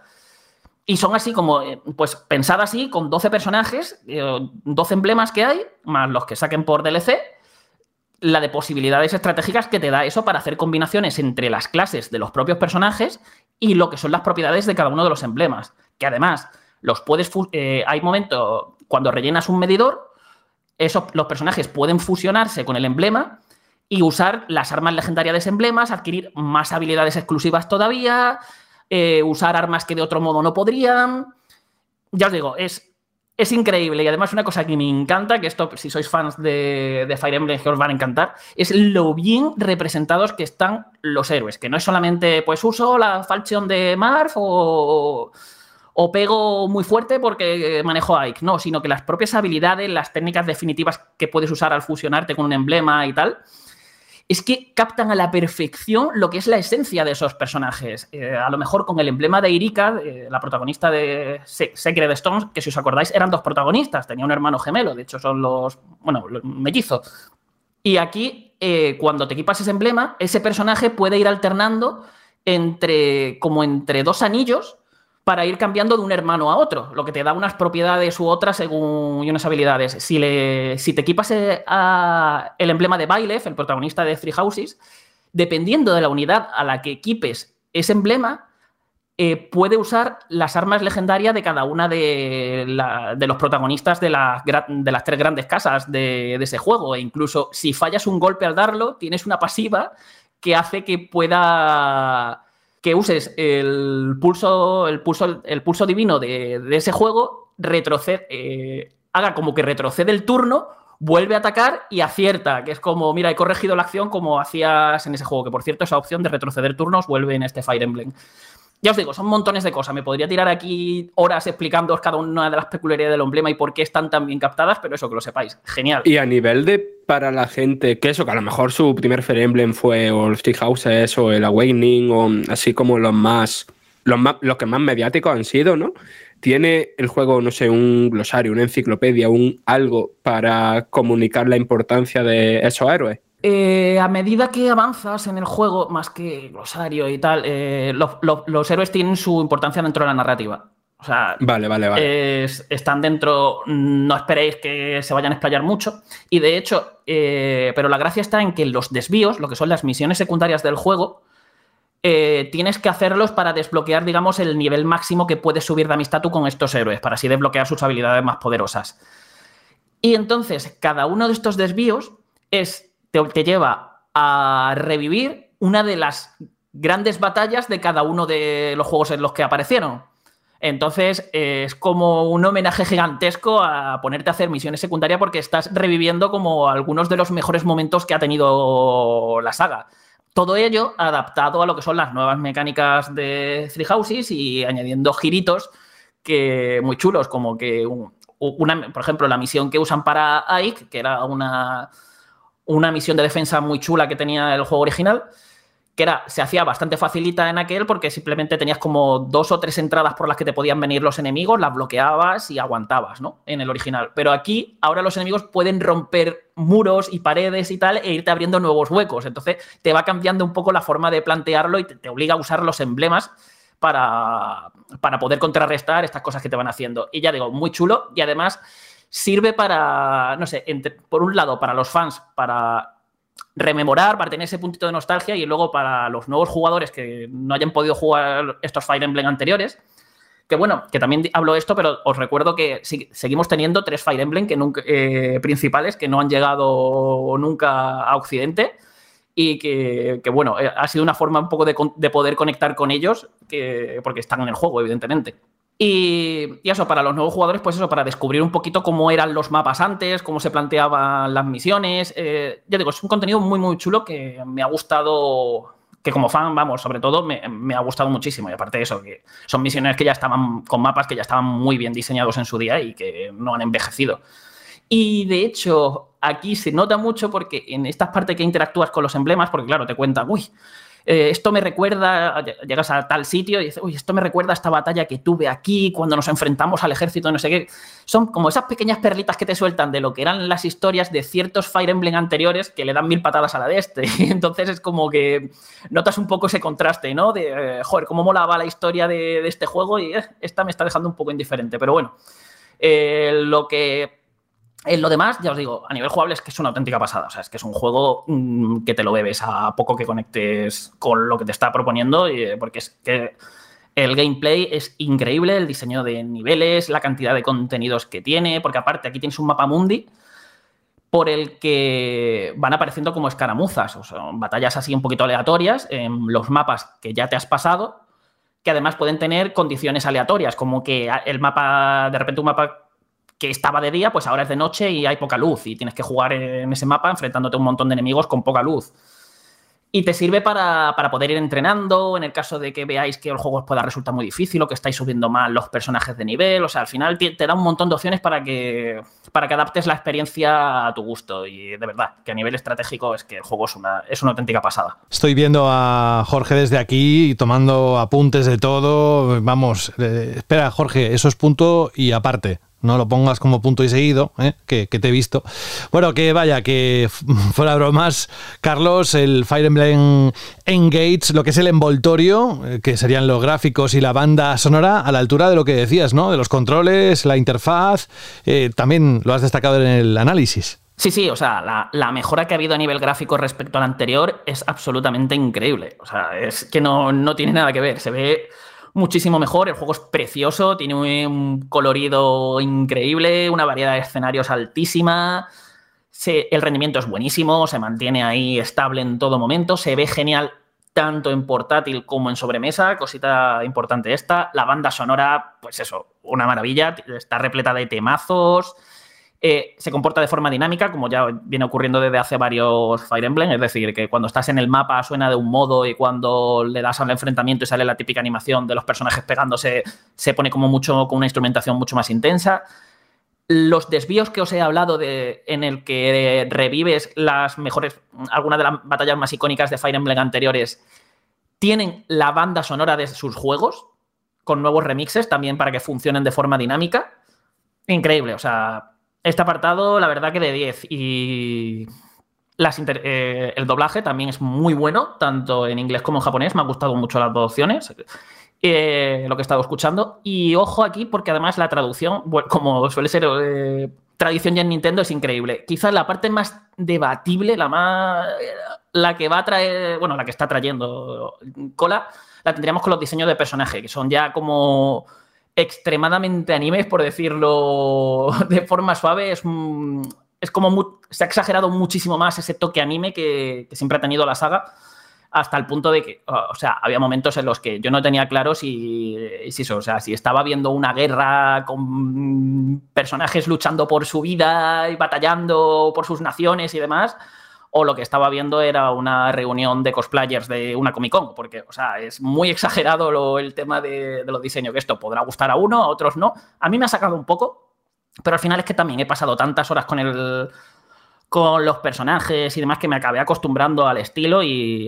Y son así como, eh, pues pensada así, con 12 personajes, eh, 12 emblemas que hay, más los que saquen por DLC, la de posibilidades estratégicas que te da eso para hacer combinaciones entre las clases de los propios personajes y lo que son las propiedades de cada uno de los emblemas. Que además, los puedes. eh, hay momentos cuando rellenas un medidor, esos, los personajes pueden fusionarse con el emblema y usar las armas legendarias de ese emblema, adquirir más habilidades exclusivas todavía, eh, usar armas que de otro modo no podrían. Ya os digo, es, es increíble y además una cosa que me encanta, que esto si sois fans de, Fire Emblem que os van a encantar, es lo bien representados que están los héroes, que no es solamente pues uso la falchion de Marv o, o pego muy fuerte porque manejo a Ike, no, sino que las propias habilidades, las técnicas definitivas que puedes usar al fusionarte con un emblema y tal, es que captan a la perfección lo que es la esencia de esos personajes. Eh, a lo mejor con el emblema de Irika, eh, la protagonista de Se- Secret Stones, que si os acordáis eran dos protagonistas, tenía un hermano gemelo, de hecho son los, bueno, los mellizos. Y aquí, eh, cuando te equipas ese emblema, ese personaje puede ir alternando entre, como entre dos anillos para ir cambiando de un hermano a otro, lo que te da unas propiedades u otras según y unas habilidades. Si, le, si te equipas eh, el emblema de Byleth, el protagonista de Three Houses, dependiendo de la unidad a la que equipes ese emblema, eh, puede usar las armas legendarias de cada una de, los protagonistas de, de las tres grandes casas de ese juego. E incluso si fallas un golpe al darlo, tienes una pasiva que hace que pueda que uses el pulso, el pulso, el pulso divino de, ese juego, retrocede, eh, haga como que retrocede el turno vuelve a atacar y acierta, que es como, mira, he corregido la acción como hacías en ese juego, que por cierto esa opción de retroceder turnos vuelve en este Fire Emblem. Ya os digo, son montones de cosas. Me podría tirar aquí horas explicándoos cada una de las peculiaridades del emblema y por qué están tan bien captadas, pero eso que lo sepáis. Genial. Y a nivel de para la gente, que eso, que a lo mejor su primer Fire Emblem fue o el Stick Houses o el Awakening, o así como los más, los más, los que más mediáticos han sido, ¿no? ¿Tiene el juego, no sé, un glosario, una enciclopedia, un algo para comunicar la importancia de esos héroes? Eh, a medida que avanzas en el juego, más que glosario y tal, eh, los, héroes tienen su importancia dentro de la narrativa. O sea, Vale, vale, vale. es- están dentro, no esperéis que se vayan a explayar mucho. Y de hecho, eh, pero la gracia está en que los desvíos, lo que son las misiones secundarias del juego, eh, tienes que hacerlos para desbloquear, digamos, el nivel máximo que puedes subir de amistad tú con estos héroes, para así desbloquear sus habilidades más poderosas. Y entonces, cada uno de estos desvíos es, te, lleva a revivir una de las grandes batallas de cada uno de los juegos en los que aparecieron. Entonces eh, es como un homenaje gigantesco a ponerte a hacer misiones secundarias porque estás reviviendo como algunos de los mejores momentos que ha tenido la saga. Todo ello adaptado a lo que son las nuevas mecánicas de Three Houses y añadiendo giritos que muy chulos, como que un- una, por ejemplo, la misión que usan para Ike, que era una, una misión de defensa muy chula que tenía el juego original, que era, se hacía bastante facilita en aquel porque simplemente tenías como dos o tres entradas por las que te podían venir los enemigos, las bloqueabas y aguantabas, ¿no? En el original. Pero aquí, ahora los enemigos pueden romper muros y paredes y tal e irte abriendo nuevos huecos. Entonces, te va cambiando un poco la forma de plantearlo y te, te obliga a usar los emblemas para, para poder contrarrestar estas cosas que te van haciendo. Y ya digo, muy chulo y además sirve para, no sé, por un lado, para los fans, para rememorar, para tener ese puntito de nostalgia y luego para los nuevos jugadores que no hayan podido jugar estos Fire Emblem anteriores. Que bueno, que también hablo esto, pero os recuerdo que sí- seguimos teniendo tres Fire Emblem que eh, principales que no han llegado nunca a Occidente y que, bueno, eh, ha sido una forma un poco de, de poder conectar con ellos, que, porque están en el juego, evidentemente. Y, eso, para los nuevos jugadores, pues eso, para descubrir un poquito cómo eran los mapas antes, cómo se planteaban las misiones. eh, ya digo, es un contenido muy, muy chulo que me ha gustado, que como fan, vamos, sobre todo, me, me ha gustado muchísimo. Y aparte de eso, que son misiones que ya estaban con mapas que ya estaban muy bien diseñados en su día y que no han envejecido. Y de hecho, aquí se nota mucho porque en estas partes que interactúas con los emblemas, porque claro, te cuentan, uy, eh, esto me recuerda, llegas a tal sitio y dices, uy, esto me recuerda a esta batalla que tuve aquí cuando nos enfrentamos al ejército, no sé qué. Son como esas pequeñas perlitas que te sueltan de lo que eran las historias de ciertos Fire Emblem anteriores que le dan mil patadas a la de este. [laughs] Entonces es como que notas un poco ese contraste, ¿no? De, eh, joder, cómo molaba la historia de, este juego y eh, esta me está dejando un poco indiferente. Pero bueno, lo que en lo demás, ya os digo, a nivel jugable es que es una auténtica pasada. O sea, es que es un juego mm, que te lo bebes a poco que conectes con lo que te está proponiendo, y, eh, porque es que el gameplay es increíble, el diseño de niveles, la cantidad de contenidos que tiene, porque aparte aquí tienes un mapa mundi por el que van apareciendo como escaramuzas, o sea, batallas así un poquito aleatorias en los mapas que ya te has pasado, que además pueden tener condiciones aleatorias, como que el mapa, de repente un mapa que estaba de día, pues ahora es de noche y hay poca luz y tienes que jugar en ese mapa enfrentándote a un montón de enemigos con poca luz. Y te sirve para, para, poder ir entrenando en el caso de que veáis que el juego os pueda resultar muy difícil o que estáis subiendo mal los personajes de nivel. O sea, al final te, da un montón de opciones para que, para que adaptes la experiencia a tu gusto. Y de verdad, que a nivel estratégico es que el juego es una, es una auténtica pasada. Estoy viendo a Jorge desde aquí y tomando apuntes de todo. Vamos, eh, espera, Jorge, eso es punto y aparte no lo pongas como punto y seguido, ¿eh? que, que, te he visto. Bueno, que vaya, que [laughs] fuera bromas, Carlos, el Fire Emblem Engage, lo que es el envoltorio, eh, que serían los gráficos y la banda sonora, a la altura de lo que decías, ¿no? De los controles, la interfaz, eh, también lo has destacado en el análisis. Sí, sí, o sea, la, la, mejora que ha habido a nivel gráfico respecto al anterior es absolutamente increíble. O sea, es que no, no tiene nada que ver. Se ve muchísimo mejor. El juego es precioso, tiene un colorido increíble, una variedad de escenarios altísima. El rendimiento es buenísimo, se mantiene ahí estable en todo momento, se ve genial tanto en portátil como en sobremesa, cosita importante esta. La banda sonora, pues eso, una maravilla, está repleta de temazos. Eh, se comporta de forma dinámica, como ya viene ocurriendo desde hace varios Fire Emblem, es decir, que cuando estás en el mapa suena de un modo y cuando le das al enfrentamiento y sale la típica animación de los personajes pegándose, se pone como mucho con una instrumentación mucho más intensa. Los desvíos que os he hablado de, en el que revives las mejores, algunas de las batallas más icónicas de Fire Emblem anteriores, tienen la banda sonora de sus juegos, con nuevos remixes también para que funcionen de forma dinámica. Increíble, o sea, este apartado, la verdad que de 10. Y eh, el doblaje también es muy bueno, tanto en inglés como en japonés. Me han gustado mucho las dos opciones. Eh, lo que he estado escuchando. Y ojo aquí, porque además la traducción, como suele ser eh, tradición ya en Nintendo, es increíble. Quizás la parte más debatible, la más. la que va a traer. Bueno, la que está trayendo cola, la tendríamos con los diseños de personaje, que son ya como extremadamente animes, por decirlo [laughs] de forma suave. Es, es como se ha exagerado muchísimo más ese toque anime que, siempre ha tenido la saga, hasta el punto de que, o sea, había momentos en los que yo no tenía claro si, si o sea, si estaba viendo una guerra con personajes luchando por su vida y batallando por sus naciones y demás, o lo que estaba viendo era una reunión de cosplayers de una Comic Con, porque, o sea, es muy [laughs] exagerado el tema de, los diseños, que esto podrá gustar a uno, a otros no. A mí me ha sacado un poco, pero al final es que también he pasado tantas horas con el con los personajes y demás que me acabé acostumbrando al estilo y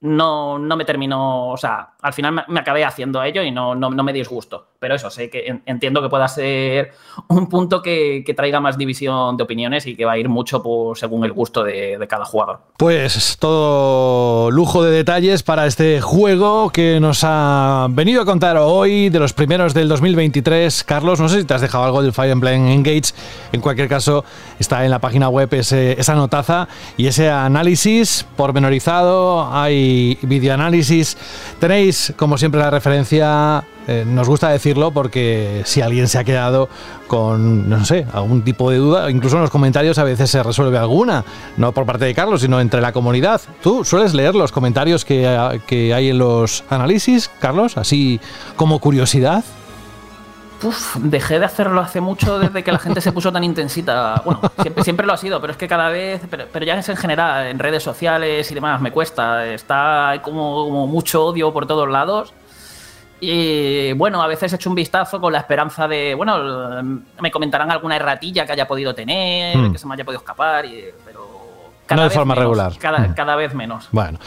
no, no me terminó, o sea, al final me, acabé haciendo ello y no, no, me disgusto. Pero eso, sé que entiendo que pueda ser un punto que, traiga más división de opiniones y que va a ir mucho según el gusto de, cada jugador. Pues todo lujo de detalles para este juego que nos ha venido a contar hoy de los primeros del 2023. Carlos, no sé si te has dejado algo del Fire Emblem Engage. En cualquier caso, está en la página web esa notaza y ese análisis pormenorizado. Hay videoanálisis. Tenéis, como siempre, la referencia. Eh, nos gusta decirlo porque si alguien se ha quedado con, no sé, algún tipo de duda, incluso en los comentarios a veces se resuelve alguna, no por parte de Carlos, sino entre la comunidad. ¿Tú sueles leer los comentarios que, que hay en los análisis, Carlos? Así como curiosidad. Uf, dejé de hacerlo hace mucho desde que la gente se puso tan intensita. Bueno, siempre, siempre lo ha sido, pero es que cada vez, pero, ya es en general, en redes sociales y demás, me cuesta. Está como, mucho odio por todos lados. Y bueno, a veces he hecho un vistazo con la esperanza de, bueno, me comentarán alguna erratilla que haya podido tener, hmm. que se me haya podido escapar, pero no de forma regular. Cada, hmm. cada, vez menos. Bueno,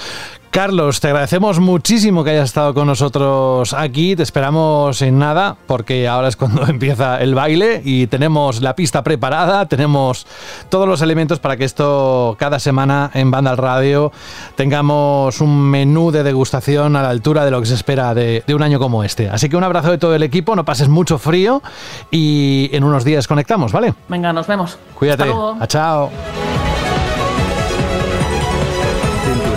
Carlos, te agradecemos muchísimo que hayas estado con nosotros aquí. Te esperamos en nada, porque ahora es cuando [laughs] empieza el baile y tenemos la pista preparada, tenemos todos los elementos para que esto cada semana en Banda al Radio tengamos un menú de degustación a la altura de lo que se espera de, de un año como este. Así que un abrazo de todo el equipo, no pases mucho frío y en unos días conectamos, ¿vale? Venga, nos vemos. Cuídate. Chao.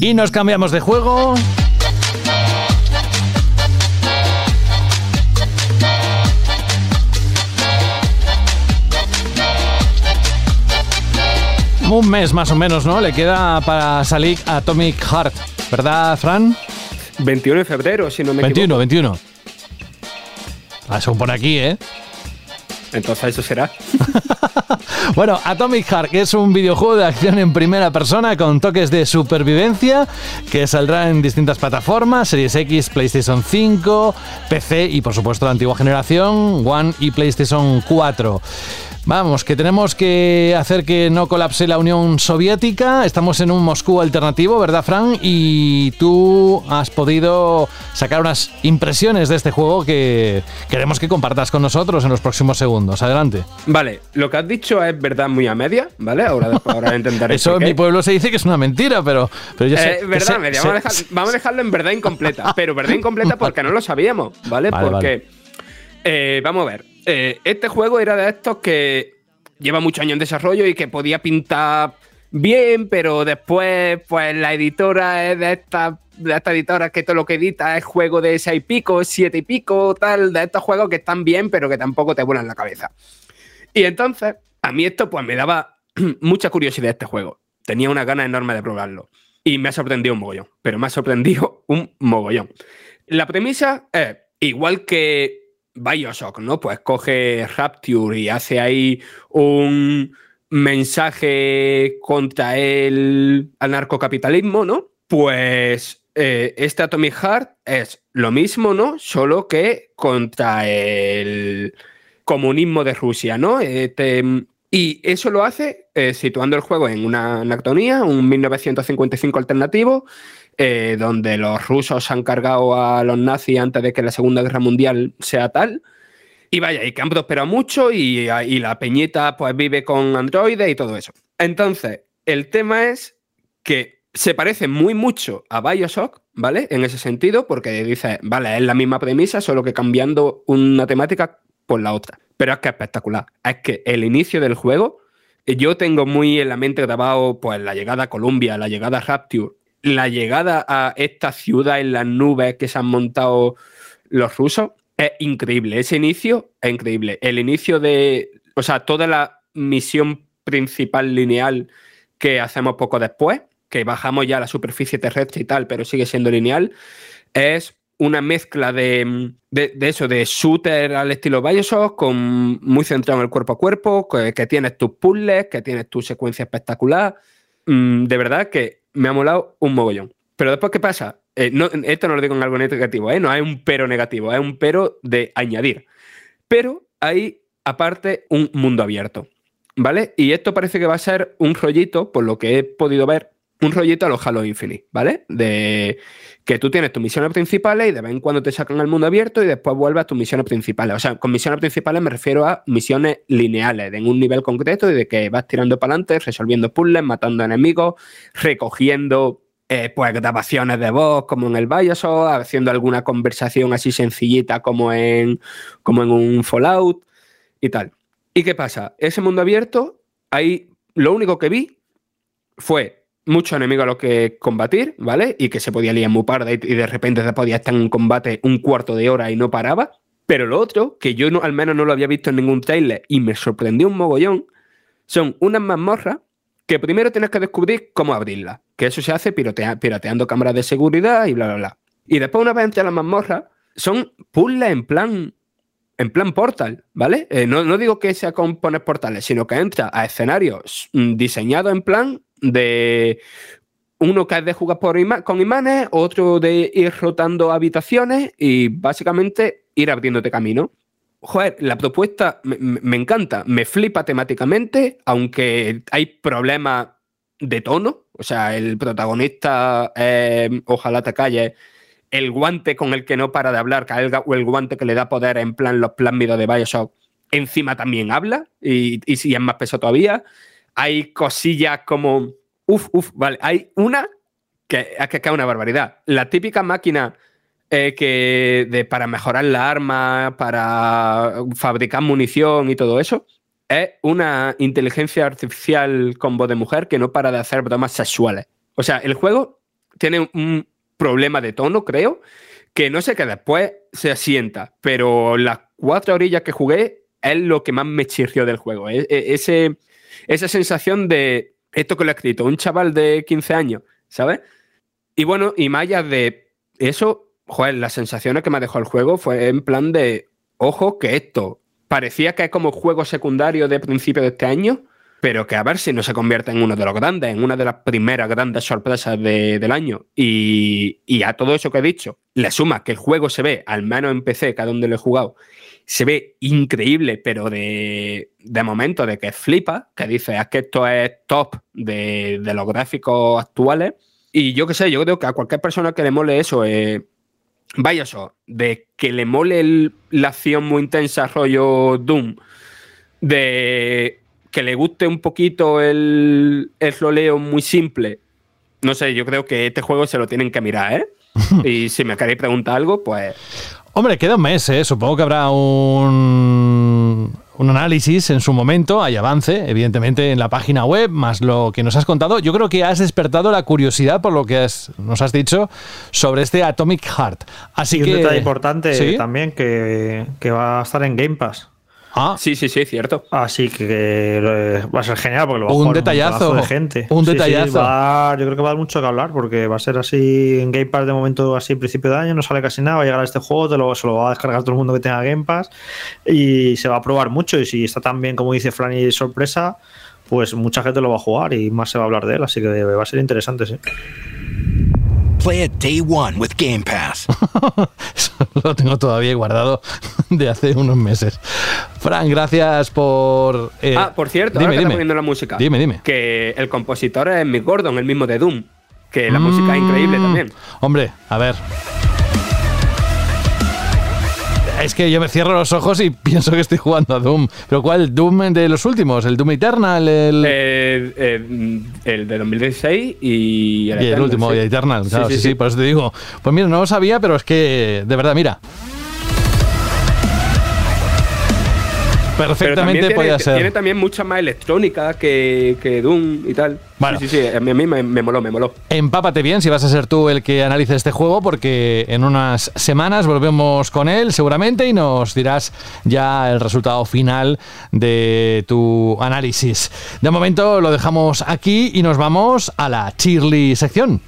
Y nos cambiamos de juego. Un mes más o menos, ¿no? Le queda para salir Atomic Heart, ¿verdad, Fran? 21 de febrero, si no me 21, 21. Ah, se pone aquí, ¿eh? Entonces eso será. [laughs] bueno, Atomic Heart, es un videojuego de acción en primera persona con toques de supervivencia que saldrá en distintas plataformas, Series X, PlayStation 5, PC y por supuesto la antigua generación, One y PlayStation 4. Vamos, que tenemos que hacer que no colapse la Unión Soviética. Estamos en un Moscú alternativo, ¿verdad, Fran? Y tú has podido sacar unas impresiones de este juego que queremos que compartas con nosotros en los próximos segundos. Adelante. Vale, lo que has dicho es verdad muy a media, ¿vale? Ahora, [laughs] ahora intentaré. Eso en mi pueblo se dice que es una mentira, pero, pero ya sé. Eh, verdad media. vamos, a dejarlo en verdad incompleta. pero verdad incompleta [laughs] porque no lo sabíamos, ¿vale? porque. Eh, vamos a ver. Eh, este juego era de estos que lleva muchos años en desarrollo y que podía pintar bien, pero después, pues la editora es de esta, de esta editora que todo lo que edita es juego de seis y pico, siete y pico, tal, de estos juegos que están bien, pero que tampoco te vuelan la cabeza. Y entonces, a mí esto pues me daba [clears throat] mucha curiosidad este juego. Tenía una gana enorme de probarlo. Y me ha sorprendido un mogollón, pero me ha sorprendido un mogollón. La premisa es, igual que Bioshock, ¿no? Pues coge Rapture y hace ahí un mensaje contra el anarcocapitalismo, ¿no? Pues eh, este Atomic Heart es lo mismo, ¿no? Solo que contra el comunismo de Rusia, ¿no? Este, y eso lo hace eh, situando el juego en una anactonía, un 1955 alternativo, eh, donde los rusos han cargado a los nazis antes de que la Segunda Guerra Mundial sea tal. Y vaya, y que han prosperado mucho y, la peñita pues vive con androides y todo eso. Entonces, el tema es que se parece muy mucho a Bioshock, ¿vale? En ese sentido, porque dice, vale, es la misma premisa, solo que cambiando una temática por la otra. Pero es que es espectacular. Es que el inicio del juego, yo tengo muy en la mente grabado pues la llegada a Colombia, la llegada a Rapture, la llegada a esta ciudad en las nubes que se han montado los rusos es increíble. Ese inicio es increíble. El inicio de, o sea, toda la misión principal lineal que hacemos poco después, que bajamos ya a la superficie terrestre y tal, pero sigue siendo lineal, es una mezcla de, eso, de shooter al estilo Bioshock, con, muy centrado en el cuerpo a cuerpo, que, que tienes tus puzzles, que tienes tu secuencia espectacular. Mm, de verdad que me ha molado un mogollón. Pero después, ¿qué pasa? Eh, esto no lo digo en algo negativo, ¿eh? no hay un pero negativo, es un pero de añadir. Pero hay, aparte, un mundo abierto. ¿Vale? Y esto parece que va a ser un rollito, por lo que he podido ver, un rollito a los Halo Infinite, ¿vale? De que tú tienes tus misiones principales y de vez en cuando te sacan al mundo abierto y después vuelves a tus misiones principales. O sea, con misiones principales me refiero a misiones lineales, en un nivel concreto y de que vas tirando para adelante, resolviendo puzzles, matando enemigos, recogiendo eh, pues grabaciones de voz como en el Bioshock, haciendo alguna conversación así sencillita como en, como en un Fallout y tal. ¿Y qué pasa? Ese mundo abierto, ahí lo único que vi fue muchos enemigos a los que combatir, ¿vale? Y que se podía liar muy parda y, de repente se podía estar en un combate un cuarto de hora y no paraba. Pero lo otro, que yo no, al menos no lo había visto en ningún trailer y me sorprendió un mogollón, son unas mazmorras que primero tienes que descubrir cómo abrirlas. Que eso se hace pirateando cámaras de seguridad y bla, bla, bla. Y después, una vez entre las mazmorras, son puzzles en plan en plan portal, ¿vale? Eh, no, no, digo que sea con poner portales, sino que entra a escenarios mm, diseñados en plan de uno que es de jugar por con imanes, otro de ir rotando habitaciones y básicamente ir abriéndote camino. Joder, la propuesta me, encanta, me flipa temáticamente, aunque hay problemas de tono. O sea, el protagonista, ojalá te calles, el guante con el que no para de hablar, o el guante que le da poder en plan los plásmidos de Bioshock, encima también habla y, y si es más peso todavía hay cosillas como. Uf, uf, vale. Hay una que es una barbaridad. La típica máquina eh, que de, para mejorar la arma, para fabricar munición y todo eso, es una inteligencia artificial con voz de mujer que no para de hacer bromas sexuales. O sea, el juego tiene un problema de tono, creo, que no sé que después se asienta, pero las cuatro orillas que jugué es lo que más me chirrió del juego. E, e, ese, esa sensación de esto que lo ha escrito un chaval de 15 años, ¿sabes? Y bueno, y más de eso, joder, las sensaciones que me dejado el juego fue en plan de, ojo, que esto parecía que es como juego secundario de principio de este año, pero que a ver si no se convierte en uno de los grandes, en una de las primeras grandes sorpresas del año. Y, a todo eso que he dicho, le suma que el juego se ve, al menos en PC, cada donde lo he jugado, se ve increíble, pero de, momento de que flipa, que dice, es que esto es top de, los gráficos actuales. Y yo qué sé, yo creo que a cualquier persona que le mole eso, eh, vaya eso, de que le mole la acción muy intensa, rollo Doom, de que le guste un poquito el, el roleo muy simple, no sé, yo creo que este juego se lo tienen que mirar, ¿eh? [laughs] y si me queréis preguntar algo, pues Hombre, queda un mes, ¿eh? Supongo que habrá un, un análisis en su momento, hay avance, evidentemente, en la página web, más lo que nos has contado. Yo creo que has despertado la curiosidad por lo que has- nos has dicho sobre este Atomic Heart. Así y que. un detalle importante ¿Sí? también que, que va a estar en Game Pass. Ah, Sí, sí, sí, cierto. Así que eh, va a ser genial porque lo va a Un jugar detallazo, montonazo de gente. un Sí, sí, detallazo. va a dar- yo creo que va a dar mucho que hablar porque va a ser así en Game Pass de momento, así en principio de año, no sale casi nada, va a llegar a este juego, te lo, se lo va a descargar todo el mundo que tenga Game Pass y se va a probar mucho y si está tan bien como dice Fran y sorpresa, pues mucha gente lo va a jugar y más se va a hablar de él, así que va a ser interesante, sí. Play it day one with Game Pass. Lo tengo todavía guardado de hace unos meses. Fran, gracias por. eh, ah, por cierto, dime, ahora que está dime. poniendo la música. Dime, dime. Que el compositor es Mick Gordon, el mismo de Doom. Que la Mm. música es increíble también. Hombre, a ver. Es que yo me cierro los ojos y [laughs] pienso que estoy jugando a Doom. ¿Pero cuál? ¿Doom de los últimos? ¿El Doom Eternal? ¿El, Eh, eh, el de 2016 y el, y el Eternal, último, sí. y Eternal? Sí, Claro, sí, sí, sí, sí. por eso te digo. Pues mira, no lo sabía, pero es que, de verdad, mira. Perfectamente tiene, podía ser. tiene también mucha más electrónica que, que Doom y tal. Bueno. Sí, sí, sí, a mí, a mí me, me moló, me moló. Empápate bien si vas a ser tú el que analice este juego, porque en unas semanas volvemos con él seguramente y nos dirás ya el resultado final de tu análisis. De momento lo dejamos aquí y nos vamos a la Cheerly sección.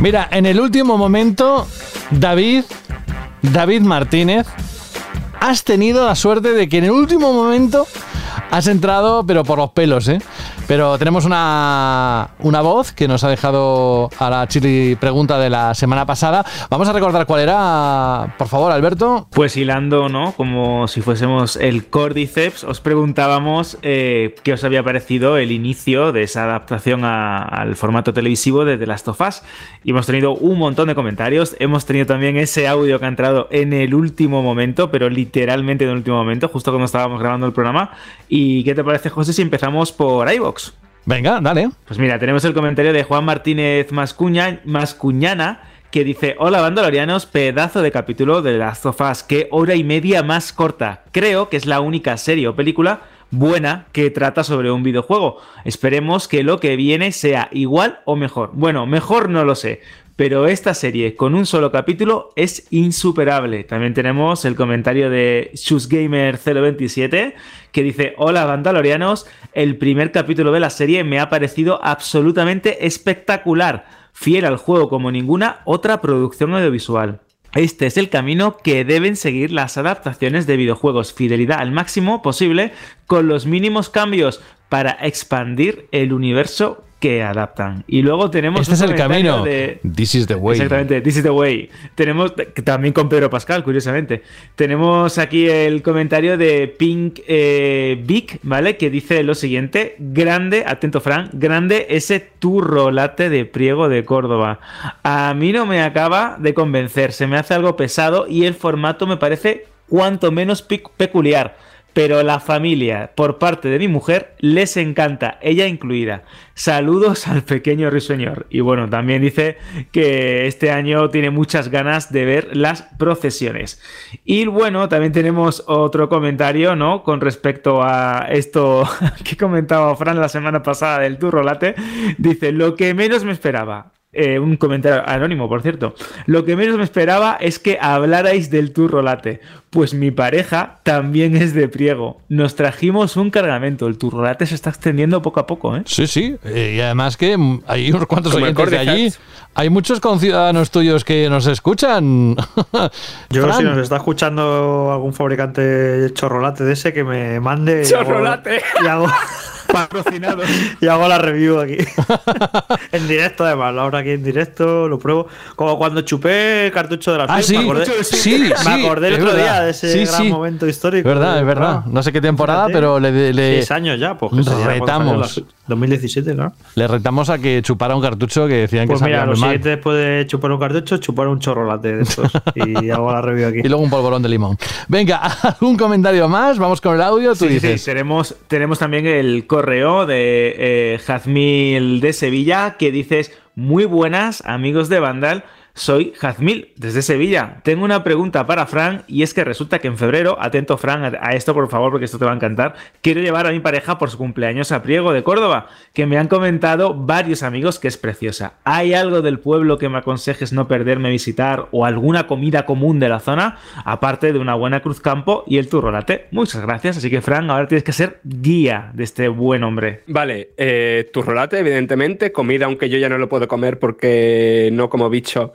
Mira, en el último momento, David, David Martínez, has tenido la suerte de que en el último momento has entrado, pero por los pelos, ¿eh? Pero tenemos una, una voz que nos ha dejado a la chili pregunta de la semana pasada. Vamos a recordar cuál era, por favor, Alberto. Pues hilando, ¿no? Como si fuésemos el Cordyceps, os preguntábamos eh, qué os había parecido el inicio de esa adaptación al formato televisivo de The Last of Us. Y hemos tenido un montón de comentarios. Hemos tenido también ese audio que ha entrado en el último momento, pero literalmente en el último momento, justo cuando estábamos grabando el programa. ¿Y qué te parece, José, si empezamos por iVox? Venga, dale. Pues mira, tenemos el comentario de Juan Martínez Mascuña- Mascuñana que dice, hola bandolorianos, pedazo de capítulo de of Us, qué hora y media más corta. Creo que es la única serie o película buena que trata sobre un videojuego. Esperemos que lo que viene sea igual o mejor. Bueno, mejor no lo sé. Pero esta serie con un solo capítulo es insuperable. También tenemos el comentario de ShusGamer027 que dice, hola Vandalorianos, el primer capítulo de la serie me ha parecido absolutamente espectacular, fiel al juego como ninguna otra producción audiovisual. Este es el camino que deben seguir las adaptaciones de videojuegos, fidelidad al máximo posible, con los mínimos cambios para expandir el universo que adaptan. Y luego tenemos... Este es el camino. de- This is the way. Exactamente, This is the way. Tenemos también con Pedro Pascal, curiosamente. Tenemos aquí el comentario de Pink eh, Vic, ¿vale? Que dice lo siguiente: grande, atento Fran, grande ese turro latte de Priego de Córdoba. A mí no me acaba de convencer, se me hace algo pesado y el formato me parece cuanto menos peculiar. Pero la familia, por parte de mi mujer, les encanta, ella incluida. Saludos al pequeño risueñor. Y bueno, también dice que este año tiene muchas ganas de ver las procesiones. Y bueno, también tenemos otro comentario, ¿no? Con respecto a esto [laughs] que comentaba Fran la semana pasada del turro latte. Dice, lo que menos me esperaba. Eh, un comentario anónimo, por cierto. Lo que menos me esperaba es que hablarais del turro latte. Pues mi pareja también es de priego. Nos trajimos un cargamento. El turro latte se está extendiendo poco a poco, ¿eh? Sí, sí. eh, y además que hay unos cuantos oyentes de allí. Hay muchos conciudadanos tuyos que nos escuchan. [laughs] Yo, Fran. si nos está escuchando algún fabricante de chorrolate de ese, que me mande. y hago- Chorrolate. [laughs] Y hago, patrocinado. [laughs] y hago la review aquí. [laughs] en directo, además. Lo abro aquí en directo, lo pruebo. Como cuando chupé el cartucho de la Ah, sí, me acordé, sí, [laughs] me sí, acordé el otro verdad. día de ese Sí, gran sí. momento histórico. Es verdad, es verdad. No sé qué temporada, pero le, le Seis años ya, pues, retamos. La- 2017, claro. Le retamos a que chupara un cartucho que decían Pues que mira, lo siguiente después de chupar un cartucho, chupar un chorrolate de estos. [laughs] y hago la review aquí. Y luego un polvorón de limón. Venga, [laughs] ¿algún comentario más? Vamos con el audio. Tú Sí, sí, dices. sí, tenemos, tenemos también el correo de eh, Jazmil de Sevilla que dices, muy buenas amigos de Vandal, soy Jazmil desde Sevilla. Tengo una pregunta para Fran y es que resulta que en febrero, atento Fran a, esto por favor porque esto te va a encantar, quiero llevar a mi pareja por su cumpleaños a Priego de Córdoba, que me han comentado varios amigos que es preciosa. ¿Hay algo del pueblo que me aconsejes no perderme visitar o alguna comida común de la zona, aparte de una buena cruz campo y el turrolate? Muchas gracias, así que Fran, ahora tienes que ser guía de este buen hombre. Vale, eh, tu rolate, evidentemente, comida, aunque yo ya no lo puedo comer porque no como bicho,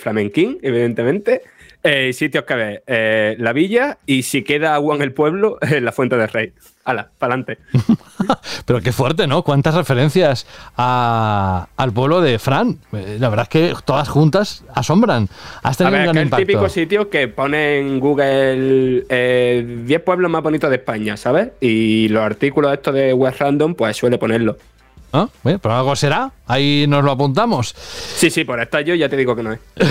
flamenquín, evidentemente. Eh, sitios que ver, eh, la villa y si queda agua en el pueblo, [laughs] eh, la fuente del rey. Hala, para adelante. [laughs] Pero qué fuerte, ¿no? Cuántas referencias a- al pueblo de Fran. Eh, La verdad es que todas juntas asombran. Has A tenido ver, un es gran que el impacto. típico sitio que pone en Google eh, 10 pueblos más bonitos de España, ¿sabes? Y los artículos estos de West Random, pues suele ponerlo. ¿Ah? Bueno, pero algo será. Ahí nos lo apuntamos. Sí, sí, por estar yo ya te digo que no es. [laughs]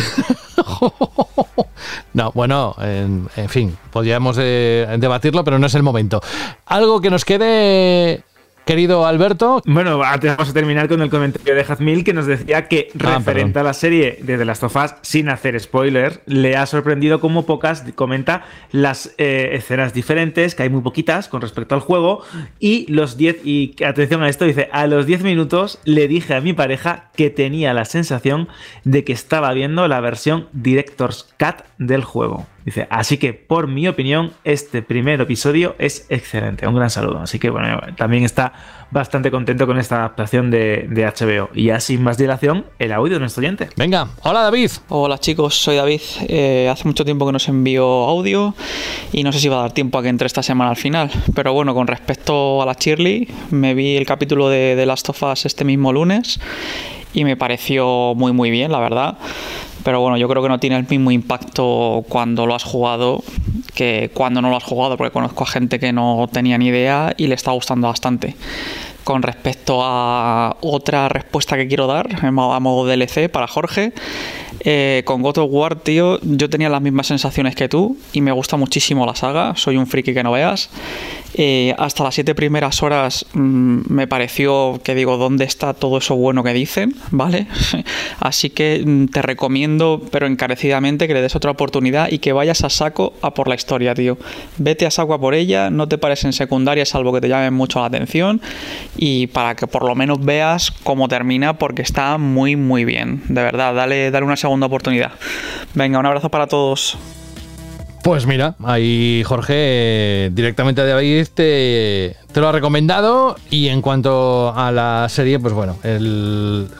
No, bueno, en, en fin, podríamos eh, debatirlo, pero no es el momento. Algo que nos quede, querido Alberto. Bueno, vamos a terminar con el comentario de Jazmil que nos decía que Ah, referente perdón. a la serie de The Last of Us, sin hacer spoiler, le ha sorprendido como pocas, comenta, las eh, escenas diferentes, que hay muy poquitas con respecto al juego, y los 10, y atención a esto, dice, a los 10 minutos le dije a mi pareja que tenía la sensación de que estaba viendo la versión Director's Cut del juego. Dice, así que por mi opinión, este primer episodio es excelente. Un gran saludo. Así que bueno, también está bastante contento con esta adaptación de, de HBO. Y ya sin más dilación, el audio de nuestro oyente. Venga, hola David. Hola chicos, soy David. Eh, hace mucho tiempo que nos envío audio y no sé si va a dar tiempo a que entre esta semana al final. Pero bueno, con respecto a la Shirley, me vi el capítulo de The Last of Us este mismo lunes y me pareció muy muy bien, la verdad. Pero bueno, yo creo que no tiene el mismo impacto cuando lo has jugado que cuando no lo has jugado, porque conozco a gente que no tenía ni idea y le está gustando bastante. Con respecto a otra respuesta que quiero dar, a modo DLC para Jorge, eh, con God of War, tío, yo tenía las mismas sensaciones que tú y me gusta muchísimo la saga, soy un friki que no veas. Eh, hasta las siete primeras horas mm, me pareció que digo, ¿dónde está todo eso bueno que dicen? ¿Vale? [laughs] Así que mm, te recomiendo, pero encarecidamente, que le des otra oportunidad y que vayas a saco a por la historia, tío. Vete a saco a por ella, no te pares en secundaria, salvo que te llamen mucho la atención, y para que por lo menos veas cómo termina, porque está muy, muy bien. De verdad, dale, dale una segunda oportunidad. Venga, un abrazo para todos. Pues mira, ahí Jorge eh, directamente a David te, lo ha recomendado y en cuanto a la serie, pues bueno,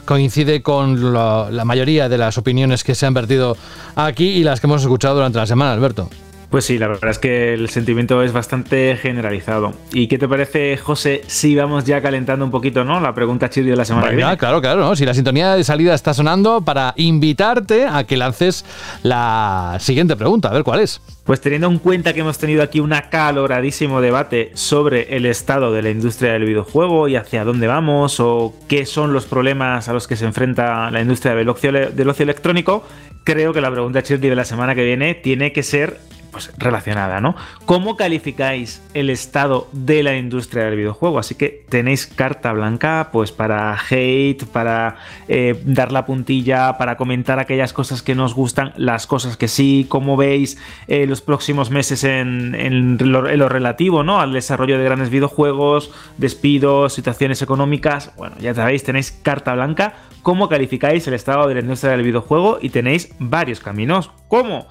coincide con la mayoría de las opiniones que se han vertido aquí y las que hemos escuchado durante la semana, Alberto. Pues sí, la verdad es que el sentimiento es bastante generalizado. ¿Y qué te parece, José, si vamos ya calentando un poquito, ¿no? La pregunta chirri de la semana que viene. claro, claro, ¿no? si la sintonía de salida está sonando para invitarte a que lances la siguiente pregunta, a ver cuál es. Pues teniendo en cuenta que hemos tenido aquí un acaloradísimo debate sobre el estado de la industria del videojuego y hacia dónde vamos o qué son los problemas a los que se enfrenta la industria del ocio, del ocio electrónico, creo que la pregunta chirri de la semana que viene tiene que ser pues, relacionada, ¿no? ¿Cómo calificáis el estado de la industria del videojuego? Así que tenéis carta blanca pues para hate, para eh, dar la puntilla, para comentar aquellas cosas que nos gustan, las cosas que sí, cómo veis eh, los próximos meses en, lo relativo ¿no? al desarrollo de grandes videojuegos, despidos, situaciones económicas. Bueno, ya sabéis, tenéis carta blanca. ¿Cómo calificáis el estado de la industria del videojuego? Y tenéis varios caminos. ¿Cómo?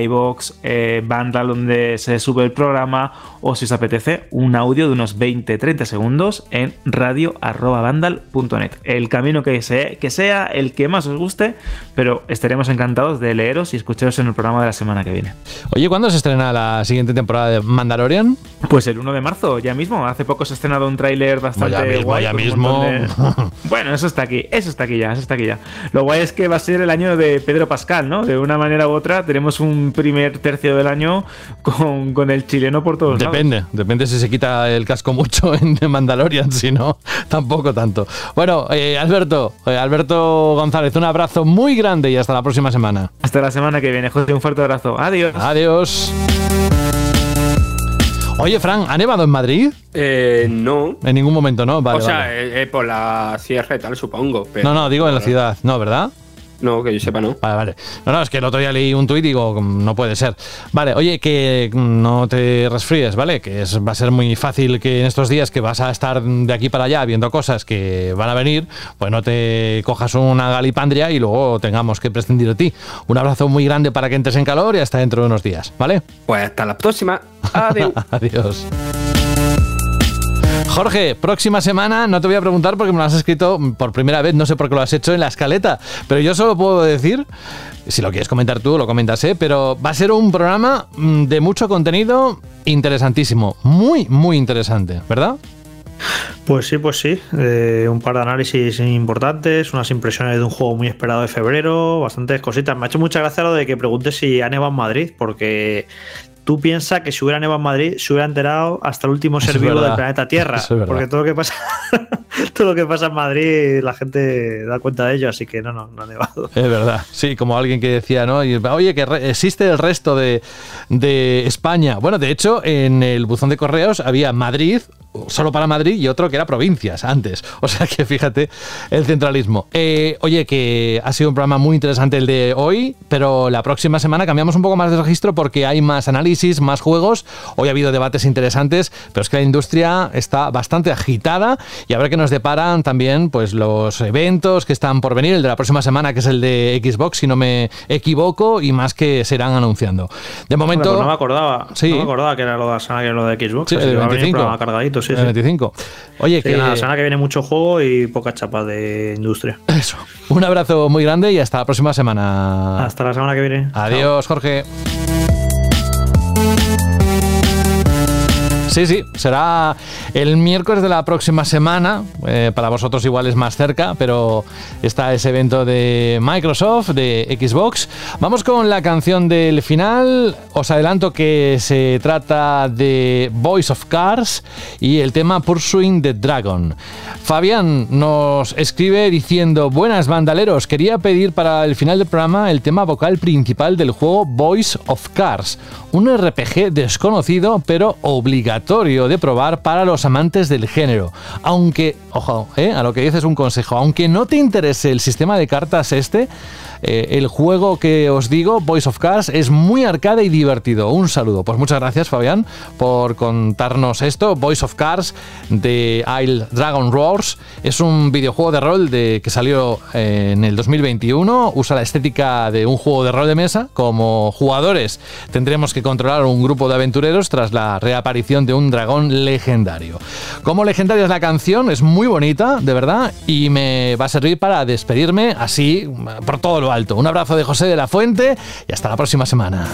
iBox, eh, Vandal, donde se sube el programa, o si os apetece, un audio de unos 20-30 segundos en radio.vandal.net. El camino que sea, que sea, el que más os guste, pero estaremos encantados de leeros y escucharos en el programa de la semana que viene. Oye, ¿cuándo se estrena la siguiente temporada de Mandalorian? Pues el 1 de marzo, ya mismo. Hace poco se ha estrenado un tráiler bastante Ya mismo, guay. ya con un mismo. montón de- [laughs] Bueno, eso está aquí, eso está aquí ya, eso está aquí ya. Lo guay es que va a ser el año de Pedro Pascal, ¿no? De una manera u otra tenemos un, un primer tercio del año con, con el chileno por todos lados. Depende, depende si se quita el casco mucho en Mandalorian, si no, [laughs] tampoco tanto. Bueno, eh, Alberto, eh, Alberto González, un abrazo muy grande y hasta la próxima semana. Hasta la semana que viene, José, un fuerte abrazo. Adiós. Adiós. Oye, Fran, ¿ha nevado en Madrid? Eh, no. En ningún momento, ¿no? Vale, o sea, vale. eh, por la sierra y tal, supongo. pero- No, no, digo en la ciudad, no, ¿verdad? No, que yo sepa, no. Vale, vale. No, no, es que el otro día leí un tuit y digo, "Mm, no puede ser. Vale, oye, que mm, no te resfríes, ¿vale? Que es, va a ser muy fácil que en estos días que vas a estar de aquí para allá viendo cosas que van a venir, pues no te cojas una galipandria y luego tengamos que prescindir de ti. Un abrazo muy grande para que entres en calor y hasta dentro de unos días, ¿vale? Pues hasta la próxima. Adiós. [laughs] Adiós. Jorge, próxima semana no te voy a preguntar porque me lo has escrito por primera vez, no sé por qué lo has hecho en la escaleta, pero yo solo puedo decir, si lo quieres comentar tú, lo comentas, ¿eh? pero va a ser un programa mm, de mucho contenido interesantísimo, muy, muy interesante, ¿verdad? Pues sí, pues sí. Eh, un par de análisis importantes, unas impresiones de un juego muy esperado de febrero, bastantes cositas. Me ha hecho mucha gracia lo de que preguntes si ha nevado en Madrid, porque tú piensas que si hubiera nevado en Madrid se hubiera enterado hasta el último Eso ser vivo del planeta Tierra. Es porque todo lo que pasa, [laughs] [laughs] [laughs] todo lo que pasa en Madrid, la gente da cuenta de ello, así que no, no, no ha nevado. [laughs] Es verdad, sí, como alguien que decía, ¿no? Y, Oye, que existe el resto de, de España. Bueno, de hecho, en el buzón de correos había Madrid, solo para Madrid, y otro que era provincias antes. [laughs] O sea que fíjate el centralismo. Eh, oye, que ha sido un programa muy interesante el de hoy, pero la próxima semana cambiamos un poco más de registro porque hay más análisis, más juegos. Hoy ha habido debates interesantes, pero es que la industria está bastante agitada y habrá que nos deparan también pues los eventos que están por venir, el de la próxima semana que es el de Xbox, si no me equivoco, y más que se irán anunciando. De momento... Pues no me acordaba. Sí. No me acordaba que era lo de la semana que era lo de Xbox. Sí, el que va a venir 25. programa cargadito, sí, El sí. 25. Oye, que nada, la semana que viene mucho juego y poca chapa de industria. [laughs] Eso. Un abrazo muy grande y hasta la próxima semana. Hasta la semana que viene. Adiós, Jorge. Sí, sí, será el miércoles de la próxima semana. eh, para vosotros igual es más cerca, pero está ese evento de Microsoft, de Xbox. Vamos con la canción del final. Os adelanto que se trata de Voice of Cars y el tema Pursuing the Dragon. Fabián nos escribe diciendo, buenas bandaleros, quería pedir para el final del programa el tema vocal principal del juego Voice of Cars, un RPG desconocido pero obligatorio de probar para los amantes del género. Aunque, ojo, eh, a lo que dices un consejo, aunque no te interese el sistema de cartas este, eh, el juego que os digo, Voice of Cars, es muy arcade y divertido. Un saludo. Pues muchas gracias, Fabián, por contarnos esto. Voice of Cars de Isle Dragon Roars es un videojuego de rol de, que salió eh, en el 2021. Usa la estética de un juego de rol de mesa. Como jugadores tendremos que controlar un grupo de aventureros tras la reaparición de un dragón legendario. Como legendaria es la canción, es muy bonita, de verdad, y me va a servir para despedirme así por todo lo alto. Un abrazo de José de la Fuente y hasta la próxima semana.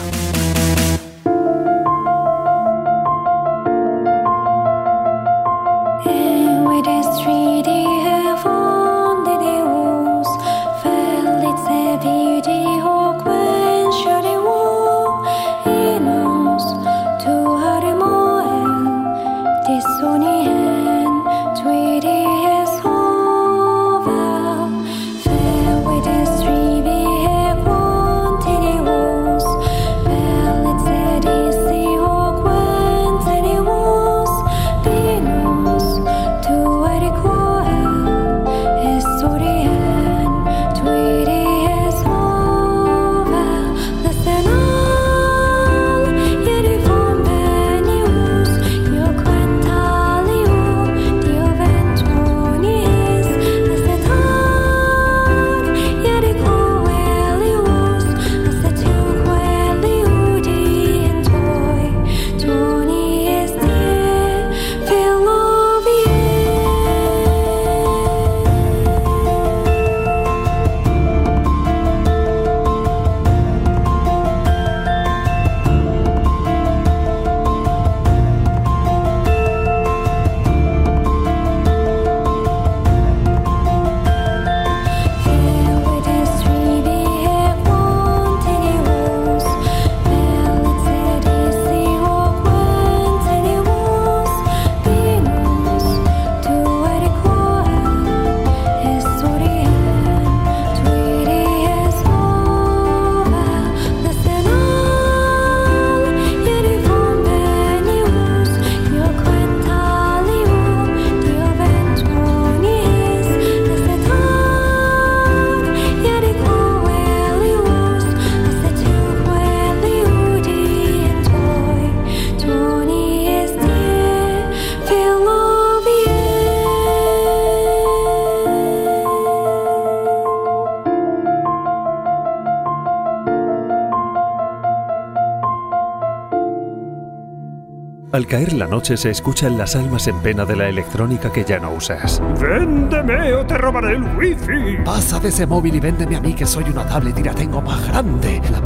Al caer la noche se escuchan las almas en pena de la electrónica que ya no usas. Véndeme o te robaré el wifi. Pasa de ese móvil y véndeme a mí que soy una tablet y la tengo más grande. La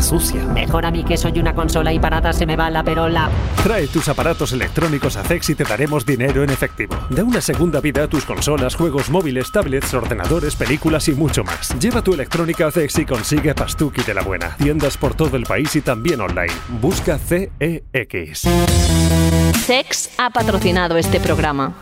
ensucia. Mejor a mí que soy una consola y para nada se me va la perola. Trae tus aparatos electrónicos a CEX y te daremos dinero en efectivo. Da una segunda vida a tus consolas, juegos móviles, tablets, ordenadores, películas y mucho más. Lleva tu electrónica a CEX y consigue Pastuki de la buena. Tiendas por todo el país y también online. Busca CEX. Sex ha patrocinado este programa.